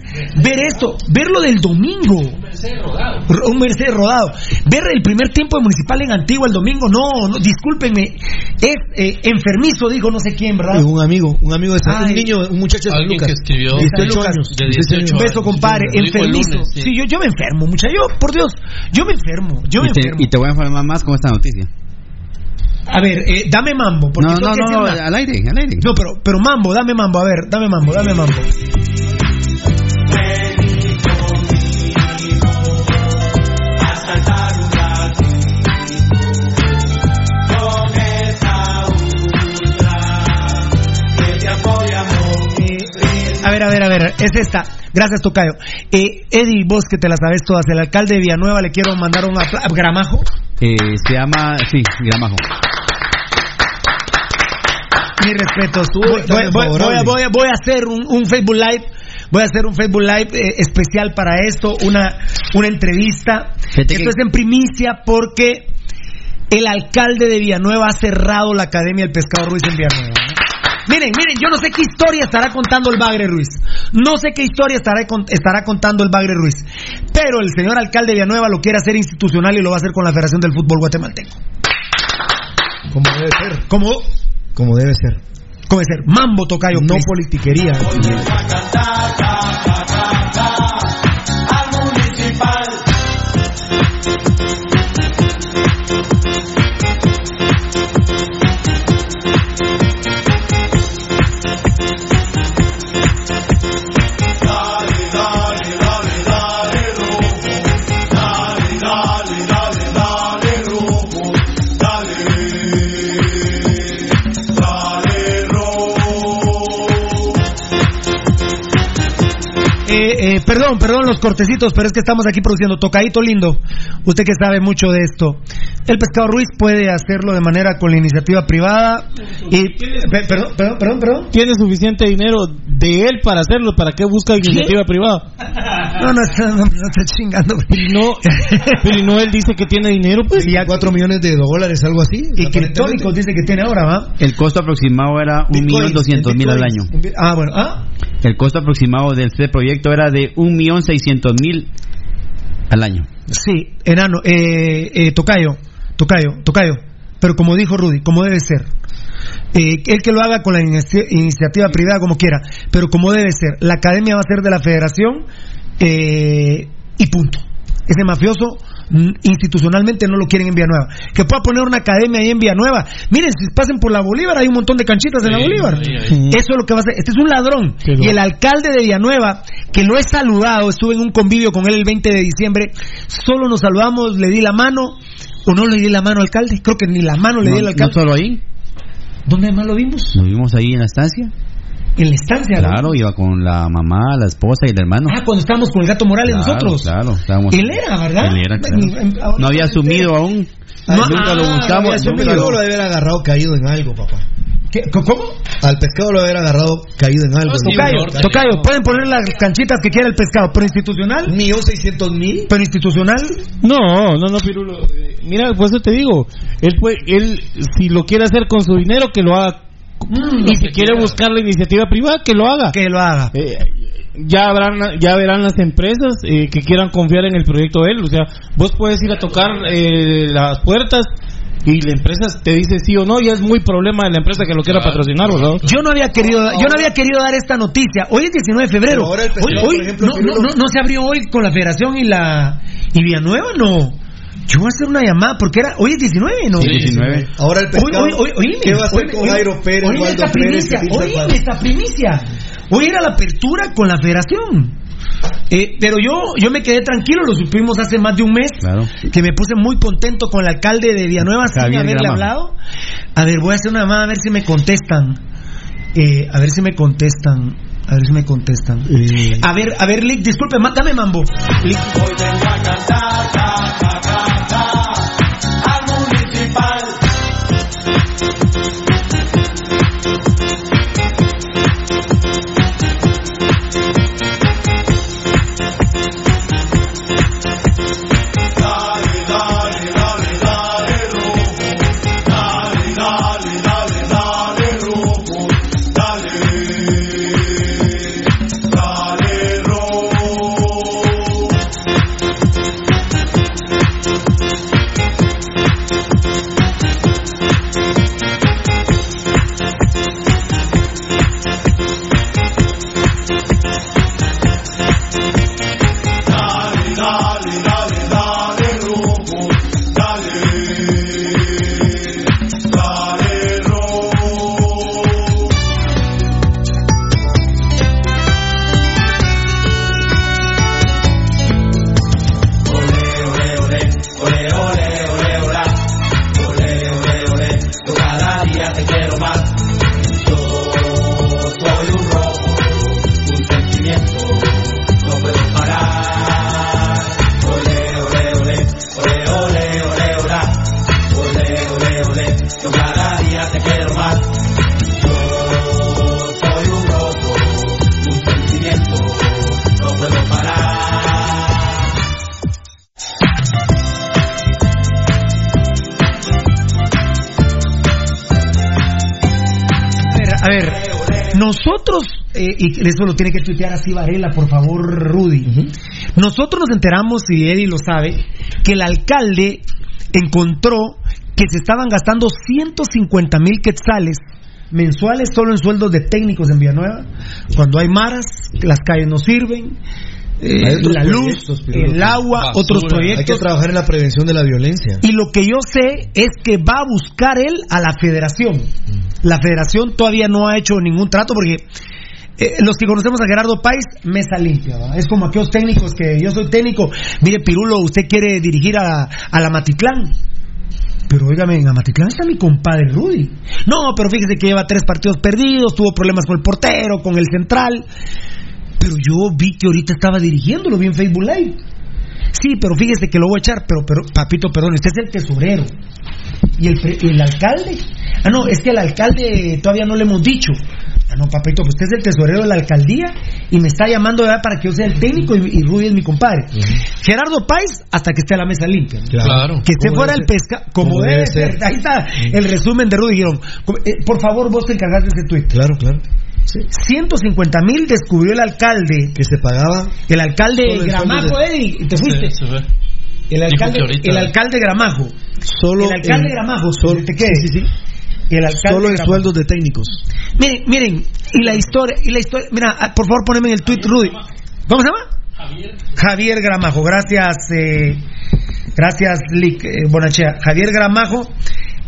ver esto, verlo del domingo, un Mercedes rodado, ver el primer tiempo de Municipal en Antigua el domingo, no, no discúlpenme, es eh, enfermizo, dijo no sé quién, ¿verdad? Un amigo, un amigo de San- un niño, un muchacho de San Lucas. que escribió 18 Lucas, años. de 18 18 Un beso, compadre, Lo enfermizo. lunes, sí. sí. yo, yo me enfermo, mucha. Yo, por Dios, yo me enfermo, yo me y, te, enfermo. y te voy a informar más con esta noticia. A ver, eh, dame mambo. Porque No, no, no, no, al aire, al aire. No, pero, pero mambo, dame mambo, a ver, dame mambo, dame mambo. Ver, a ver, a ver, es esta. Gracias, Tocayo. Eh, Eddie, vos que te la sabes todas, el alcalde de Villanueva le quiero mandar un apla- gramajo. Eh, se llama, sí, Gramajo. Mis respetos. Tuvo Voy, voy- voy- a- voy a- voy a hacer un, un Facebook Live. Voy a hacer un Facebook Live eh, especial para esto, una, una entrevista. Fíjate Esto que- es en primicia porque el alcalde de Villanueva ha cerrado la Academia del Pescado Ruiz en Villanueva. ¿no? Miren, miren, yo no sé qué historia estará contando el Bagre Ruiz. No sé qué historia estará, estará contando el Bagre Ruiz. Pero el señor alcalde Villanueva lo quiere hacer institucional y lo va a hacer con la Federación del Fútbol Guatemalteco. Como debe ser. Como, como debe ser. Como debe ser. Mambo tocayo. No politiquería. Eh, eh, perdón, perdón los cortecitos, pero es que estamos aquí produciendo tocadito lindo. Usted que sabe mucho de esto. El pescado Ruiz puede hacerlo de manera con la iniciativa privada. Y, pe- perdón, perdón, perdón, perdón. Tiene suficiente dinero de él para hacerlo. ¿Para qué busca iniciativa privada? No, no está, no, no está chingando. Pero no, pero no él dice que tiene dinero, pues. Y ya 4 millones de dólares, algo así. Y Criptónicos dice que tiene ahora, ¿va? El costo aproximado era un millón doscientos mil al año. Ah, bueno, ah. El costo aproximado de este proyecto era de un millón seiscientos mil al año. Sí, enano, eh, eh, tocayo, tocayo, tocayo. Pero como dijo Rudy, como debe ser. Eh, él que lo haga con la inici- iniciativa privada como quiera, pero como debe ser. La academia va a ser de la federación eh, y punto. Ese mafioso institucionalmente no lo quieren en Villanueva. Que pueda poner una academia ahí en Villanueva. Miren, si pasen por la Bolívar, hay un montón de canchitas en la Bolívar. ahí, ahí. Eso es lo que va a hacer. Este es un ladrón. Qué Y el alcalde de Villanueva, que lo he saludado, estuve en un convivio con él el 20 de diciembre, solo nos saludamos, le di la mano, o no le di la mano al alcalde, creo que ni la mano le di No, al no alcalde. solo ahí, ¿Dónde más lo vimos? nos vimos ahí en la estancia. En la estancia. ¿no? Claro, iba con la mamá, la esposa y el hermano. Ah, cuando estábamos con el gato Morales Claro, nosotros. Claro, estábamos. Él era, ¿verdad? Él era, claro. No había asumido aún. No, nunca lo ah, buscamos. había asumido. nunca lo- pescado lo debe haber agarrado caído en algo, papá. ¿Qué? ¿Cómo? Al pescado lo debe haber agarrado caído en algo. Tocayo, Tocayo, pueden poner las canchitas que quiera el pescado, pero institucional. Millón seiscientos mil. Pero institucional. No, no, no, Pirulo. Eh, Mira, pues eso te digo. Él, puede, él, si lo quiere hacer con su dinero, que lo haga. Y si quiere buscar la iniciativa privada, que lo haga. Que lo haga. Eh, ya habrán, ya verán las empresas eh, que quieran confiar en el proyecto de él. O sea, vos puedes ir a tocar eh, las puertas y la empresa te dice sí o no. Ya es muy problema de la empresa que lo quiera patrocinar, ¿verdad? Yo no había querido, yo no había querido dar esta noticia. Hoy es 19 de febrero. Hoy, pescado, hoy- por ejemplo, no, Pirulo- no, no, no se abrió hoy con la Federación y la y Villanueva, no. Yo voy a hacer una llamada porque era hoy es 19, ¿no? Sí, 19. Ahora el pescado. Hoy, hoy, hoy, oíme, ¿Qué va a hacer con Jairo Pérez, oíme Waldo esta primicia, Zapata? esta primicia. Hoy era la apertura con la Federación. Eh, pero yo, yo me quedé tranquilo, lo supimos hace más de un mes, Claro. que me puse muy contento con el alcalde de Villanueva sin Javier haberle Grama. hablado. A ver, voy a hacer una llamada a ver si me contestan. Eh, a ver si me contestan. A ver si me contestan. A ver, a ver, Lick, disculpe, dame mambo. Lick. Hoy vengo a cantar, ca, ca, ca, nosotros, eh, y eso lo tiene que tuitear así Varela, por favor, Rudy. Nosotros nos enteramos, y Eddie lo sabe, que el alcalde encontró que se estaban gastando 150 mil quetzales mensuales solo en sueldos de técnicos en Villanueva. Cuando hay maras, las calles no sirven, eh, la luz, proyectos, el agua, Basura. otros Hay que proyectos. trabajar en la prevención de la violencia. Y lo que yo sé es que va a buscar él a la federación. La federación todavía no ha hecho ningún trato porque eh, los que conocemos a Gerardo Páez, mesa limpia. ¿va? Es como aquellos técnicos que yo soy técnico. Mire, Pirulo, usted quiere dirigir a, a la Matitlán. Pero óigame, en Amatitlán está mi compadre Rudy. No, pero fíjese que lleva tres partidos perdidos, tuvo problemas con el portero, con el central. Pero yo vi que ahorita estaba dirigiéndolo bien Facebook Live. Sí, pero fíjese que lo voy a echar, pero, pero papito, perdón, usted es el tesorero. ¿Y el, el alcalde? Ah, no, es que el alcalde todavía no le hemos dicho. Ah, no, papito, pues usted es el tesorero de la alcaldía y me está llamando para que yo sea el técnico y, y Rudy es mi compadre. Gerardo Páez, hasta que esté la mesa limpia. Claro. Que esté fuera el pesca, como, Como debe, debe ser. ser. Ahí está el resumen de Rudy Girón. Eh, por favor, vos te encargaste de ese tweet. Claro, claro. 150 mil descubrió el alcalde. Que se pagaba. El alcalde el Gramajo, sueldo de- Eddie, te fuiste. Sí. El alcalde, ahorita- el alcalde Gramajo. Solo el alcalde Gramajo, solo- ¿te quedes? sí, sí, sí. El alcalde Solo en Gramajo. sueldos de técnicos. Miren, miren, y la historia, y la historia, mira, ah, por favor poneme en el tweet, Rudy. ¿Cómo se llama? Javier. Gramajo, gracias, eh, gracias, Lick eh, Bonachea. Javier Gramajo,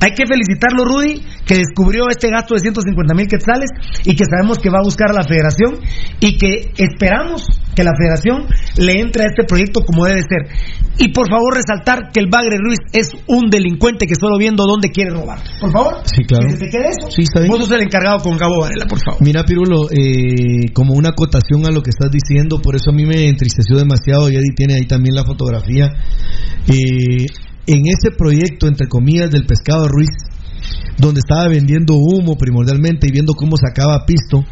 hay que felicitarlo, Rudy, que descubrió este gasto de 150 mil quetzales y que sabemos que va a buscar a la federación y que esperamos que la federación le entre a este proyecto como debe ser. Y por favor resaltar que el Bagre Ruiz es un delincuente que solo viendo dónde quiere robar. Por favor, Sí, claro. que se te quede eso. Sí, está bien. Vos sos el encargado con Gabo Varela, por favor. Mira, Pirulo, eh, como una acotación a lo que estás diciendo, por eso a mí me entristeció demasiado, y Eddie tiene ahí también la fotografía. Eh, en ese proyecto, entre comillas, del pescado Ruiz, donde estaba vendiendo humo primordialmente y viendo cómo sacaba pisto,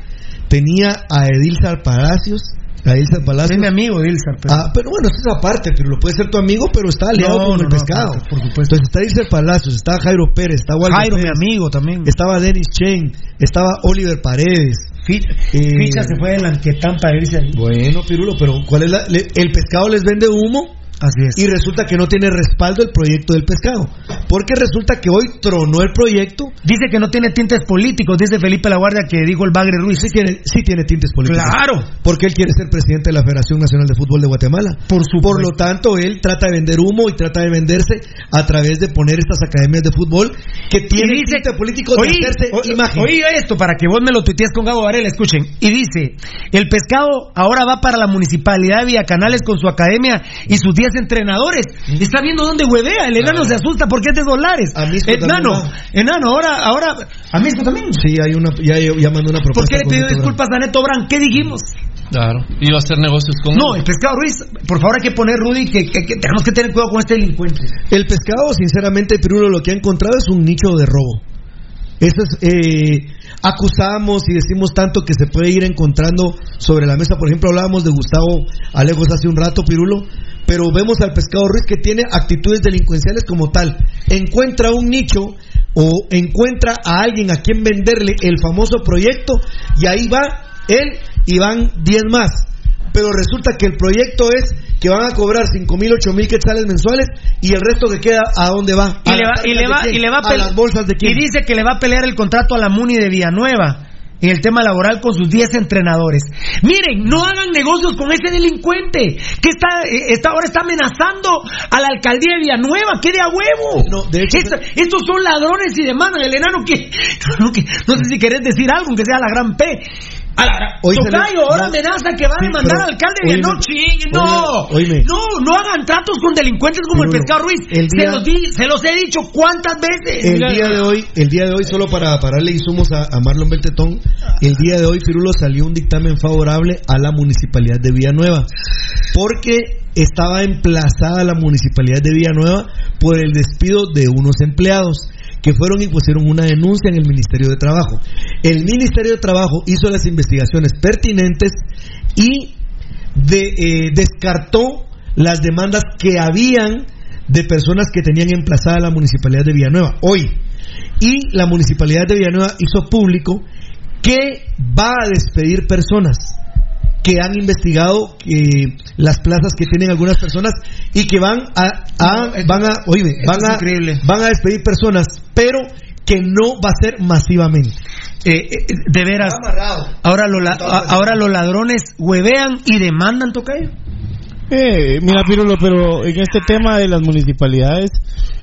tenía a Edilzar Palacios. A Edilzar Palacios. Es mi amigo Edilzar. Pero... Ah, pero bueno, eso es aparte, pero lo puede ser tu amigo, pero está aliado No, con no, el no, pescado. por supuesto. Entonces está Edilzar Palacios, está Jairo Pérez, está Waldo Jairo, mi Pérez, amigo también. estaba Denis Chen, estaba Oliver Paredes. Eh, Ficha se fue de Lanquetán para irse ahí. Bueno, Pirulo, pero ¿cuál es la, le- el pescado les vende humo Así es. y resulta que no tiene respaldo el proyecto del pescado. Porque resulta que hoy tronó el proyecto. Dice que no tiene tintes políticos, dice Felipe La Guardia que dijo el Bagre Ruiz. Sí tiene, sí tiene tintes políticos. Claro. Porque él quiere ser presidente de la Federación Nacional de Fútbol de Guatemala. Por supuesto. Por lo tanto, él trata de vender humo y trata de venderse a través de poner estas academias de fútbol que tienen Y dice- tinte político de Oí, hacerse o- imagen. oí esto para que vos me lo tuitees con Gabo Varela, escuchen. Y dice, el pescado ahora va para la municipalidad de Villacanales con su academia y sus 10 entrenadores. Está viendo dónde huevea, el enano se asusta porque es de dólares. A Misco Enano, también enano, ahora, ahora, a Misco también. Sí, hay una, ya, ya mandó una propuesta. ¿Por qué le pidió disculpas a Neto Brand? ¿Qué dijimos? Claro. Iba a hacer negocios con No, el pescado Ruiz, por favor hay que poner Rudy que, que- que tenemos que tener cuidado con este delincuente. El pescado, sinceramente, Pirulo, lo que ha encontrado es un nicho de robo. Eso es, eh, acusamos y decimos tanto que se puede ir encontrando sobre la mesa. Por ejemplo, hablábamos de Gustavo Alejos hace un rato, Pirulo, pero vemos al pescado Ruiz que tiene actitudes delincuenciales como tal. Encuentra un nicho o encuentra a alguien a quien venderle el famoso proyecto y ahí va él y van 10 más. Pero resulta que el proyecto es que van a cobrar 5 mil, 8 mil quetzales mensuales y el resto que queda, ¿a dónde va? Y ¿A le va, y le va, y le va a las bolsas de quién. Y dice que le va a pelear el contrato a la Muni de Villanueva en el tema laboral con sus 10 entrenadores. Miren, no hagan negocios con ese delincuente que está, eh, está ahora está amenazando a la alcaldía de Villanueva, que de a huevo. No, de hecho- Esta- estos son ladrones y demandan el enano que no, que- no sé si querés decir algo, aunque sea la gran P. A la, Hoy Tocayo, ahora amenaza que va a demandar al alcalde de Villanueva. No chinguen, no. oíme. No, no hagan tratos con delincuentes como el pescado Ruiz. el se, los di- se los he dicho cuántas veces. El día de hoy, el día de hoy, solo para, para darle insumos a, a Marlon Beltetón, el día de hoy, Firulo, salió un dictamen favorable a la municipalidad de Villanueva, porque estaba emplazada la municipalidad de Villanueva por el despido de unos empleados que fueron y pusieron una denuncia en el Ministerio de Trabajo. El Ministerio de Trabajo hizo las investigaciones pertinentes y de- eh, descartó las demandas que habían de personas que tenían emplazada la municipalidad de Villanueva hoy. Y la municipalidad de Villanueva hizo público que va a despedir personas que han investigado que las plazas que tienen algunas personas y que van a, a- No, esto- van a oíme, van a increíble. van a despedir personas pero que no va a ser masivamente Eh, eh, de veras. Ahora, a- ahora los ladrones huevean y demandan tocayo. Eh, mira, Pirulo, pero en este tema de las municipalidades,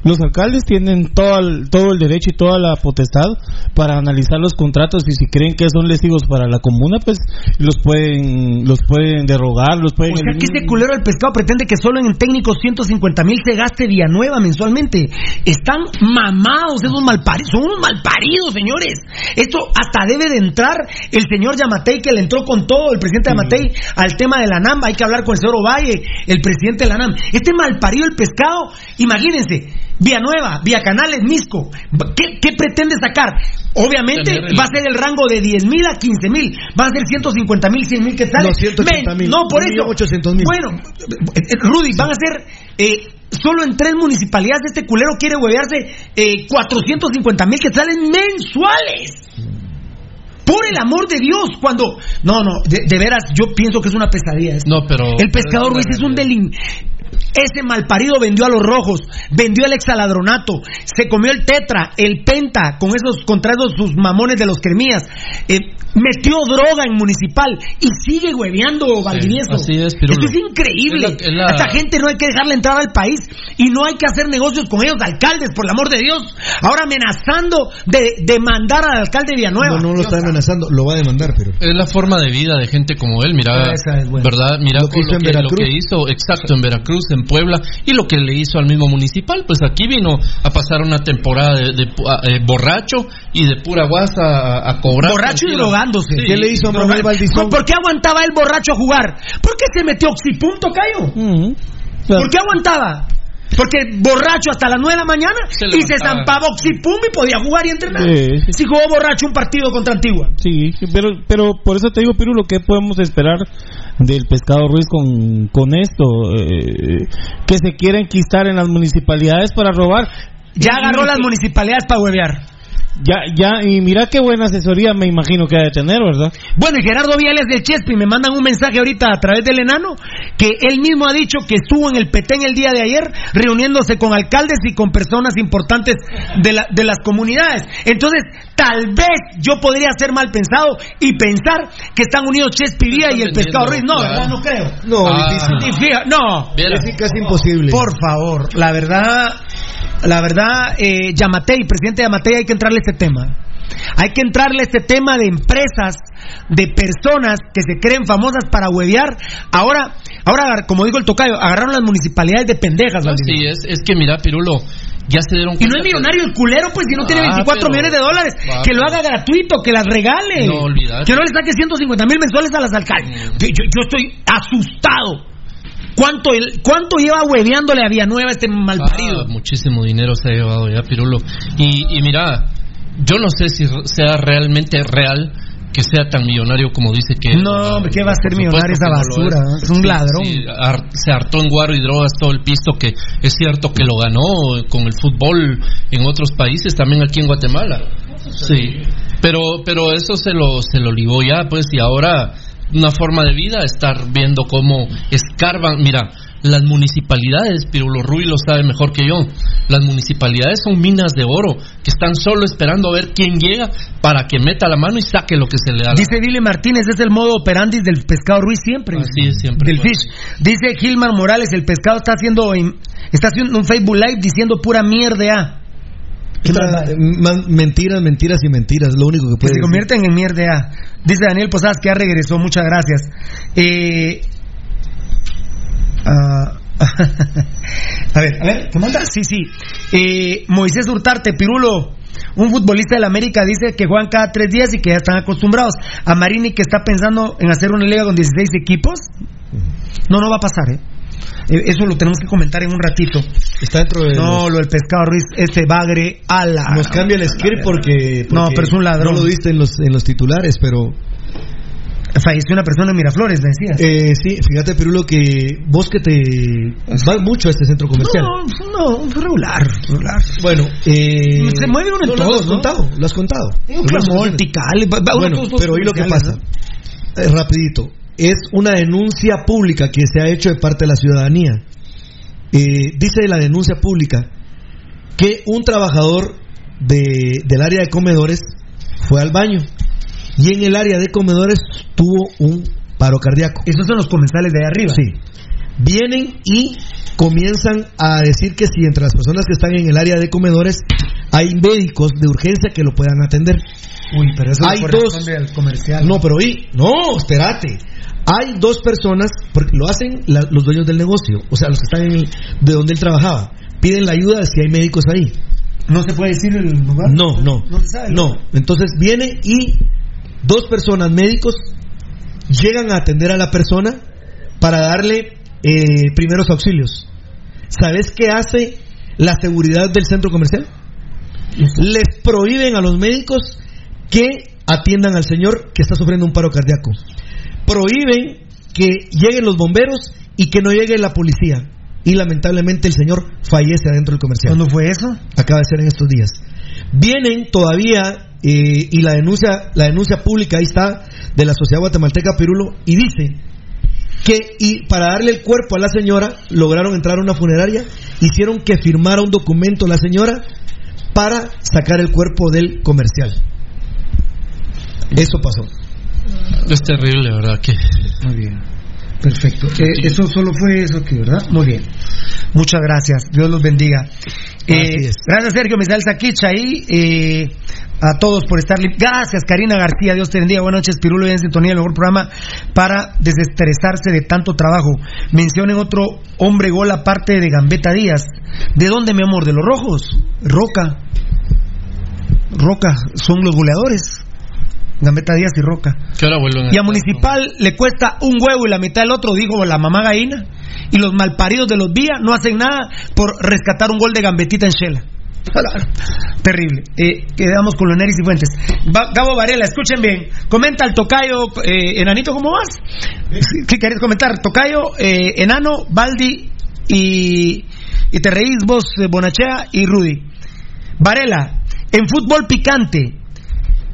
los alcaldes tienen todo el, todo el derecho y toda la potestad para analizar los contratos y si creen que son lesivos para la comuna, pues los pueden los pueden derogar, los pueden... O sea que este culero del pescado pretende que solo en técnicos 150 mil se gaste Villanueva mensualmente. Están mamados esos malparidos, son unos malparidos, señores. Esto hasta debe de entrar el señor Yamatei, que le entró con todo, el presidente Yamatei, al tema de la NAM. Hay que hablar con el señor Ovalle, el presidente de la NAM. Este malparido el pescado, imagínense, Villanueva, Vía Canales, Misco, ¿qué, qué pretende sacar? Obviamente va a ser el rango de 10 mil a 15 mil, va a ser 150 mil, 100 mil que sale. No, 180,000. No, por eso. millón ochocientos mil. Bueno, Rudy, van a ser eh, solo en tres municipalidades. Este culero quiere huevearse eh, 450 mil que salen mensuales. Por el amor de Dios, cuando. No, no, de, de veras, yo pienso que es una pesadilla. esto. No, pero. El pescador Ruiz es un delin. Ese malparido vendió a los rojos, vendió el exaladronato, se comió el tetra, el penta, con esos contra esos sus mamones de los cremías, eh, metió droga en municipal y sigue hueveando Valdivieso. así es. Esto es increíble. Es la- es la- A esta gente no hay que dejarla entrar al país y no hay que hacer negocios con ellos, alcaldes, por el amor de Dios. Ahora amenazando de demandar al alcalde Villanueva. No, no lo está amenazando, lo va a demandar, pero. Es la forma de vida de gente como él, mira, Esa es buena. ¿verdad? Mira Lo que en lo, que, lo Veracruz. que hizo, exacto, en Veracruz, en Puebla, y lo que le hizo al mismo municipal, pues aquí vino a pasar una temporada de, de pu- a- eh, borracho y de pura guasa a, a cobrar. Borracho y drogándose. Sí, ¿Qué le hizo a Manuel Valdizón? ¿Por qué aguantaba el borracho a jugar? ¿Por qué se metió oxipunto, Cayo? ¿Por qué aguantaba? Porque borracho hasta las 9 de la mañana Se y se zampaba oxipum y podía jugar y entrenar. Sí, sí. Si jugó borracho un partido contra Antigua. Sí, pero, pero por eso te digo, Pirulo, ¿qué podemos esperar del pescado Ruiz con, con esto? Eh, que se quieren enquistar en las municipalidades para robar. Ya agarró las municipalidades para huevear. Ya, ya, y mira qué buena asesoría me imagino que ha de tener, ¿verdad? Bueno, y Gerardo Viales del Chespi me mandan un mensaje ahorita a través del enano que él mismo ha dicho que estuvo en el Petén el día de ayer reuniéndose con alcaldes y con personas importantes de, la- de las comunidades. Entonces, tal vez yo podría ser mal pensado y pensar que están unidos Chespi Vía y el Pescado Ruiz. No. ¿verdad? No creo. No, Ah. difícil. No. Casi imposible. Por favor, la verdad, la verdad, eh, Yamatei, presidente Yamatei, hay que entrarle a este tema. Hay que entrarle a este tema de empresas, de personas que se creen famosas para huevear. Ahora, ahora, como dijo el tocayo, agarraron las municipalidades de pendejas. No, sí, es, es que mira, Pirulo, ya se dieron Y no es millonario el culero, pues, si no tiene Ah, 24 pero- millones de dólares, Va, que lo haga gratuito, que las regale. No. Que no le saque 150 mil mensuales a las alcaldes. Yo, yo- yo estoy asustado. ¿Cuánto, ¿Cuánto lleva hueveándole a Villanueva este malparido? Ah, muchísimo dinero se ha llevado ya, Pirulo. Y, y mira, yo no sé si sea realmente real que sea tan millonario como dice que. No, hombre, ¿qué va a ser millonario esa que no basura? Es un ladrón. sí, se hartó en guaro y drogas todo el pisto que es cierto que lo ganó con el fútbol en otros países, también aquí en Guatemala. Sí, pero pero eso se lo se lo ligó ya, pues, y ahora una forma de vida estar viendo cómo escarban, mira, las municipalidades, Pirulo Rui lo sabe mejor que yo. Las municipalidades son minas de oro que están solo esperando a ver quién llega para que meta la mano y saque lo que se le da. la Dice Billy Martínez, es el modo operandi del pescado Ruiz siempre. Así es, siempre Del fish. Dice Gilmar Morales, el pescado está haciendo está haciendo un Facebook Live diciendo pura mierda. Mentiras, mentiras y mentiras, lo único que Que puede se decir. convierten en mierda. Dice Daniel Posadas que ya regresó, muchas gracias. Eh, ah, a ver, a ver, ¿qué manda? Sí, sí. Eh, Moisés Hurtarte, Pirulo, un futbolista del América, dice que juegan cada tres días y que ya están acostumbrados. A Marini que está pensando en hacer una liga con 16 equipos. No, no va a pasar, ¿eh? Eh, Eso lo tenemos que comentar en un ratito. Está dentro de. No, los- lo del pescado Ruiz, este bagre, ala. nos cambia el script porque, No, porque pero es un ladrón. No lo diste en los, en los titulares, pero. Falleció una persona en Miraflores, me decías. Eh, sí, fíjate, Pirulo, que vos que te vas mucho a este centro comercial. No, no, regular, regular. Bueno, eh, Se mueve uno en no, todos, Lo has ¿no? contado, lo has contado. Un clamor, uno Bueno, pero oí lo que pasa. Eh, rapidito. Es una denuncia pública que se ha hecho de parte de la ciudadanía. Eh, dice la denuncia pública que un trabajador de- del área de comedores fue al baño y en el área de comedores tuvo un paro cardíaco. Esos son los comensales de ahí arriba. Sí. vienen y comienzan a decir que si entre las personas que están en el área de comedores hay médicos de urgencia que lo puedan atender. Uy, pero eso hay dos. comercial. No, pero oí, no, espérate. Hay dos personas, porque lo hacen la- los dueños del negocio, o sea, los que están en el- de donde él trabajaba. Piden la ayuda de si hay médicos ahí. ¿No se puede decir el lugar? No, no. No se sabe. No, entonces viene y dos personas médicos llegan a atender a la persona para darle eh, primeros auxilios. ¿Sabes qué hace la seguridad del centro comercial? Les prohíben a los médicos que atiendan al señor que está sufriendo un paro cardíaco. Prohíben que lleguen los bomberos y que no llegue la policía. Y lamentablemente el señor fallece adentro del comercial. ¿Cuándo fue eso? Acaba de ser en estos días. Vienen todavía eh, y la denuncia, la denuncia pública ahí está de la Sociedad Guatemalteca Pirulo y dice que y para darle el cuerpo a la señora lograron entrar a una funeraria, hicieron que firmara un documento la señora para sacar el cuerpo del comercial. Eso pasó. Es terrible, ¿verdad? Que... Muy bien. Perfecto. Eh, eso solo fue eso aquí, ¿verdad? Muy bien. Muchas gracias. Dios los bendiga. Eh, gracias, Sergio Misael Saquich ahí. eh, a todos por estar. Gracias, Karina García. Dios te bendiga. Buenas noches, Pirulo. Y en sintonía, el mejor programa para desestresarse de tanto trabajo. Mencionen otro hombre gol aparte de Gambetta Díaz. ¿De dónde, mi amor? ¿De los rojos? Roca. Roca. Son los goleadores. Gambetta Díaz y Roca. Ahora vuelven Y a Municipal le cuesta un huevo y la mitad del otro, dijo la mamá gallina. Y los malparidos de los Vía no hacen nada por rescatar un gol de gambetita en Shela. Terrible. Eh, quedamos con Leoneris y Fuentes. Va- Gabo Varela, escuchen bien. Comenta el tocayo, eh, enanito, ¿cómo vas? ¿Qué querés comentar? Tocayo, eh, enano, Baldi y, y te reís vos, eh, Bonachea y Rudy. Varela, en fútbol picante,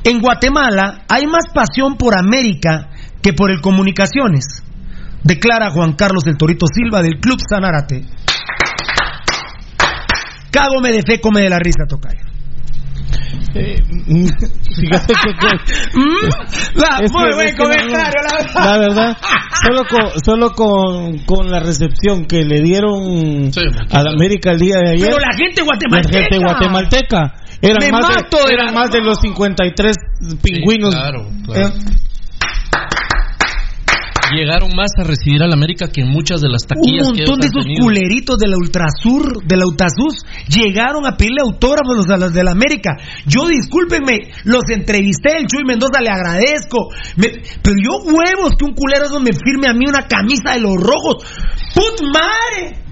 en Guatemala hay más pasión por América que por el Comunicaciones, declara Juan Carlos del Torito Silva del Club Sanarate. Cágome de fe, come de la risa. Fíjate que, que- Mm, va, es muy buen es que no, comentario, la verdad. La verdad, solo con, solo con, con la recepción que le dieron a la América el día de ayer. Pero la gente la guatemalteca. gente guatemalteca. Eran, Me más, mato de, eran la- más de los 53 pingüinos. claro, claro. Eh, Llegaron más a recibir al América que muchas de las Un taquillas que montón de esos tenido. culeritos de la Ultrasur, de la Utasus, llegaron a pedirle autógrafos a los de la América. Yo, discúlpenme, los entrevisté, el Chuy Mendoza le agradezco. Me- pero yo huevos que un culero eso me firme a mí una camisa de los rojos. ¡Put madre!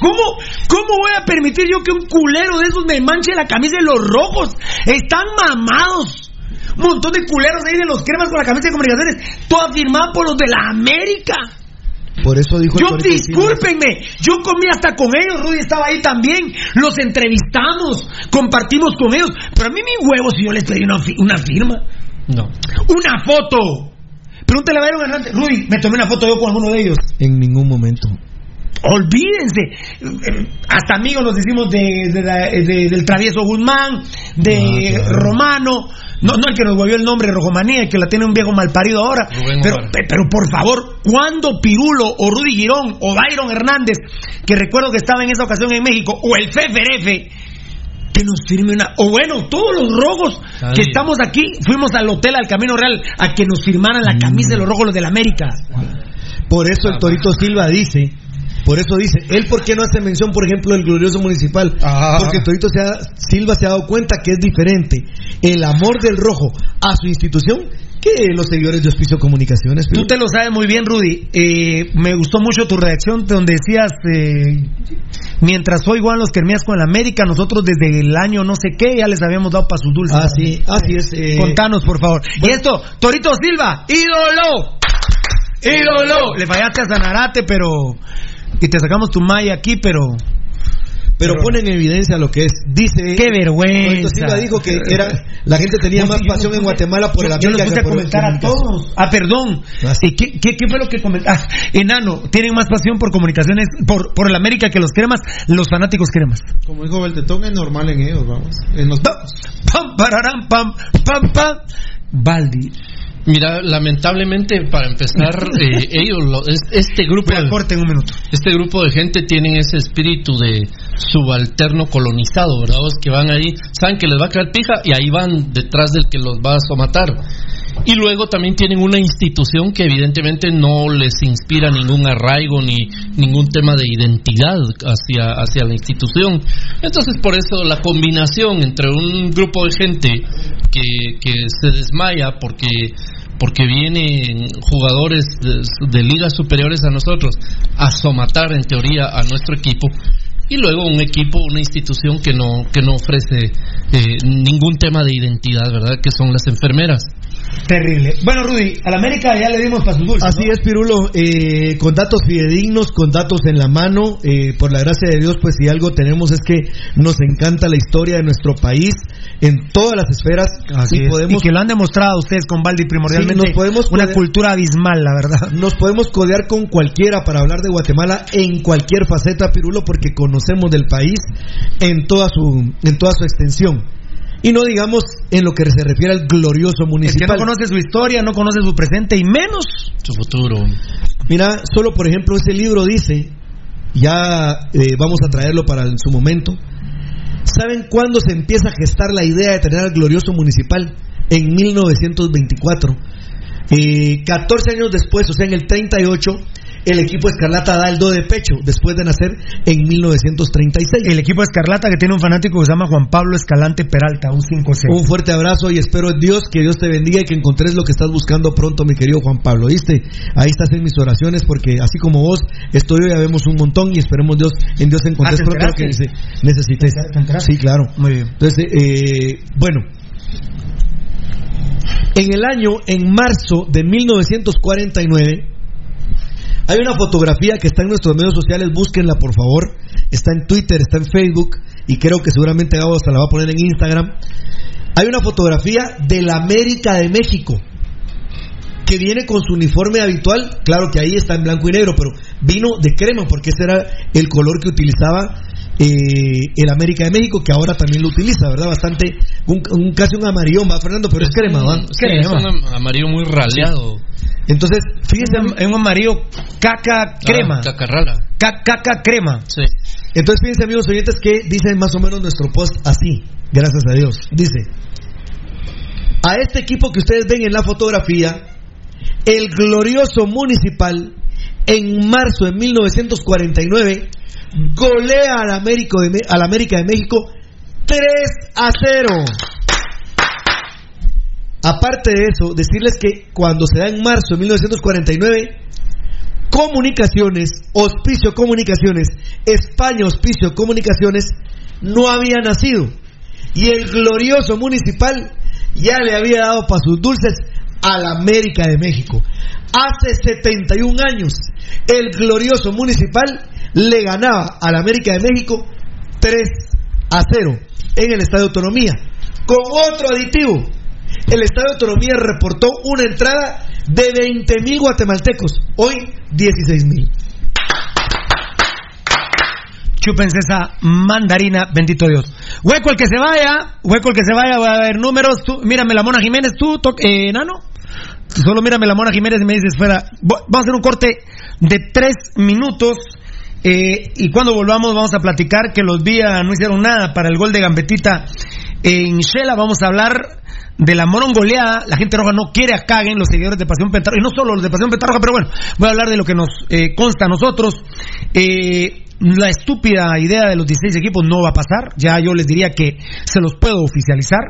¿Cómo, ¿Cómo voy a permitir yo que un culero de esos me manche la camisa de los rojos? Están mamados. Un montón de culeros ahí de los cremas con la camisa de comunicaciones, toda firmada por los de la América. Por eso dijo el Yo discúlpenme, yo comí hasta con ellos, Rudy estaba ahí también, los entrevistamos, compartimos con ellos, pero a mí mi huevo si yo les pedí una, fi- una firma, No. una foto. Pregúntale a Byron Hernández, Rudy, me tomé una foto yo con alguno de ellos. En ningún momento. Olvídense, hasta amigos nos decimos de, de la- de- del travieso Guzmán, de Ah, claro. Romano, no, no el que nos volvió el nombre Rojomanía, el que la tiene un viejo malparido ahora. Rubén Pero, Omar. pero por favor, ¿cuándo Pirulo o Rudy Girón o Byron Hernández, que recuerdo que estaba en esa ocasión en México, o el Feferefe, que nos firme una. O bueno, todos los rojos que estamos aquí, fuimos al hotel, al Camino Real, a que nos firmaran la camisa de los rojos los de la América. Por eso el Torito Silva dice, por eso dice, él por qué no hace mención, por ejemplo, del glorioso municipal, Ah. porque Torito se ha- Silva se ha dado cuenta que es diferente el amor del rojo a su institución que los seguidores de Hospicio Comunicaciones. Tú te lo sabes muy bien, Rudy. Eh, me gustó mucho tu redacción donde decías, eh, mientras hoy Juan los Kermías con el América, nosotros desde el año no sé qué ya les habíamos dado para sus dulces. Ah, sí, así es. eh, Contanos, por favor. Y esto, Torito Silva, ídolo. Ídolo. Le fallaste a Zanarate, pero... Y te sacamos tu malla aquí, pero... pero pone en evidencia lo que es. Dice. ¡Qué vergüenza! Silva dijo que era la gente tenía más yo no pasión en Guatemala por yo, el yo América los puse a comentar a todos. Ah, perdón. Ah, ¿Y qué, qué, qué fue lo que comentó? Ah, enano, tienen más pasión por comunicaciones, por, por el América que los cremas, los fanáticos cremas. Como dijo Beltetón, es normal en ellos, vamos. En los Pam, pararán, pam, pam, pam. Baldi. Mira, lamentablemente para empezar, eh, ellos, lo, este grupo, de, un minuto. este grupo de gente tienen ese espíritu de subalterno colonizado, ¿verdad? Es que van ahí, saben que les va a caer pija y ahí van detrás del que los va a somatar. Y luego también tienen una institución que evidentemente no les inspira ningún arraigo ni ningún tema de identidad hacia, hacia la institución. Entonces, por eso la combinación entre un grupo de gente que, que se desmaya porque porque vienen jugadores de, ligas superiores a nosotros a somatar en teoría a nuestro equipo y luego un equipo, una institución que no que no ofrece eh, ningún tema de identidad, ¿verdad? Que son las enfermeras. Terrible. Bueno, Rudy, a la América ya le dimos para su dulce. Así es, Pirulo, eh, con datos fidedignos, con datos en la mano, eh, por la gracia de Dios, pues si algo tenemos es que nos encanta la historia de nuestro país en todas las esferas. y, podemos, que lo han demostrado ustedes con Valdi primordialmente. nos podemos una cultura abismal, la verdad. Nos podemos codear con cualquiera para hablar de Guatemala en cualquier faceta, Pirulo, porque conocemos del país en toda su, en toda su extensión. Y no digamos en lo que se refiere al glorioso municipal. que no conoce su historia, no conoce su presente y menos su futuro. Mira, solo por ejemplo ese libro dice, ya eh, vamos a traerlo para su momento. ¿Saben cuándo se empieza a gestar la idea de tener al glorioso municipal? En 1924. Eh, 14 años después, o sea, en el 38, el equipo Escarlata da el do de pecho después de nacer en 1936. El equipo Escarlata que tiene un fanático que se llama Juan Pablo Escalante Peralta, un 5 Un fuerte abrazo y espero Dios que Dios te bendiga y que encontres lo que estás buscando pronto, mi querido Juan Pablo. ¿Viste? Ahí estás en mis oraciones porque así como vos, estoy ya vemos un montón y esperemos Dios en Dios encontres ah, pronto lo que necesites. Sí, claro. Muy bien. Entonces, eh, bueno. En el año, en marzo de 1949, hay una fotografía que está en nuestros medios sociales, búsquenla por favor. Está en Twitter, está en Facebook y creo que seguramente Gabo hasta la va a poner en Instagram. Hay una fotografía de la América de México que viene con su uniforme habitual. Claro que ahí está en blanco y negro, pero vino de crema porque ese era el color que utilizaba eh, el América de México, que ahora también lo utiliza, ¿verdad? Bastante, un, casi un amarillo, va Fernando, pero es, crema, ¿va? es un amarillo muy raleado. Entonces, fíjense, es un amarillo caca crema. Ah, cacarrala. caca crema. Sí. Entonces, fíjense, amigos oyentes, que dice más o menos nuestro post así, gracias a Dios. Dice: A este equipo que ustedes ven en la fotografía, el glorioso municipal, en marzo de 1949, golea al América de, al América de México 3 a 0. Aparte de eso, decirles que cuando se da en marzo de 1949, Comunicaciones, Hospicio Comunicaciones, España Hospicio Comunicaciones, no había nacido. Y el glorioso municipal ya le había dado para sus dulces a la América de México. Hace 71 años, el glorioso municipal le ganaba a la América de México 3 a 0 en el Estadio Autonomía. Con otro aditivo, el Estado de Autonomía reportó una entrada de 20 mil guatemaltecos, hoy 16 mil. Chúpense esa mandarina, bendito Dios. Hueco el que se vaya, hueco el que se vaya, voy a ver números. Tú, mírame la Mona Jiménez, tú, eh, Nano. Solo mírame la Mona Jiménez y me dices, fuera. Vamos a hacer un corte de tres minutos. Eh, y cuando volvamos vamos a platicar que los días no hicieron nada para el gol de Gambetita en Shela. Vamos a hablar de la morongoleada, la gente roja no quiere a caguen los seguidores de Pasión Pentarroja, y no solo los de Pasión Pentarroja, pero bueno, voy a hablar de lo que nos eh, consta a nosotros. Eh, la estúpida idea de los 16 equipos no va a pasar, ya yo les diría que se los puedo oficializar.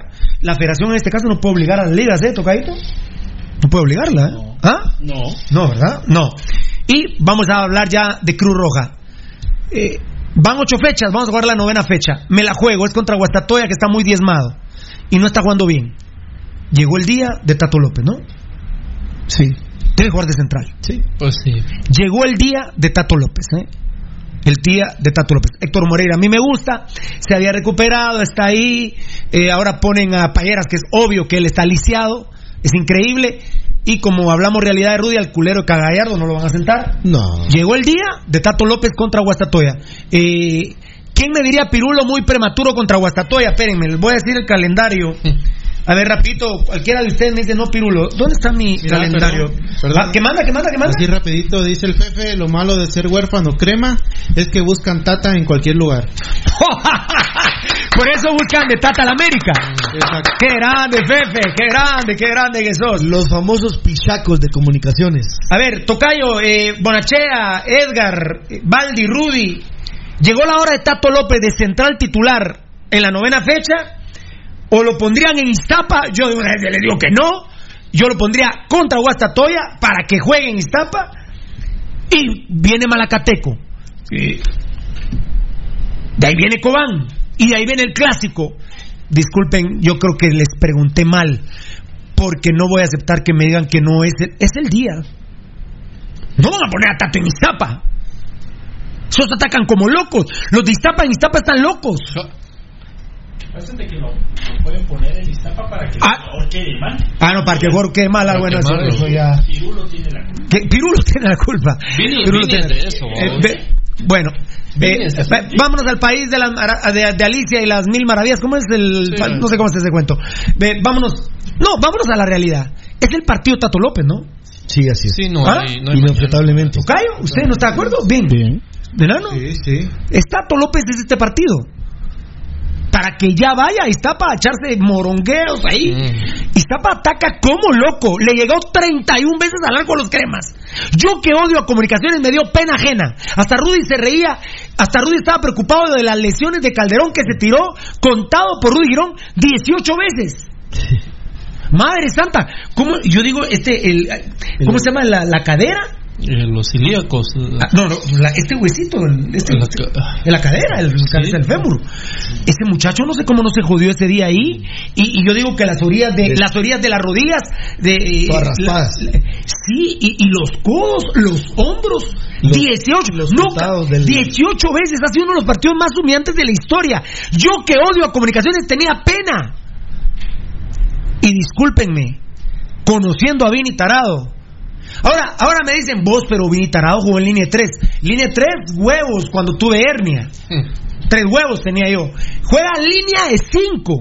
La federación en este caso no puede obligar a las ligas, ¿eh, Tocadito? No puede obligarla, ¿eh? ¿Ah? No. No, ¿verdad? No. Y vamos a hablar ya de Cruz Roja. Eh, van ocho fechas, vamos a jugar la novena fecha. Me la juego, es contra Guastatoya que está muy diezmado y no está jugando bien llegó el día de Tato López, ¿no? Sí. Debe jugar de central. Sí. Pues sí. Llegó el día de Tato López, ¿eh? El día de Tato López. Héctor Moreira, a mí me gusta, se había recuperado, está ahí. Eh, ahora ponen a Payeras, que es obvio que él está lisiado, es increíble. Y como hablamos realidad de Rudy, al culero de Cagallardo no lo van a sentar. No. Llegó el día de Tato López contra Guastatoya. Eh, ¿Quién me diría Pirulo muy prematuro contra Guastatoya? Espérenme, les voy a decir el calendario. A ver, rapidito, cualquiera de ustedes me dice, no, Pirulo, ¿dónde está mi Mira, calendario? perdón, perdón. Ah, ¿Qué manda, qué manda, qué manda? Así rapidito dice el jefe, lo malo de ser huérfano crema es que buscan tata en cualquier lugar. Por eso buscan de Tata la América. Qué grande, Fefe, qué grande, qué grande que sos. Los famosos pichacos de comunicaciones. A ver, Tocayo, eh, Bonachea, Edgar, Baldi, Rudy. Llegó la hora de Tato López de central titular en la novena fecha. O lo pondrían en Iztapa. Yo de una vez le digo que no. Yo lo pondría contra Guastatoya para que juegue en Iztapa. Y viene Malacateco. Y de ahí viene Cobán. Y de ahí viene el clásico. Disculpen, yo creo que les pregunté mal. Porque no voy a aceptar que me digan que no es el, es el día. No van a poner a Tato en Iztapa. Esos atacan como locos. Los de Iztapa en Iztapa están locos. Pásate que lo, lo pueden poner en Iztapa para que Ah. quede mal. Ah, no, para que jugador quede mal. ah, bueno, eso, ya. Pirulo tiene la culpa. Pirulo tiene la culpa. Pirulo tiene- de eso, Eh, vos. ve- bueno, ve- vámonos al país de, las mara- de, de Alicia y las mil maravillas. ¿Cómo es el.? Sí. No sé cómo es ese cuento. Vámonos. No, vámonos a la realidad. Es el partido Tato López, ¿no? Sí, así es. Sí, no ¿Ah? hay, no hay Inobjetablemente. ¿Tocayo? ¿Usted no está de acuerdo? Bien. Bien. ¿Verano? Sí, sí. Es Tato López es este partido. Para que ya vaya Iztapa a echarse morongueos ahí. Mm. Iztapa ataca como loco. Le llegó 31 veces al arco a los cremas. Yo que odio a comunicaciones me dio pena ajena. Hasta Rudy se reía. Hasta Rudy estaba preocupado de las lesiones de Calderón que se tiró, contado por Rudy Girón, 18 veces. Madre santa, ¿cómo? Yo digo, este, el, ¿cómo se llama? La, la cadera. Eh, los celíacos. eh, Ah, no, no, la- este huesito, el- este, La en la cadera, el, cabeza del fémur. Ese muchacho no sé cómo no se jodió ese día ahí. Y, y yo digo que las orillas de, las orillas de las rodillas, de eh, raspadas. la- sí, y, y los codos, los hombros, Los- 18, los no, del- 18 veces, ha sido uno de los partidos más humillantes de la historia. Yo que odio a comunicaciones tenía pena. Y discúlpenme, conociendo a Vini Tarado. Ahora, ahora me dicen vos, pero Vini Tarado jugó en línea 3. Línea 3, huevos, cuando tuve hernia. Tres huevos tenía yo. Juega línea de 5.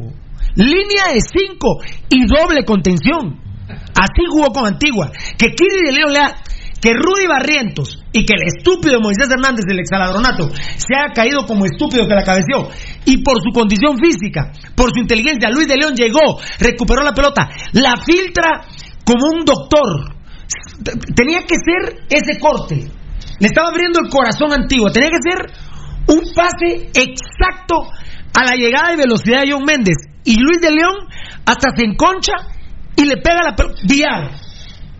Línea de 5 y doble contención. Así jugó con Antigua. Que Kiri de León le ha- Que Rudy Barrientos y que el estúpido Moisés Hernández del exaladronato se haya caído como estúpido que la cabeció y por su condición física, por su inteligencia, Luis de León llegó, recuperó la pelota, la filtra como un doctor. Tenía que ser ese corte. Le estaba abriendo el corazón antiguo. Tenía que ser un pase exacto a la llegada de velocidad de John Méndez. Y Luis de León hasta se enconcha y le pega la pelota. Villar.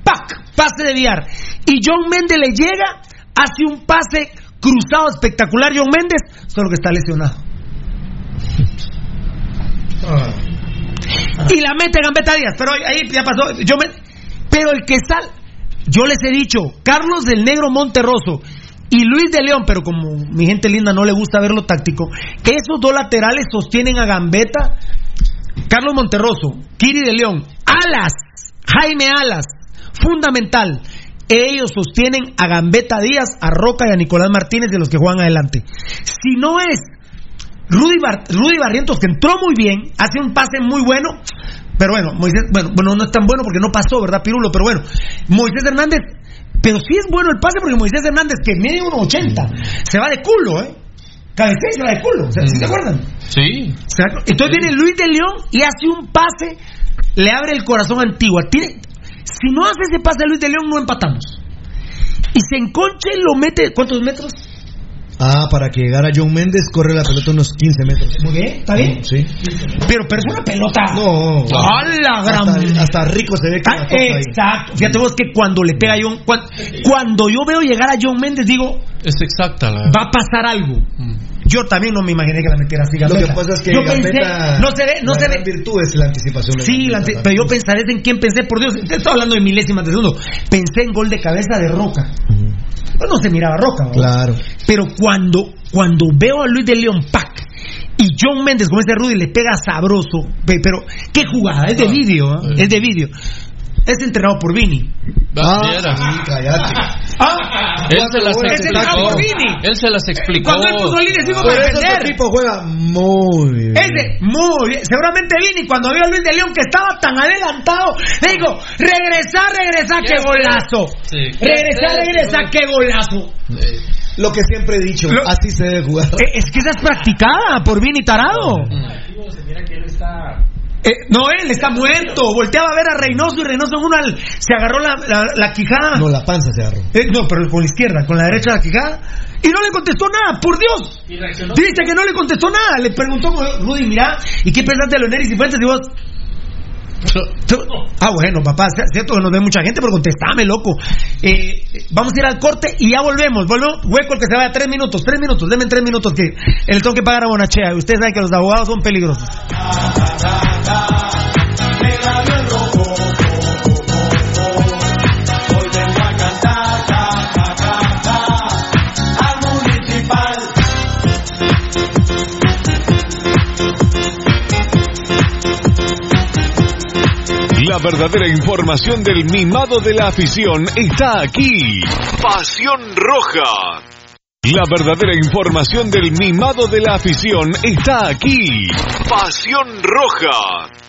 ¡Pac! Pase de Villar. Y John Méndez le llega, hace un pase cruzado espectacular. John Méndez, solo que está lesionado. Y la mete Gambetta Díaz. Pero ahí ya pasó. Yo me- pero el que sal. Yo les he dicho, Carlos del Negro Monterroso y Luis de León, pero como mi gente linda no le gusta ver lo táctico, esos dos laterales sostienen a Gambetta, Carlos Monterroso, Kiri de León, Alas, Jaime Alas, fundamental. Ellos sostienen a Gambetta Díaz, a Roca y a Nicolás Martínez de los que juegan adelante. Si no es Rudy, Bar- Rudy Barrientos, que entró muy bien, hace un pase muy bueno, pero bueno, Moisés, bueno, bueno, no es tan bueno porque no pasó, ¿verdad, Pirulo? Pero bueno, Moisés Hernández, pero sí es bueno el pase porque Moisés Hernández, que mide 1.80, se va de culo, ¿eh? Cabecea y se va de culo, ¿sí se acuerdan? Sí. Entonces viene Luis de León y hace un pase, le abre el corazón a Antigua. Tiene- si no hace ese pase a Luis de León, no empatamos. Y se enconcha y lo mete, ¿cuántos metros? Ah, para que llegara John Méndez, corre la pelota unos 15 metros. Muy bien, ¿está bien? Sí. Pero, pero es una pelota. No. ¡A la gran! Hasta, hasta rico se ve que Ah, la toca ahí. exacto. Fíjate vos que cuando le pega a John, cuan- cuando, yo veo llegar a John Méndez, digo, Es exacta la. va a pasar algo. Yo también no me imaginé que la metiera así. Lo que pasa es que yo pensé, Gambetta, no se ve, no la se ve. virtud es la anticipación. de Sí, la pero yo pensaré en quién pensé, por Dios, te estoy hablando de milésimas de segundo. Pensé en gol de cabeza de Roca. Pues no se miraba Roca, ¿no? Claro. Pero cuando, cuando veo a Luis de León Pac y John Méndez como ese Rudy le pega sabroso, pe- pero qué jugada, es de Ah, vídeo, ¿eh? es de vídeo. Es entrenado por Vini. Ah, sí, cállate. Ah, Él se las Ese explicó. trabajo por Vini. Él se las explicó. Cuando el futbolín decimos Por para defender. este tipo juega muy bien. Ese, muy bien. Seguramente Vini, cuando vio a Luis de León que estaba tan adelantado, le digo, regresa, regresa, qué golazo. Sí. Regresa, regresa, qué golazo. Lo que siempre he dicho, Lo- así se debe jugar. Eh, Es que esa es practicada por Vini Tarado. Se mira que él está. Eh, no, él está muerto. Volteaba a ver a Reynoso y Reynoso en una se agarró la, la, la quijada. No, la panza se agarró. Eh, no, pero con la izquierda, con la derecha la quijada. Y no le contestó nada, por Dios. Y. Dice que no le contestó nada. Le preguntó Rudy, mira, ¿y qué pensaste de Leonel y Cifuentes? Y vos. Ah, bueno, papá, es cierto que nos ve mucha gente, pero contestame, loco. Eh, vamos a ir al corte y ya volvemos. Volvemos, hueco el que se vaya, tres minutos, tres minutos, denme tres minutos que el tengo que pagar a Bonachea. Ustedes saben que los abogados son peligrosos. La verdadera información del mimado de la afición está aquí. Pasión Roja. La verdadera información del mimado de la afición está aquí. Pasión Roja.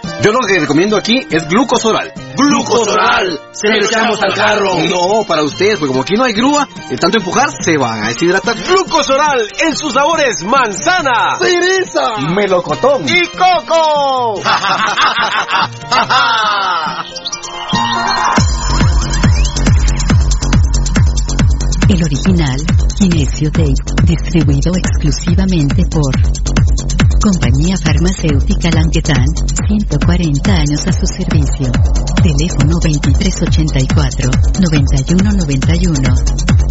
Yo lo que recomiendo aquí es glucosoral. Glucosoral. Se lo echamos al carro. No, para ustedes, porque como aquí no hay grúa, de tanto empujar se van a deshidratar. Glucosoral en sus sabores manzana, ¡Cereza! melocotón ¡Y coco! El original, Kinesio Tape, distribuido exclusivamente por Compañía Farmacéutica Languetan, 140 años a su servicio. Teléfono 2384-9191.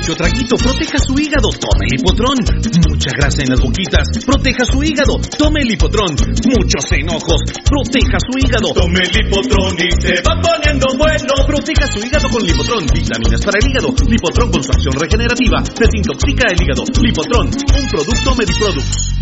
Mucho traguito, proteja su hígado, tome el hipotrón. Mucha grasa en las boquitas, proteja su hígado, tome el hipotrón. Muchos enojos, proteja su hígado. Tome el hipotrón y se va poniendo bueno. Proteja su hígado con Lipotrón, vitaminas para el hígado. Lipotrón con su acción regenerativa, desintoxica el hígado. Lipotrón, un producto Mediproducts.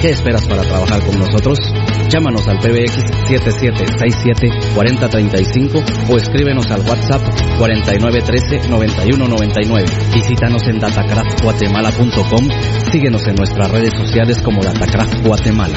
¿Qué esperas para trabajar con nosotros? Llámanos al PBX 7767-4035 o escríbenos al WhatsApp 4913-9199. Visítanos en datacraftguatemala.com. Síguenos en nuestras redes sociales como Datacraft Guatemala.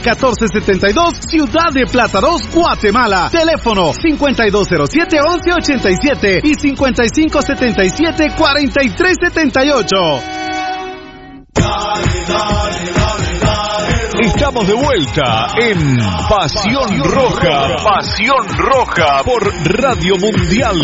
1472, Ciudad de Plaza 2, Guatemala. Teléfono 5207-1187 y 5577-4378. Estamos de vuelta en Pasión Roja, Pasión Roja por Radio Mundial.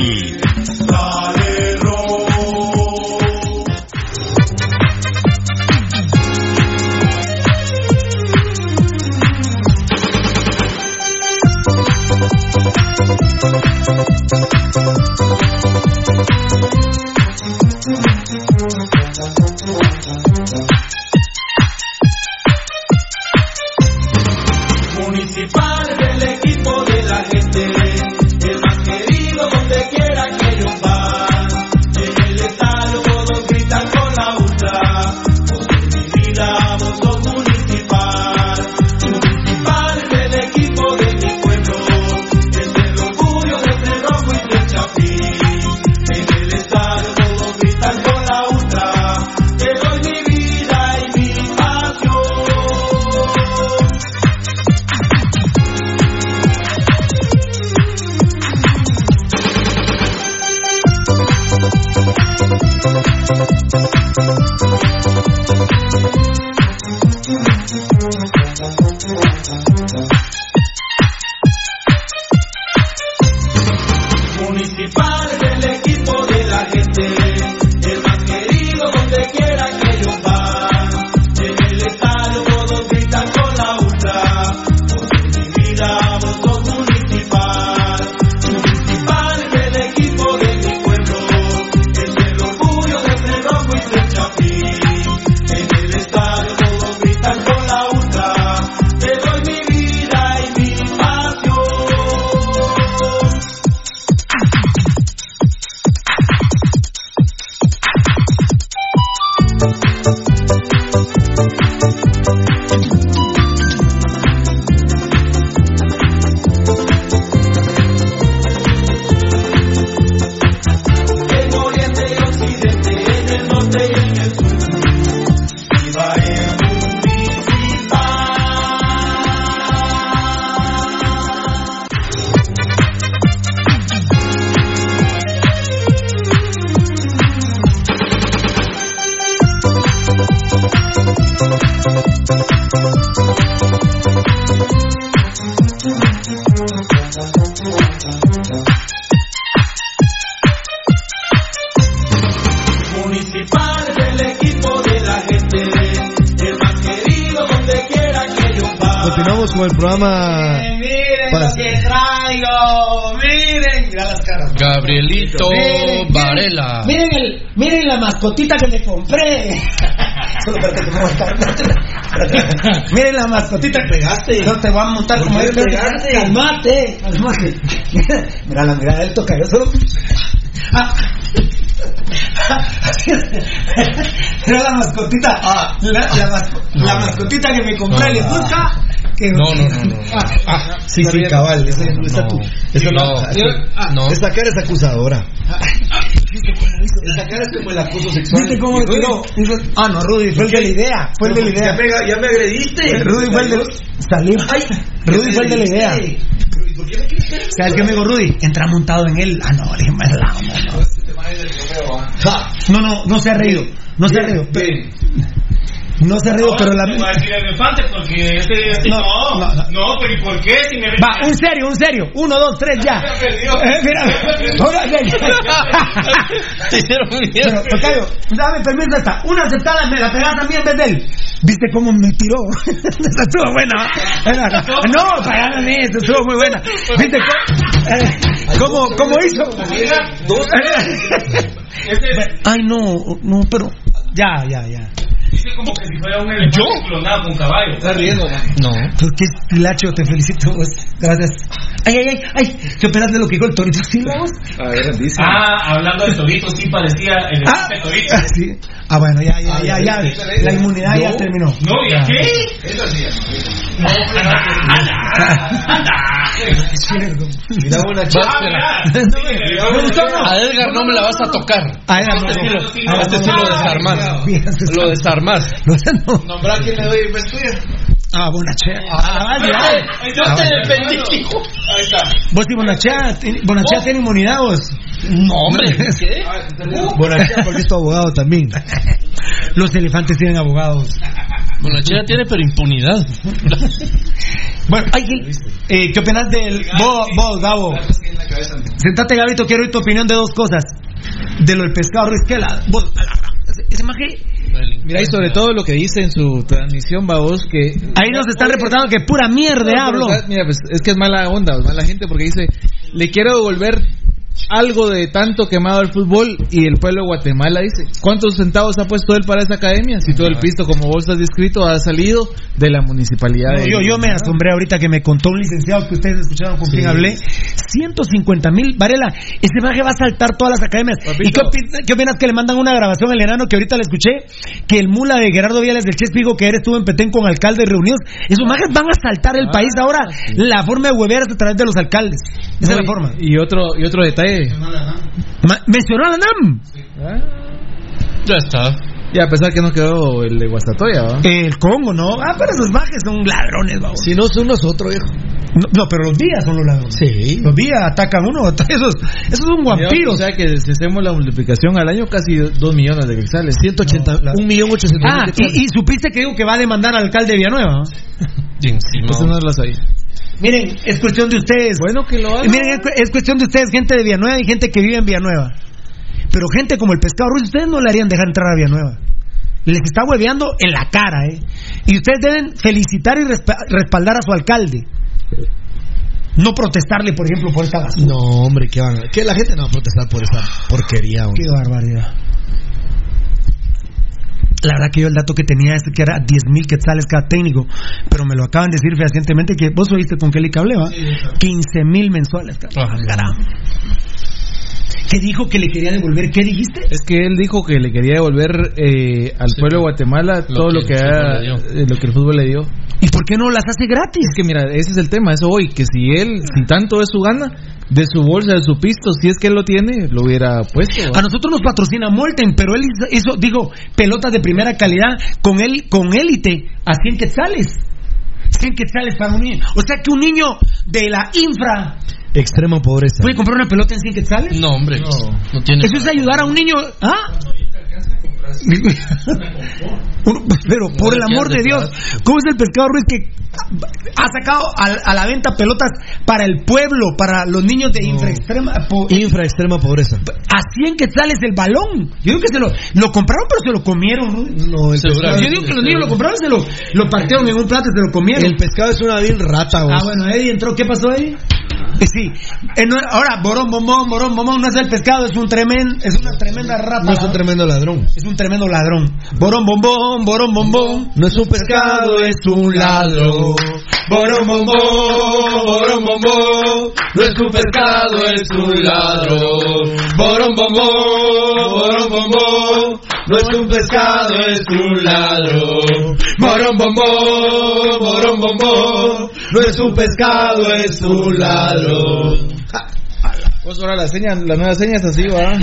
Mascotita que me compré. Solo espérate que me voy a caer. Miren la mascotita que pegaste. No te va a montar como yo. pegaste? Calmate, calmate. Mira, mira, él toca yo solo. Ah. Era la mascotita. La, la, masco- la mascotita que me compré le gusta. Que... No, no, no, no. Ah, ah, Sí, sí, cabal. Esa, esa, tu- esa- No, esa- no. esa cara es acusadora. Es como el acoso sexual. ¿Viste cómo me tiró? Ah, no, Rudy, fue el de la idea. Fue el de la idea. Ya me, ya me agrediste. Rudy fue el de Salió. Rudy fue el de la idea. ¿Sabes qué me dijo Rudy? Entra montado en él. Ah, no, le dije, más lado, no, no. No, no, no se ha reído. No se ha reído. No se ha reído, pero la. Porque este, este No, no, no, no, no. pero ¿y por qué? Si me Va, un serio, un serio. Uno, dos, tres, ya. Eh. Te hicieron muy bien. Pero, Tocayo, dame permiso esta. Una aceptada me la pegás también en vez de él. ¿Viste cómo me tiró? Esa estuvo buena. No, para mí, esa estuvo muy buena. ¿Viste cómo, eh, cómo, cómo hizo? Ay, no, no, pero. Ya, ya, ya. Como que si fuera un elefante clonado con caballo. Está riendo, No. Pues qué estilacho, te felicito. pues. Gracias. Ay, ay, ay, ay. ¿Qué opinas de lo que dijo el Torito Silva? vos? A ver, dice. Ah, hablando de Torito, sí parecía el Ah, Torito. sí. Ah, bueno, ya, ya, ya, ya. La inmunidad ya No. terminó. No, ¿y qué? No, anda, anda, anda. Mira una chica. espera. Me gustó, ¿no? A Edgar no me la vas a tocar. A Edgar no. Este sí lo- A este sí no. lo desarmás. Lo desarmás. No, ese no. Nombra a quién le doy pues tuya. Ah, Bonachea. Ah, ya. Yo Ah, te bueno. defendí, hijo. Ahí está. Vos y Bonachea, Bonachea tiene inmunidad vos. No, hombre. ¿Qué? Bonachea, porque es tu abogado también. Los elefantes tienen abogados. Chica tiene, pero impunidad. Bueno, ay, eh, ¿qué opinas del... Vos, vos, Gabo. Sentate, Gabito, quiero oír tu opinión de dos cosas. De lo del pescado Ruiz, que la... Vos, ese maje... Mira, y sobre todo lo que dice en su transmisión, babos, que... Ahí nos están reportando que pura mierda No, hablo. Mira, pues es que es mala onda, es mala gente, porque dice, le quiero devolver algo de tanto quemado el fútbol y el pueblo de Guatemala dice, ¿cuántos centavos ha puesto él para esa academia? Si todo el pisto, como vos has descrito, ha salido de la municipalidad. No, de- yo, yo me asombré ahorita que me contó un licenciado que ustedes escucharon con Sí. quien hablé. 150 mil, Varela, ese maje va a saltar todas las academias. ¿Y qué, opi- qué opinas que le mandan una grabación al enano que ahorita le escuché? Que el mula de Gerardo Viales del Chespigo, que él estuvo en Petén con alcaldes reunidos, esos majes van a saltar el país ahora. La forma de huevear es a través de los alcaldes. Esa No, es la forma. Y otro, y otro detalle. Mencionó a la NAM. Ya está. Y a pesar que no quedó el de Guastatoya, ¿va? El Congo, ¿no? Ah, pero esos majes son ladrones, vamos. Si no son nosotros, viejo. No, no, pero los días son los ladrones. Sí. Los días atacan uno. Esos, esos son vampiros. O sea que si hacemos la multiplicación al año, casi 2 millones de quetzales. 180, un millón ochocientos Ah, mil quetzales. y, y supiste que digo que va a demandar al alcalde de Villanueva. ¿no? Y encima. Eso no lo sabía. Miren, es cuestión de ustedes. Bueno, que lo haga. Miren, es, cu- es cuestión de ustedes, gente de Villanueva y gente que vive en Villanueva. Pero gente como el pescado Ruiz, ustedes no le harían dejar entrar a Villanueva. Les está hueveando en la cara, ¿eh? Y ustedes deben felicitar y respa- respaldar a su alcalde. No protestarle, por ejemplo, por esta basura. No, hombre, que van a- que la gente no va a protestar por esa porquería. hombre. Qué barbaridad. La verdad que yo el dato que tenía es que era 10 mil quetzales cada técnico, pero me lo acaban de decir fehacientemente que vos oíste con Kelly Cable, ¿va? 15 mil mensuales. caramba. ¿Qué dijo que le quería devolver? ¿Qué dijiste? Es que él dijo que le quería devolver eh, al pueblo de Guatemala todo lo que, el ha- fútbol le dio. eh, lo que el fútbol le dio. ¿Y por qué no las hace gratis? Es que mira, ese es el tema, eso hoy, que si él, si tanto es su gana, de su bolsa, de su pisto, si es que él lo tiene, lo hubiera puesto. A nosotros nos patrocina Molten, pero él hizo, hizo, digo, pelotas de primera calidad con él, con élite a 100 quetzales. 100 quetzales para un niño. O sea que un niño de la infra Extrema pobreza. puede comprar una pelota en 100 quetzales. No, hombre. No, tiene. Eso es ayudar a un niño. ¿Ah? Pero por el amor de Dios, ¿cómo es el pescado Ruiz que ha sacado a, a la venta pelotas para el pueblo, para los niños de infra extrema? po- Infra extrema pobreza. a 100 quetzales el balón. Yo digo que se lo, lo compraron, pero se lo comieron. No, el pescado, Yo digo que los niños lo compraron, se lo, lo partieron en un plato y se lo comieron. el pescado es una vil rata, vos. Ah, bueno, Eddie entró. ¿Qué pasó, Eddie? Eh, Sí. Eh, no, ahora, borón, bombón, borón, bombón, no es el pescado, es un tremendo, es una tremenda rata. No es un tremendo ladrón. Es un tremendo ladrón. Borón, bombón, borón, bombón. No es un pescado, es un ladrón. Borombombo, borombombo, no es un pescado, es un ladrón. Borombombo, borombombo, no es un pescado, es un ladrón. Borombombo, borombombo, no es un pescado, es un ladrón. Pues ahora la seña, la nueva seña es así, ¿va?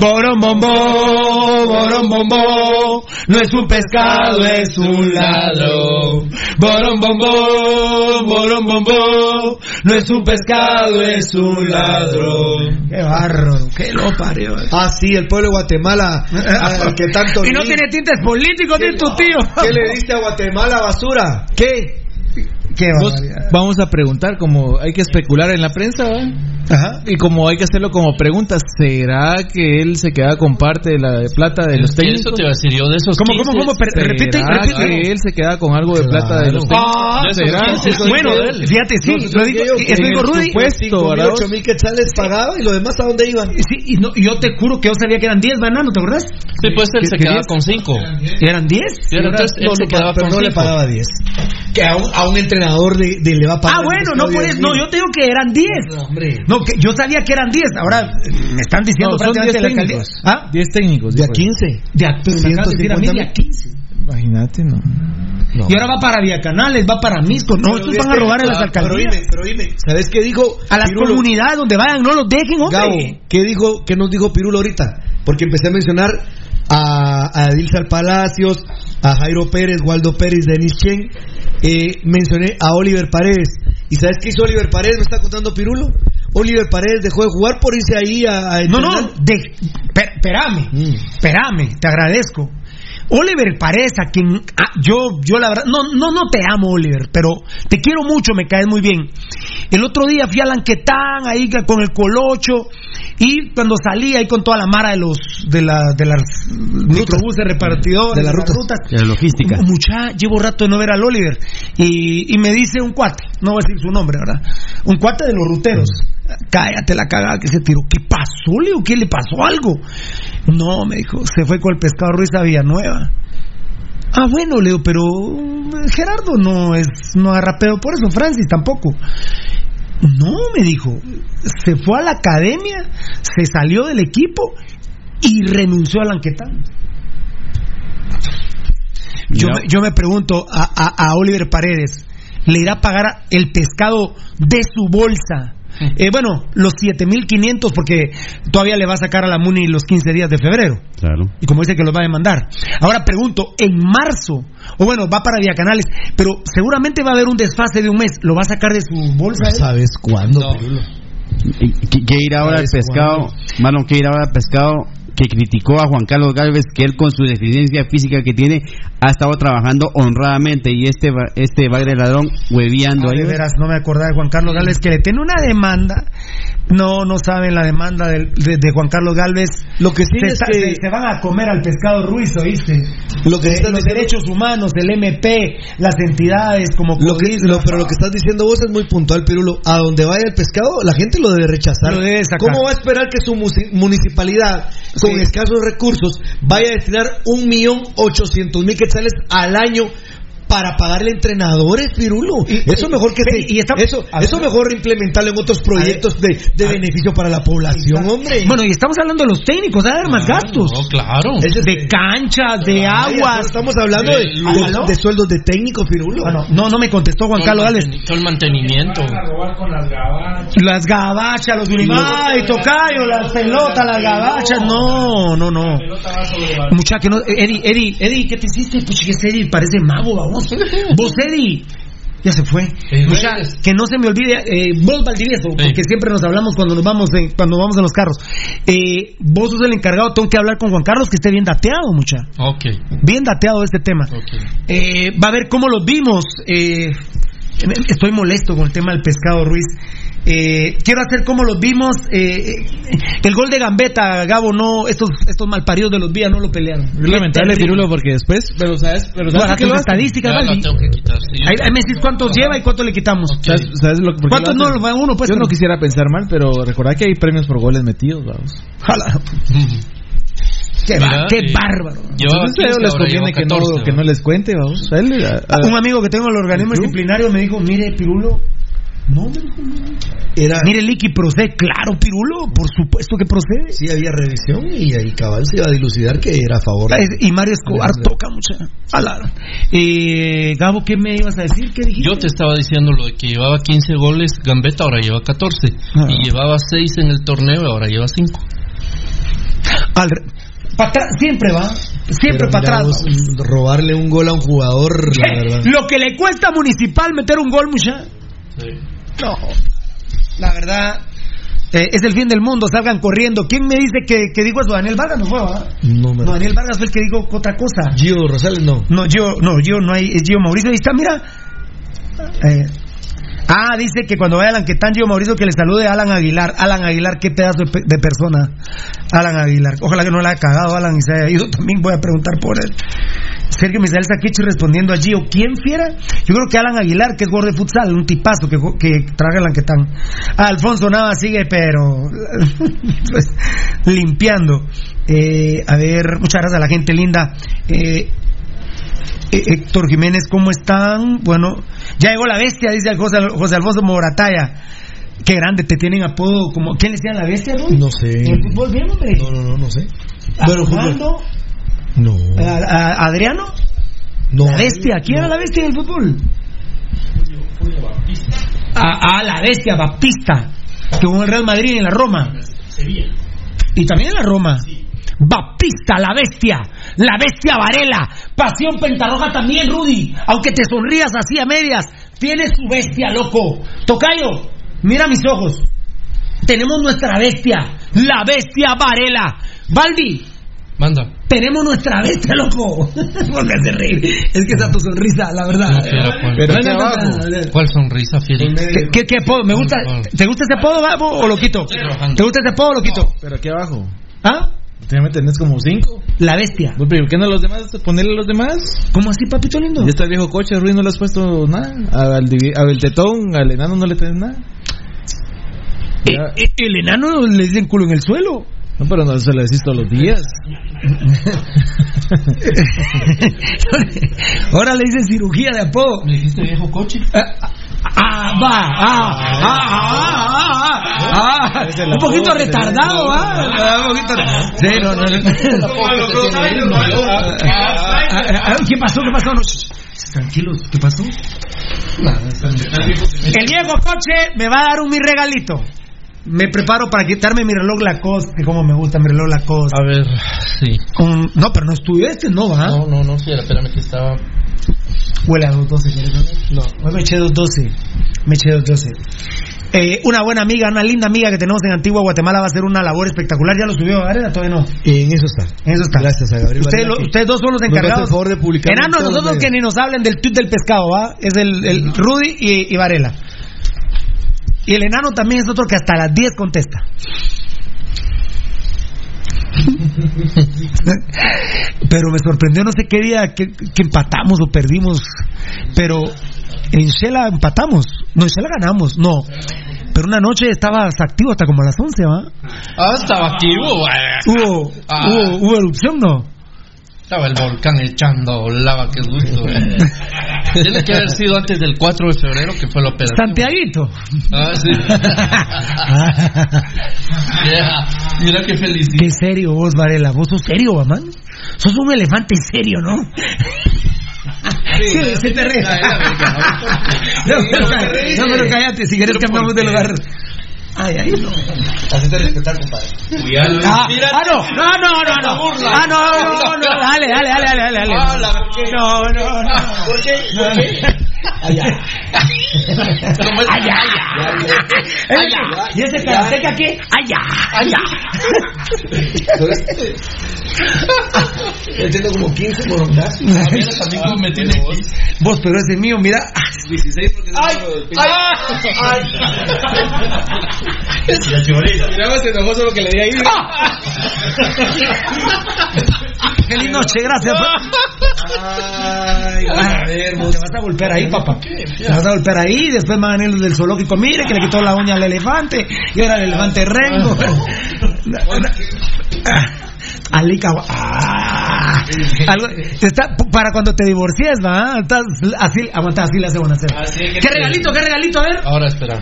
Borombombo, borombombo, no es un pescado, es un ladrón. Borombombo, borombombo, no es un pescado, es un ladrón. Qué bárbaro, qué lo parió. Ah, sí, el pueblo de Guatemala, al que tanto. Y no tiene tintes políticos, ni tu tío. ¿Qué le diste a Guatemala, basura? ¿Qué? Qué vamos a preguntar, como hay que especular en la prensa, ¿va? Ajá. Y como hay que hacerlo como pregunta, ¿será que él se queda con parte de la de plata de los técnicos? Eso te iba a decir yo, de esos ¿Cómo, 15, cómo, cómo? Per- ¿Será repite, repite. que él se queda con algo de plata de los técnicos? Ah, ¿Será? bueno, fíjate, sí, lo digo, eso digo Rudy. Supuesto, ¿verdad? 8 mil quetzales pagaba y lo demás a dónde iban. Sí, y no, yo te juro que yo sabía que eran 10 bananos, ¿te acuerdas? Sí, pues él ¿Qué- se quedaba con 5. ¿Eran 10? Entonces él No, se no, quedaba pero con no le 5. pagaba 10. Que a un, a entrenador de, de le va a pagar. Ah, bueno, no por eso. No, yo te digo que eran 10. hombre. No, que yo sabía que eran 10. Ahora me están diciendo No, son 10 prácticamente la alcaldía. técnicos. ¿Ah? 10 técnicos. De a dijo. 15. De a, pero me acabas de decir a mí de a 15. Imagínate, no. Y ahora va para Vía Canales, va para Misco. No, estos van a robar a las Pero alcaldías. oíme, pero oíme, ¿sabes qué dijo? A las Pirulo? comunidades donde vayan, no los dejen, hombre. Gabo, ¿qué, dijo, ¿qué nos dijo Pirulo ahorita? Porque empecé a mencionar a, a Edilsal Palacios, a Jairo Pérez, Waldo Pérez, Denis Chen, eh, mencioné a Oliver Paredes. ¿Y sabes qué hizo Oliver Paredes? Me está contando Pirulo. Oliver Paredes dejó de jugar por irse ahí a... a No, no, espérame, Mm. espérame, te agradezco. Oliver Paredes, a quien ah, yo, yo la verdad, no, no, no te amo, Oliver, pero te quiero mucho, me caes muy bien. El otro día fui a Lanquetán, ahí con el Colocho, y cuando salí ahí con toda la mara de los, de la, de las microbuses repartidores, De las las rutas. De la logística. Mucha, llevo rato de no ver al Oliver. Y, y me dice un cuate, no voy a decir su nombre, ¿verdad? Un cuate de los ruteros. Cállate la cagada que se tiró. ¿Qué pasó, Leo? ¿Qué le pasó algo? No, me dijo, se fue con el pescado Ruiz a Villanueva. Ah, bueno, Leo, pero eh, Gerardo no es, no agarra pedo por eso, Francis tampoco. No, me dijo, se fue a la academia, se salió del equipo y renunció a Lanquetán. Yo, yo me pregunto a, a- a Oliver Paredes, ¿le irá a pagar el pescado de su bolsa? Eh, bueno, los 7500 porque todavía le va a sacar a la Muni los 15 días de febrero. Claro. Y como dice que los va a demandar. Ahora pregunto, en marzo, o bueno, va para Vía Canales, pero seguramente va a haber un desfase de un mes. ¿Lo va a sacar de su bolsa? ¿Sabes cuándo? No. Ir ahora al ¿Sabes pescado, Marlon, que ir ahora al pescado que criticó a Juan Carlos Galvez que él con su deficiencia física que tiene ha estado trabajando honradamente y este este bagre ladrón hueviando Ah, ahí. de veras, no me acordaba de Juan Carlos Galvez que le tiene una demanda. No, no saben la demanda de, de Juan Carlos Galvez. Lo que sí se, es que- se- se van a comer al pescado Ruiz, ¿oíste? Lo que Eh, los diciendo- derechos humanos, el MP, las entidades como Lo que, lo- pero lo que estás diciendo vos es muy puntual, Pirulo. A donde vaya el pescado, la gente lo debe rechazar. Lo debe sacar. ¿Cómo va a esperar que su municipalidad, con Sí. escasos recursos, vaya a destinar un millón ochocientos mil quetzales al año? Para pagarle entrenadores, Pirulo. eso mejor que y- se- y está- eso, a ver. eso mejor implementarlo en otros proyectos de, de beneficio para la población, hombre. Bueno, y estamos hablando de los técnicos, a haber más gastos. No, claro. Es- De canchas, de Ay, aguas. Estamos hablando de, De de- de sueldos de técnicos, Pirulo. Ah, no, no, me contestó Juan Carlos manteni- Todo el mantenimiento. Las gabachas. Los Ay, tocayo, las pelotas, las gabachas. No, no, no. Muchacha, que no. Eddie, Eddie, Eddie, ¿qué te hiciste? Pues ese Eddie parece mago, vamos. Vos, Eddie. Ya se fue. Eh, Mucha, ves. que no se me olvide, eh, vos Valdivieso, porque siempre nos hablamos cuando nos vamos en, cuando vamos en los carros. Eh, vos sos el encargado, tengo que hablar con Juan Carlos que esté bien dateado, mucha. Ok. Bien dateado este tema. Eh, va a ver cómo los vimos. Eh, estoy molesto con el tema del pescado Ruiz. Eh, quiero hacer como los vimos. eh, el gol de Gambetta, Gabo, no, estos, estos malparidos de los días no lo pelearon. Es lamentable, Pirulo, porque después, pero sabes, pero sabes estadísticas, tengo que quitar. sí, yo Ahí, sé. ahí me decís cuántos lleva y cuánto le quitamos. ¿Sabes, sabes lo, ¿Cuántos lo no hacen? lo va uno? Pues Yo no quisiera pensar mal, pero recordad que hay premios por goles metidos, vamos. Jala. Qué, Mira, qué eh, bárbaro. Llevaba Entonces a ellos 15, les conviene que no, 14, que no les cuente, vamos. A él, a- a- Un amigo que tengo en el organismo disciplinario me dijo, mire, Pirulo, no, me dijo, no. Era, Mire, Licky, procede. Claro, Pirulo, por supuesto que procede. sí había revisión y ahí cabal se iba a dilucidar que era a favor. Es- Y Mario Escobar toca mucha. Ala. Eh, Gabo, ¿qué me ibas a decir? ¿Qué dijiste? Yo te estaba diciendo lo de que llevaba 15 goles Gambetta, ahora lleva 14. Ah. Y llevaba 6 en el torneo, ahora lleva 5. Al siempre va. Siempre para atrás. robarle un gol a un jugador, la verdad. Lo que le cuesta a Municipal meter un gol, mucha. No. La verdad. eh, es el fin del mundo, salgan corriendo. ¿Quién me dice que, que dijo eso? Daniel Vargas no fue, ¿verdad? No me No, Daniel Vargas fue el que dijo otra cosa. Gio Rosales no. No, yo, no, yo no hay, es Gio Mauricio. Ahí está, mira. Eh, ah, dice que cuando vaya Alan Quetán, Gio Mauricio, que le salude a Alan Aguilar. Alan Aguilar, qué pedazo de, de persona. Alan Aguilar. Ojalá que no le haya cagado Alan y se haya ido. También voy a preguntar por él. Sergio Misael Saquichi respondiendo a Gio. ¿Quién fiera? Yo creo que Alan Aguilar, que es jugador de futsal, un tipazo que traga Alan Quetán. Ah, Alfonso Nava sigue, pero. pues, limpiando. Eh, a ver, muchas gracias a la gente linda. Eh, eh, Héctor Jiménez, ¿cómo están? Bueno, ya llegó la bestia, dice el José, José Alfonso Morataya. Qué grande, te tienen apodo como. ¿Quién le decía la bestia, Rui? No sé. ¿En el fútbol bien, hombre? No, no, no, no sé. ¿A Bueno, fútbol. Armando? No. ¿A- a- ¿Adriano? No. La bestia, ¿quién era la bestia del fútbol? A, a la bestia, Baptista, que jugó en el Real Madrid y en la Roma. Y también en la Roma. Baptista, la bestia, la bestia Varela, Pasión Pentarroja también, Rudy. Aunque te sonrías así a medias, tiene su bestia, loco. Tocayo, mira mis ojos. Tenemos nuestra bestia, la bestia Varela. Baldi, Manda. tenemos nuestra bestia, loco. Porque hace reír. Es que esa tu sonrisa, la verdad. Pero ¿Cuál? ¿Cuál sonrisa, Fierita? ¿Qué, qué, qué apodo? ¿Me gusta, ¿Te gusta ese apodo, o lo quito? ¿Te gusta ese apodo o lo quito? Pero aquí abajo. ¿Ah? Me tenés como cinco. La bestia. Pues, pero ¿Por qué no los demás? Ponerle a los demás. ¿Cómo así, papito lindo? Ya está el viejo coche, Ruiz, no le has puesto nada. Al, divi- al tetón, al enano no le tenés nada. Eh, eh, el enano le dicen culo en el suelo. No, pero no se lo decís todos los días. Ahora le dicen cirugía de apodo. ¿Me dijiste viejo coche? Ah, va, ah, ah, ah, ah, ah, ah, un poquito retardado, ah, ah, un poquito. Sí, no, no, no. Ah, ah, ah, ¿Qué pasó? ¿Qué pasó? Tranquilos, ¿qué pasó? El viejo coche me va a dar un mi regalito. Me preparo para quitarme mi reloj Lacoste, que como me gusta mi reloj Lacoste. A ver, sí. Un- no, pero no es tuyo este, no va. No, no, no, sí, espérame que estaba. Huele a 212, ¿quieres saber? No, hoy me eché 212. Me eché 212. Eh, una buena amiga, una linda amiga que tenemos en Antigua Guatemala va a hacer una labor espectacular. ¿Ya lo subió, Varela? Todavía no. En eso está. En eso está. Gracias a Gabriel. Ustedes, lo- dos son los encargados. el favor de publicar en Enano, todos los nosotros que ni nos hablen del tweet del pescado, ¿va? Es el, el Rudy y, y Varela. Y el enano también es otro que hasta las 10 contesta. Pero me sorprendió no sé qué día que, que empatamos o perdimos. Pero en Shela empatamos. No, en Shela ganamos. No. Pero una noche estabas activo hasta como a las 11, ¿va? Ah, estaba activo. Hubo, Ah. hubo, hubo erupción, ¿no? Estaba el volcán echando lava, qué gusto. eh. Tiene que haber sido antes del 4 de febrero, que fue la operación. Santiaguito. Ah, sí. Yeah, Mira qué feliz. Qué serio vos, Varela. Vos sos serio, man. Sos un elefante serio, ¿no? Sí, se te ríe. No, pero, ca- no, pero cállate, si quieres cambiamos de lugar. Ay, ay, no. Hacete respetar, compadre. Ah, ah, no, no, no, no, no. Ah, no, no, no, dale, dale, dale, dale, dale. Ah, dale. No, no, no. ¿Por qué? No, no. Allá. Allá, allá. Allá. ¿Y ese karateca qué? Allá, allá. Entiendo como 15 morongazos. Mira también cómo me tiene aquí. Vos, pero ese mío, mira. 16 porque ¡Ay! ¡Ay! Mira, se enojó solo que le di ahí. Feliz noche, gracias. Ay, a ver, Te vas a golpear ahí, papá. Te vas a golpear ahí. Después me van a del zoológico. Mire que le quitó la uña al elefante. Y ahora el elefante rengo. Alica. Ah, algo- está, para cuando te divorcies, va. Estás así, aguanta, así le hace buena. ¿Qué regalito, qué regalito? A ver. Ahora espera.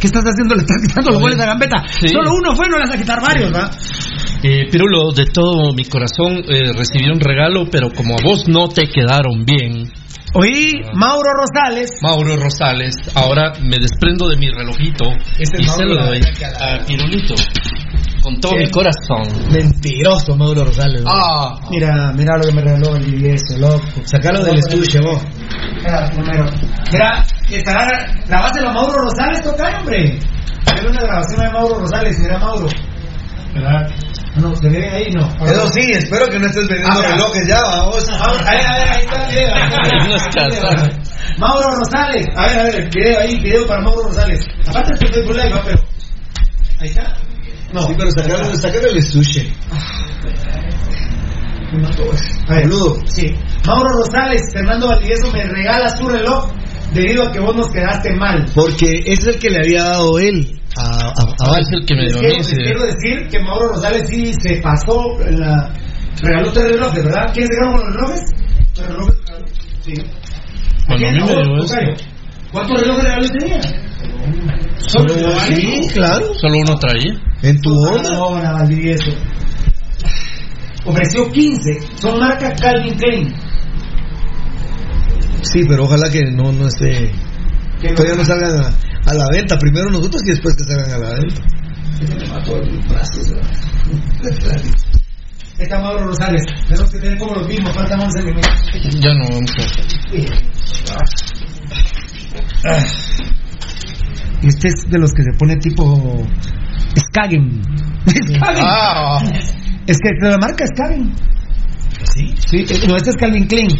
¿Qué estás haciendo? Le estás quitando los goles a Gambetta. Sí. Solo uno fue, no le vas a quitar varios, va. Eh, Pirulo, de todo mi corazón eh, recibí un regalo, pero como a vos no te quedaron bien, Oí, Mauro Rosales. Mauro Rosales, ahora me desprendo de mi relojito Ese y Mauro se lo doy a Pirulito. Con todo ¿Qué? mi corazón. Mentiroso, Mauro Rosales. Ah, Mira, mira lo que me regaló el IBS, loco. Sacalo del estuche, vos. Primero. Mira, estará, grabáselo a Mauro Rosales, toca, hombre. Era una grabación de Mauro Rosales, mira Mauro. ¿Verdad? No, ¿se ve ahí? No. Eso sí, espero que no estés vendiendo Ah, relojes ya, vamos. A ver, a ver, ahí está el video. ahí está el video. Mauro Rosales. A ver, a ver, el video ahí, video para Mauro Rosales. Aparte este Facebook Live, va, pero. Ahí está. No. Sí, pero sacalo, sacalo del estuche. A ver, Sí. Mauro Rosales, Fernando Valdivieso, me regalas tu reloj debido a que vos nos quedaste mal. Porque es el que le había dado él a, a, a Ah, es el que me dio quiero, quiero decir que Mauro Rosales sí se pasó en la. Regaló tres relojes, ¿verdad? ¿Quién se ganó con los relojes? Tres relojes regaló. Sí. A mí me dio esto. ¿Cuántos relojes regalos tenía? Solo sí, claro. Solo uno traía. En tu onda. No, no, Valdivieso. Ofreció 15. Son marca Calvin Klein. Sí, pero ojalá que no, no esté. Que no- Todavía no salgan a, a la venta. Primero nosotros y después que salgan a la venta. Este. Está Mauro Rosales. Tenemos que tener como los mismos. Faltan 11 minutos. Ya no vamos a. Este es de los que se pone tipo Skagen. Skagen. Ah. Es que la marca Skagen. ¿Sí? Sí, eh, no, este es Calvin Klein.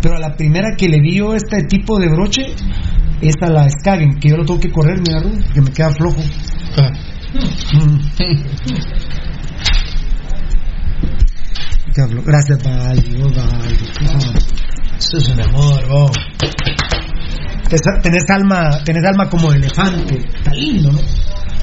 Pero a la primera que le dio este tipo de broche es a la Skagen, que yo lo tengo que correr, mira, que me queda flojo. Ah. Mm. Queda flojo. Gracias, Valdi, vos. Eso es un amor, vos. Tenés alma, tenés alma como de elefante. Está lindo, ¿no?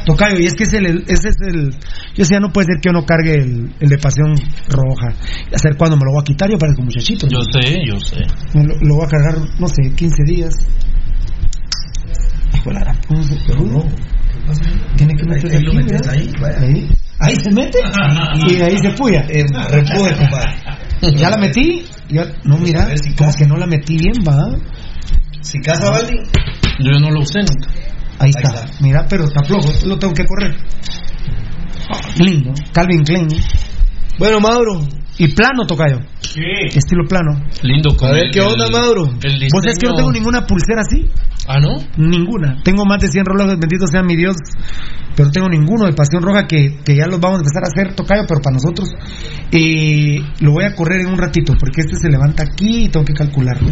Tocayo, y es que es el, ese es el. Yo decía, no puede ser que yo no cargue el, el de pasión roja. Hacer cuando me lo voy a quitar, yo parezco muchachito. ¿no? Yo sé, yo sé. Me lo, lo voy a cargar, no sé, 15 días. Hijo de la gran puta, pero no. Tiene que meterse Ahí lo aquí, metes ¿verdad? ahí, vaya. ahí. Ahí se mete y ahí se puya. Repuje, compadre. Ya la metí. ya- no, mira, como que no la metí bien, va. Si casa, Valdi. Yo no lo usé nunca. Ahí está. Mira, pero está flojo. Lo tengo que correr. Lindo. Calvin Klein. Bueno, Mauro. Y plano, tocayo. Estilo plano. Lindo con A ver, el- ¿qué onda, el- Mauro? El. Vos es que no tengo ninguna pulsera así. Ah, ¿no? Ninguna. Tengo más de 100 relojes, bendito sea mi Dios. Pero no tengo ninguno de pasión roja que, que ya los vamos a empezar a hacer tocayo, pero para nosotros. Eh, lo voy a correr en un ratito, porque este se levanta aquí y tengo que calcularlo.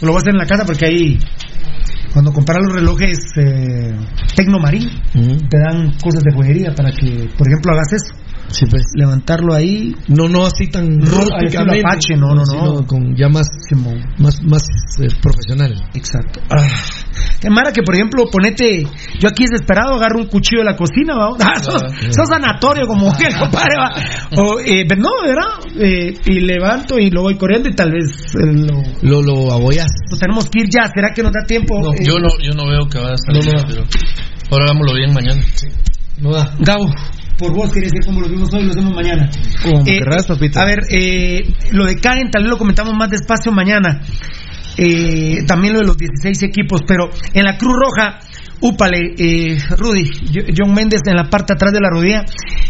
Lo voy a hacer en la casa porque ahí, cuando compras los relojes eh, Tecnomarín, te dan cosas de joyería para que, por ejemplo, hagas eso. Sí, pues. Levantarlo ahí. No, no así tan No, rústicamente. Apache, no, no, no. con ya más, más, más eh, profesional. Exacto. Ah. Qué mara que, por ejemplo, ponete. Yo aquí desesperado agarro un cuchillo de la cocina, ¿va? Ah, sos, sos sanatorio como que, compadre, ¿va? O, eh, no, ¿verdad? Eh, y levanto y lo voy corriendo y tal vez eh, lo, Lo, lo aboyas. lo tenemos que ir ya. ¿Será que nos da tiempo? No, Eh, yo, no, yo no veo que vaya a salir. No, no. pero ahora hagámoslo bien mañana. No da. Gabo, por vos querés decir como lo vimos hoy, lo hacemos mañana. Como Eh, querrás, papito. A ver, eh, lo de Caen tal vez lo comentamos más despacio mañana. Eh, también lo de los 16 equipos, pero en la Cruz Roja, úpale, eh, Rudy, John Méndez en la parte atrás de la rodilla.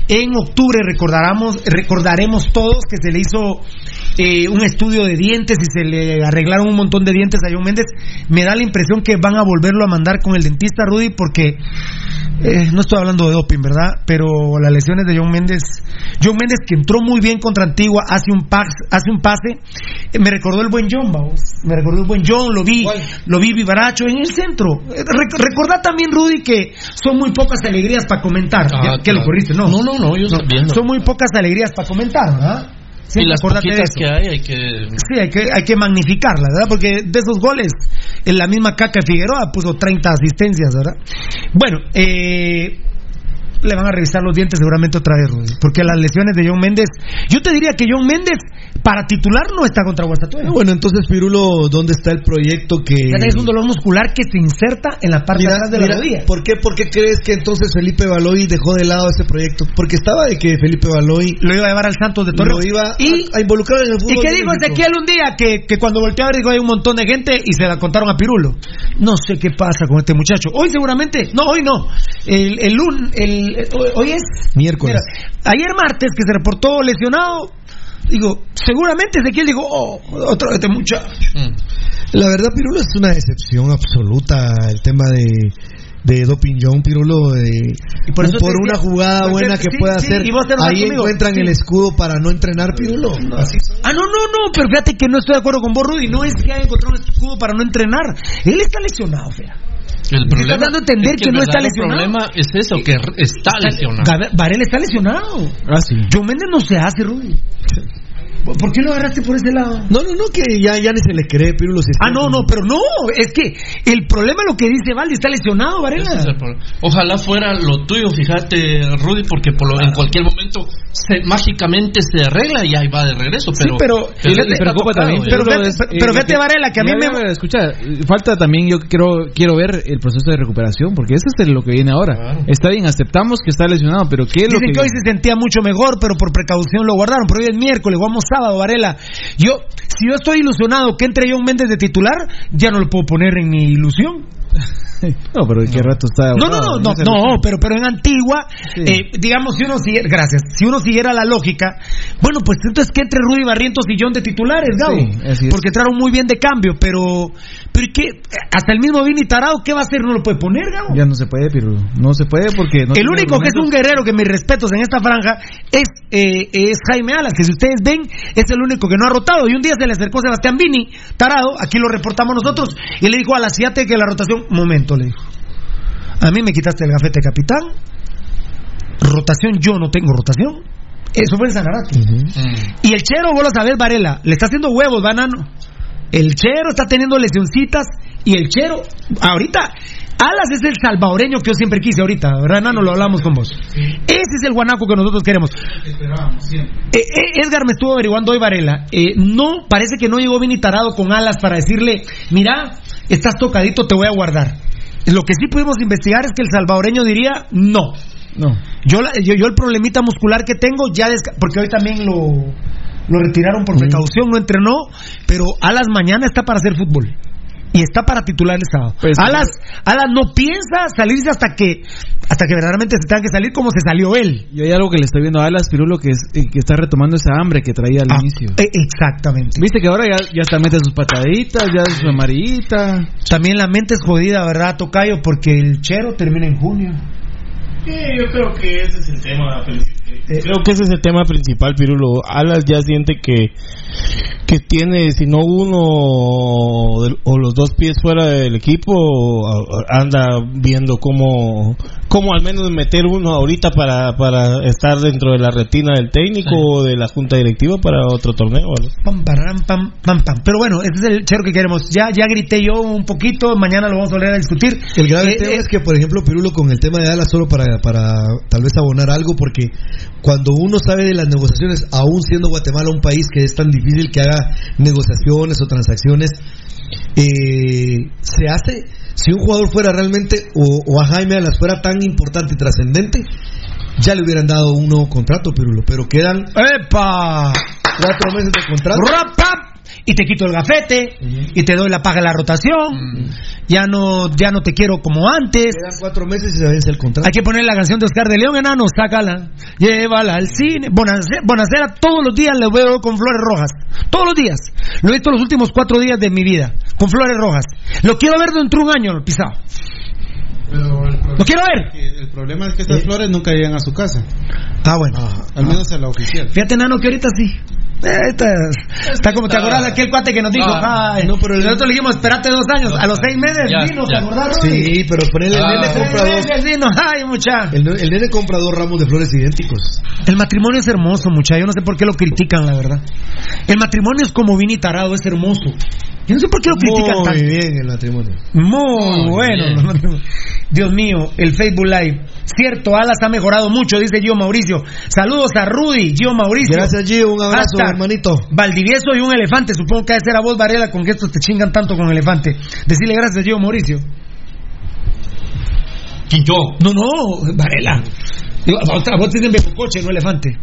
En octubre recordaremos, recordaremos todos que se le hizo eh, un estudio de dientes y se le arreglaron un montón de dientes a John Méndez. Me da la impresión que van a volverlo a mandar con el dentista, Rudy, porque eh, no estoy hablando de doping, ¿verdad? Pero las lesiones de John Méndez, John Méndez que entró muy bien contra Antigua, hace un pas, hace un pase, eh, me recordó el buen John, vamos, me recordó el buen John, lo vi, lo vi vivaracho en el centro. Eh, rec- también Rudy que son muy pocas alegrías para comentar, Ah, Ya, que lo claro. corriste, no, No, no, no, yo viendo. son muy pocas alegrías para comentar, ¿verdad? y Siempre las poquitas que hay, hay que... Sí, hay que, hay que magnificarla, ¿verdad? Porque de esos goles, en la misma caca de Figueroa puso 30 asistencias, ¿verdad? Bueno, eh, le van a revisar los dientes seguramente otra vez, Rudy. Porque las lesiones de John Méndez, yo te diría que John Méndez para titular no está contra Guastatoya. Bueno, entonces, Pirulo, ¿dónde está el proyecto que... Es un dolor muscular que se inserta en la parte de atrás de la rodilla. ¿por qué, ¿Por qué crees que entonces Felipe Baloy dejó de lado ese proyecto? Porque estaba de que Felipe Baloy... Lo iba a llevar al Santos de Torreón. Lo iba y, a, a involucrar en el fútbol. ¿Y qué dijo Ezequiel un día? Que, que cuando volteó a ver dijo hay un montón de gente y se la contaron a Pirulo. No sé qué pasa con este muchacho. Hoy seguramente, no, hoy no. El, el, lun- el, el- hoy- es Miércoles. Mira, ayer martes que se reportó lesionado, digo, seguramente Ezequiel dijo, oh, otra vez este muchacho. La verdad, Pirulo, es una decepción absoluta el tema de, de Doping John, Pirulo. De, por eso por te una decía- jugada buena sí, que pueda sí, hacer, ahí conmigo. encuentran Sí. el escudo para no entrenar, Pirulo. Así Ah, no, no, no, pero fíjate que no estoy de acuerdo con vos, Rudy. No es que haya encontrado un escudo para no entrenar. Él está lesionado, fea. El problema estás dando a entender es que el no está lesionado. problema es eso, que está lesionado. Varela está lesionado. Ah, sí. John Méndez no se hace, Rudy. ¿Por qué lo agarraste por ese lado? No, no, no, que ya, ya ni se le cree, Pirulo. Si Ah, no, no, pero no, es que el problema es lo que dice Valdi, está lesionado, es Varela. Ojalá fuera lo tuyo, fíjate, Rudy, porque por lo- en cualquier momento se, mágicamente se arregla y ahí va de regreso. Pero, Sí, pero- preocupa tocado, también. pero fíjate- es- pero- eh, pero lo fíjate, Varela, que a mí Ya, me- ya, Escucha, falta también, yo quiero quiero ver el proceso de recuperación, porque eso es lo que viene ahora. Está bien, aceptamos que está lesionado, pero ¿qué es lo Dicen que... que hoy se sentía mucho mejor, pero por precaución lo guardaron. Pero hoy es miércoles, vamos sábado, Varela. Yo, si yo estoy ilusionado que entre John Méndez de titular, ya no lo puedo poner en mi ilusión. No, pero ¿qué rato está... No, no, no, no, no, pero, pero en Antigua, Sí. eh, digamos, si uno siguiera, gracias, si uno siguiera la lógica, bueno, pues entonces que entre Rudy Barrientos y John de titulares, Gabo, Sí, porque entraron muy bien de cambio, pero, pero ¿y qué? Hasta el mismo Vini Tarado, ¿qué va a hacer? ¿No lo puede poner, Gabo? Ya no se puede, Pirulo. No se puede porque... No el único que es un guerrero que mis respetos en esta franja es, eh, es Jaime Alas, que si ustedes ven, es el único que no ha rotado. Y un día se le acercó Sebastián Vini, tarado, aquí lo reportamos nosotros, y le dijo a Alas, fíjate que la rotación, momento, le dijo. A mí me quitaste el gafete capitán, rotación, yo no tengo rotación. Eso fue en Sanarate. Y el Chero, vos lo sabés, Varela, le está haciendo huevos, banano. El Chero está teniendo lesioncitas y el Chero, ahorita, Alas es el salvadoreño que yo siempre quise ahorita, ¿verdad, Nano? Lo hablamos con vos. Ese es el guanaco que nosotros queremos. Eh, eh, Edgar me estuvo averiguando hoy, Varela. eh, no, parece que no llegó Vini Tarado con Alas para decirle, mira, estás tocadito, te voy a guardar. Lo que sí pudimos investigar es que el salvadoreño diría, no. No. Yo, la- yo, yo el problemita muscular que tengo, ya porque hoy también lo, lo retiraron por precaución, no entrenó, pero Alas mañana está para hacer fútbol. Y está para titular el sábado. Pues, Alas, Alas no piensa salirse hasta que hasta que verdaderamente se tenga que salir como se salió él. Yo hay algo que le estoy viendo a Alas, Pirulo, que, es, eh, que está retomando esa hambre que traía al inicio. Eh, exactamente. Viste que ahora ya, ya hasta mete sus pataditas, ya su amarillita. También la mente es jodida, ¿verdad, Tocayo? Porque el Chero termina en junio. Sí, yo creo que ese es el tema. Felici- Eh, Creo que ese es el tema principal, Pirulo. Alas ya siente que, que tiene, si no uno o los dos pies fuera del equipo, anda viendo cómo, cómo al menos meter uno ahorita para, para estar dentro de la retina del técnico o de la junta directiva para otro torneo. Pam, pam, pam, pam. Pero bueno, ese es el Chero que queremos. Ya, ya grité yo un poquito, mañana lo vamos a volver a discutir. El grave Eh, tema eh, es que, por ejemplo, Pirulo, con el tema de Alas, solo para, para tal vez abonar algo, porque cuando uno sabe de las negociaciones, aún siendo Guatemala un país que es tan difícil que haga negociaciones o transacciones, eh, se hace, si un jugador fuera realmente, o, o a Jaime Alas fuera tan importante y trascendente, ya le hubieran dado un nuevo contrato, Pirulo, pero quedan ¡Epa! cuatro meses de contrato. Rap, pap, y te quito el gafete y te doy la paga de la rotación. Ya no ya no te quiero como antes. Quedan cuatro meses y se vence el contrato. Hay que poner la canción de Oscar de León, enano, sácala, llévala al cine. Bonacera, Bonacera todos los días le veo con flores rojas. Todos los días. Lo he visto los últimos cuatro días de mi vida, con flores rojas. Lo quiero ver dentro de un año, pisado. Pero el problema ¡Lo quiero ver! es que- El problema es que estas flores nunca llegan a su casa, Ah, bueno. al menos a la oficial. Fíjate, Nano, que ahorita sí. Eh, Está, está como te acordás de aquel cuate que nos dijo, Ah, ay, no, pero el- nosotros le dijimos, espérate dos años, a los seis meses Ya, vino, ¿te acordás? Sí, pero ponele, el Ah. nene compra dos. vino, ay, mucha. El, el nene compra dos ramos de flores idénticos. El matrimonio es hermoso, mucha. Yo no sé por qué lo critican, la verdad. El matrimonio es como Vini Tarado, es hermoso. Yo no sé por qué lo critican tanto. Muy bien el matrimonio. Muy bueno. matrimonios. Dios mío, el Facebook Live. Cierto, Alas ha mejorado mucho, dice Gio Mauricio. Saludos a Rudy, Gio Mauricio. Gracias, Gio. Un abrazo, Hashtag hermanito. Valdivieso y un elefante. Supongo que ha de ser a vos, Varela, con que estos te chingan tanto con elefante. Decirle gracias, Gio Mauricio. ¿Quién yo? No, no, Varela. Digo, a vos, a vos te dicen viejo coche, no elefante.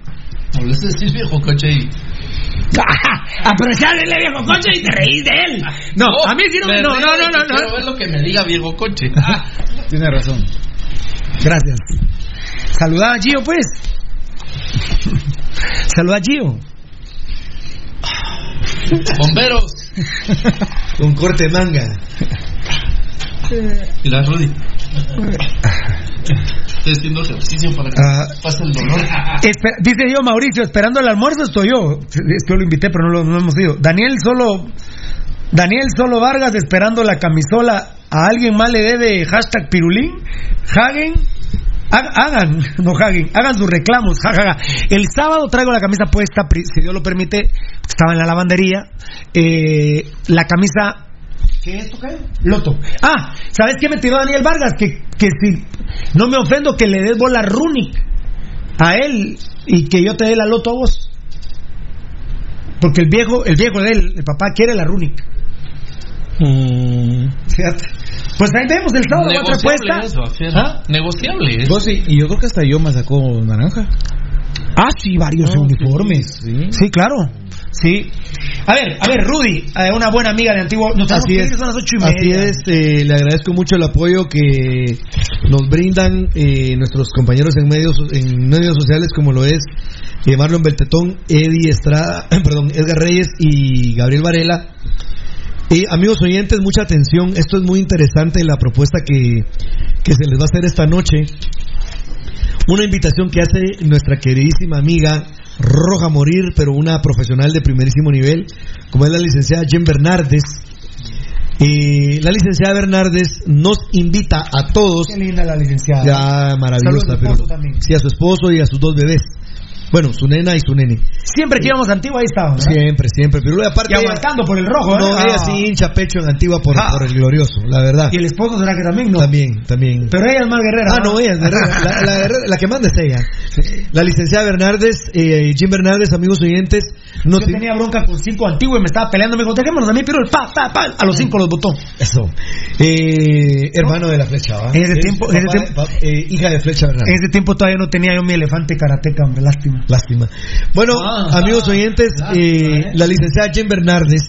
No le decís viejo coche y... Aprovechar el viejo coche y te reís de él. No, a mí sí no me. No, no, no, que no. Quiero no. ver lo que me diga viejo coche. Tiene razón. Gracias. Saluda a Gio, pues. Saluda a Gio. Bomberos. Con corte de manga. Y la Rudy. Estoy haciendo ejercicio para que Ah. pase el dolor. Espe- dice yo, Mauricio, esperando el almuerzo estoy yo. Es que yo lo invité, pero no lo no hemos ido. Daniel solo. Daniel Solo Vargas esperando la camisola. ¿A alguien más le debe hashtag pirulín? Hagen. ha- Hagan, no Hagen, hagan sus reclamos. ja, ja, ja. El sábado traigo la camisa puesta, si Dios lo permite. Estaba en la lavandería. Eh, la camisa ¿Qué es esto, qué? Loto. Ah, ¿sabes qué me tiró Daniel Vargas? Que, que si no me ofendo que le des bola Runic a él y que yo te dé la Loto a vos. Porque el viejo, el viejo de él, el papá quiere la Runic. Fíjate. Pues ahí vemos el sábado otra apuesta. eso. ¿Ah? Negociable eso. Vos sí, y yo creo que hasta yo me sacó naranja. Ah, sí, varios uniformes. Sí. claro. Sí. A ver, a ver, Rudy, eh, una buena amiga de antiguo. Nos Así es, son las ocho y así media. es. eh, le agradezco mucho el apoyo que nos brindan eh, nuestros compañeros en medios en medios sociales como lo es eh, Marlon Beltetón, Eddie Estrada, perdón, Edgar Reyes y Gabriel Varela. Eh, amigos oyentes, mucha atención. Esto es muy interesante la propuesta que, que se les va a hacer esta noche. Una invitación que hace nuestra queridísima amiga Roja Morir, pero una profesional de primerísimo nivel, como es la licenciada Jen Bernardes. Eh, la licenciada Bernardes nos invita a todos. Qué linda la licenciada. Ya, maravillosa. Saludos a su pero-. Sí, a su esposo y a sus dos bebés. Bueno, su nena y su nene. Siempre que íbamos a Antigua ahí estábamos. Siempre, siempre. Pero aparte. Y aguantando por el rojo, ¿eh? No, ella Ah. sí hincha pecho en Antigua por, Ah. por el glorioso, la verdad. Y el esposo será que también no. También, también. Pero ella es más guerrera. Ah, no, ella es guerrera. La, la guerrera- la que manda es ella. La licenciada Bernardes, eh, Jim Bernardes, amigos oyentes, nos Yo tenía bronca con cinco antiguos y me estaba peleando. Me dijo, dejémonos a mí, pero el pa, pa, pa. A los cinco los votó. Eso. Eh, hermano de la flecha, ¿va? En ese Es tiempo- en ese papá- tiempo- pa- eh, hija de flecha Bernardes. En ese tiempo todavía no tenía yo mi elefante karateca, hombre, lástima. Lástima. Bueno, Ah, amigos oyentes, ¿eh? la licenciada Jen Bernardes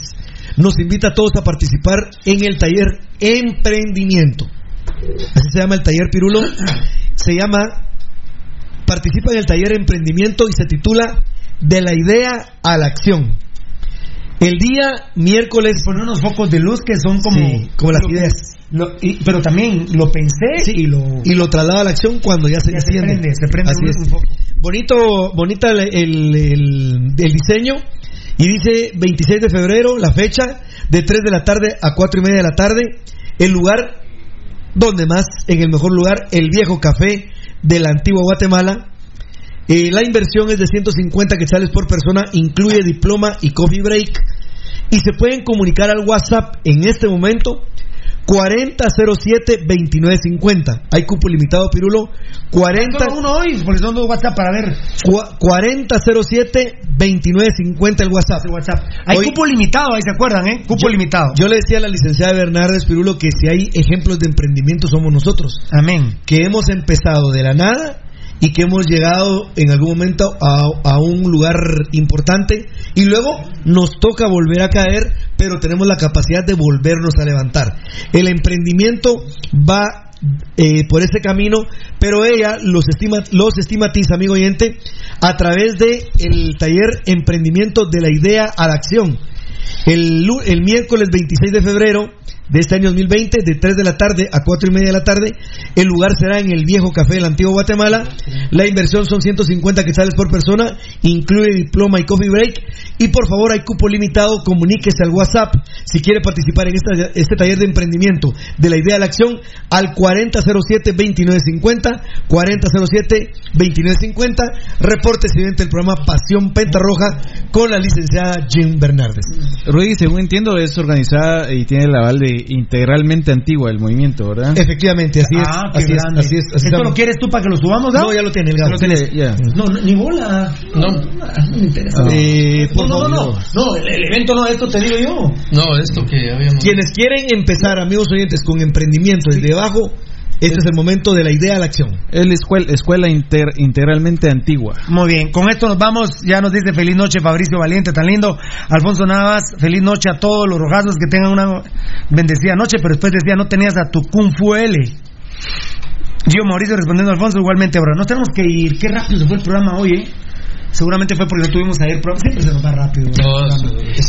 nos invita a todos a participar en el taller Emprendimiento. Así se llama el taller Pirulo. Se llama, participa en el taller Emprendimiento y se titula De la idea a la acción. El día miércoles. Poner unos focos de luz que son como. Sí, como las ideas. lo- y- pero también lo pensé y lo. Y lo traslada a la acción cuando ya se Ya se enciende. prende, se prende Así un- es. foco. Bonito, bonita el, el- el- el diseño. Y dice 26 de febrero, la fecha, de 3 de la tarde a 4 y media de la tarde. El lugar, donde más, en el mejor lugar, el viejo café de la antigua Guatemala. Eh, la inversión es de 150 quetzales por persona, incluye diploma y coffee break. Y se pueden comunicar al WhatsApp en este momento 4007-2950. Hay cupo limitado, Pirulo. 40, Solo uno hoy, porque son dos WhatsApp para ver. cua- 4007-2950 el WhatsApp. el WhatsApp. Hay Hoy- cupo limitado, ahí se acuerdan, ¿eh? Cupo yo, limitado. Yo le decía a la licenciada Bernardes Pirulo que si hay ejemplos de emprendimiento somos nosotros. Amén. Que hemos empezado de la nada y que hemos llegado en algún momento a, a un lugar importante y luego nos toca volver a caer, pero tenemos la capacidad de volvernos a levantar. El emprendimiento va eh, por ese camino, pero ella los, estima, los estigmatiza, amigo oyente, a través de el taller Emprendimiento de la Idea a la Acción. El, el miércoles 26 de febrero, de este año 2020, de 3 de la tarde a 4 y media de la tarde. El lugar será en el viejo café del antiguo Guatemala. La inversión son 150 quetzales por persona, incluye diploma y coffee break. Y por favor, hay cupo limitado, comuníquese al WhatsApp si quiere participar en esta- este taller de emprendimiento de la idea de la acción al 4007-2950, 4007-2950. Reporte siguiente del programa Pasión Pentarroja con la licenciada Jim Bernardes. Rudy, según entiendo, es organizada y tiene el aval de integralmente antigua el movimiento, ¿verdad? Efectivamente, así es. Ah, qué así, es así es. así ¿Esto lo quieres tú para que lo subamos, Gabo? No, ya lo tiene Gabo. Lo tienes. No, no, ni bola. No. No me interesa. Eh, por no, no, no, favor. no. No, el, el evento no, esto te digo yo. No, esto que habíamos. Quienes quieren empezar, amigos oyentes, con emprendimiento desde abajo, este es el momento de la idea a la acción. Es la escuela, escuela inter- integralmente antigua. Muy bien, con esto nos vamos. Ya nos dice feliz noche Fabricio Valiente, tan lindo. Alfonso Navas, feliz noche a todos los rojazos que tengan una bendecida noche. Pero después decía, no tenías a tu Kung Fu L. Yo, Mauricio, respondiendo a Alfonso, igualmente, ahora nos tenemos que ir. Qué rápido se fue el programa hoy, ¿eh? Seguramente fue porque no tuvimos ayer programa. Siempre se nos va rápido.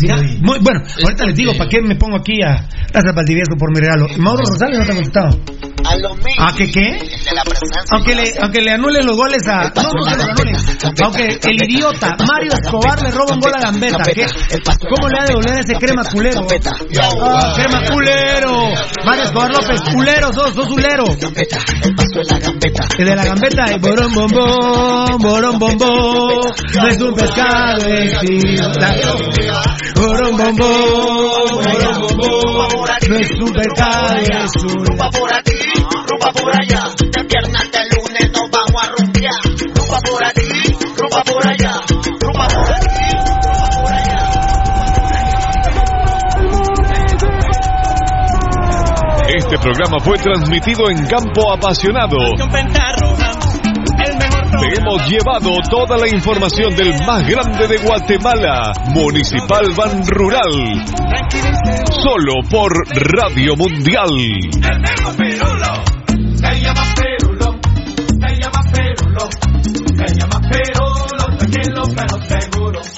Mira, muy, bueno, ahorita les digo, ¿para qué me pongo aquí a... Gracias, Valdivieso, por mi regalo. Mauro Rosales no te ha contestado. A lo mismo. ¿A qué qué? De la presencia. Aunque le, aunque le anulen los goles a. No, no, los. Aunque el idiota Mario Escobar le roba un gol a Gambetta. ¿qué? ¿Cómo le ha de devolver ese crema culero? Ah, crema culero. Mario Escobar López, culero, sos, sos culero. El de la gambeta, el borón bombón, borón bombón. No es un pescado, es tinta. Borón bombón, borón bombón. No es un pescado, es un. Rumba por rumba por allá. De viernes de lunes nos vamos a rumbear. Rumba por aquí, rumba por allá. Rumba por aquí. Este programa fue transmitido en Campo Apasionado. Te hemos llevado toda la información del más grande de Guatemala, Municipal Ban Rural. Solo por Radio Mundial llamas Perulón, te llamas Perulón, te llamas Perulón, de quien menos seguro.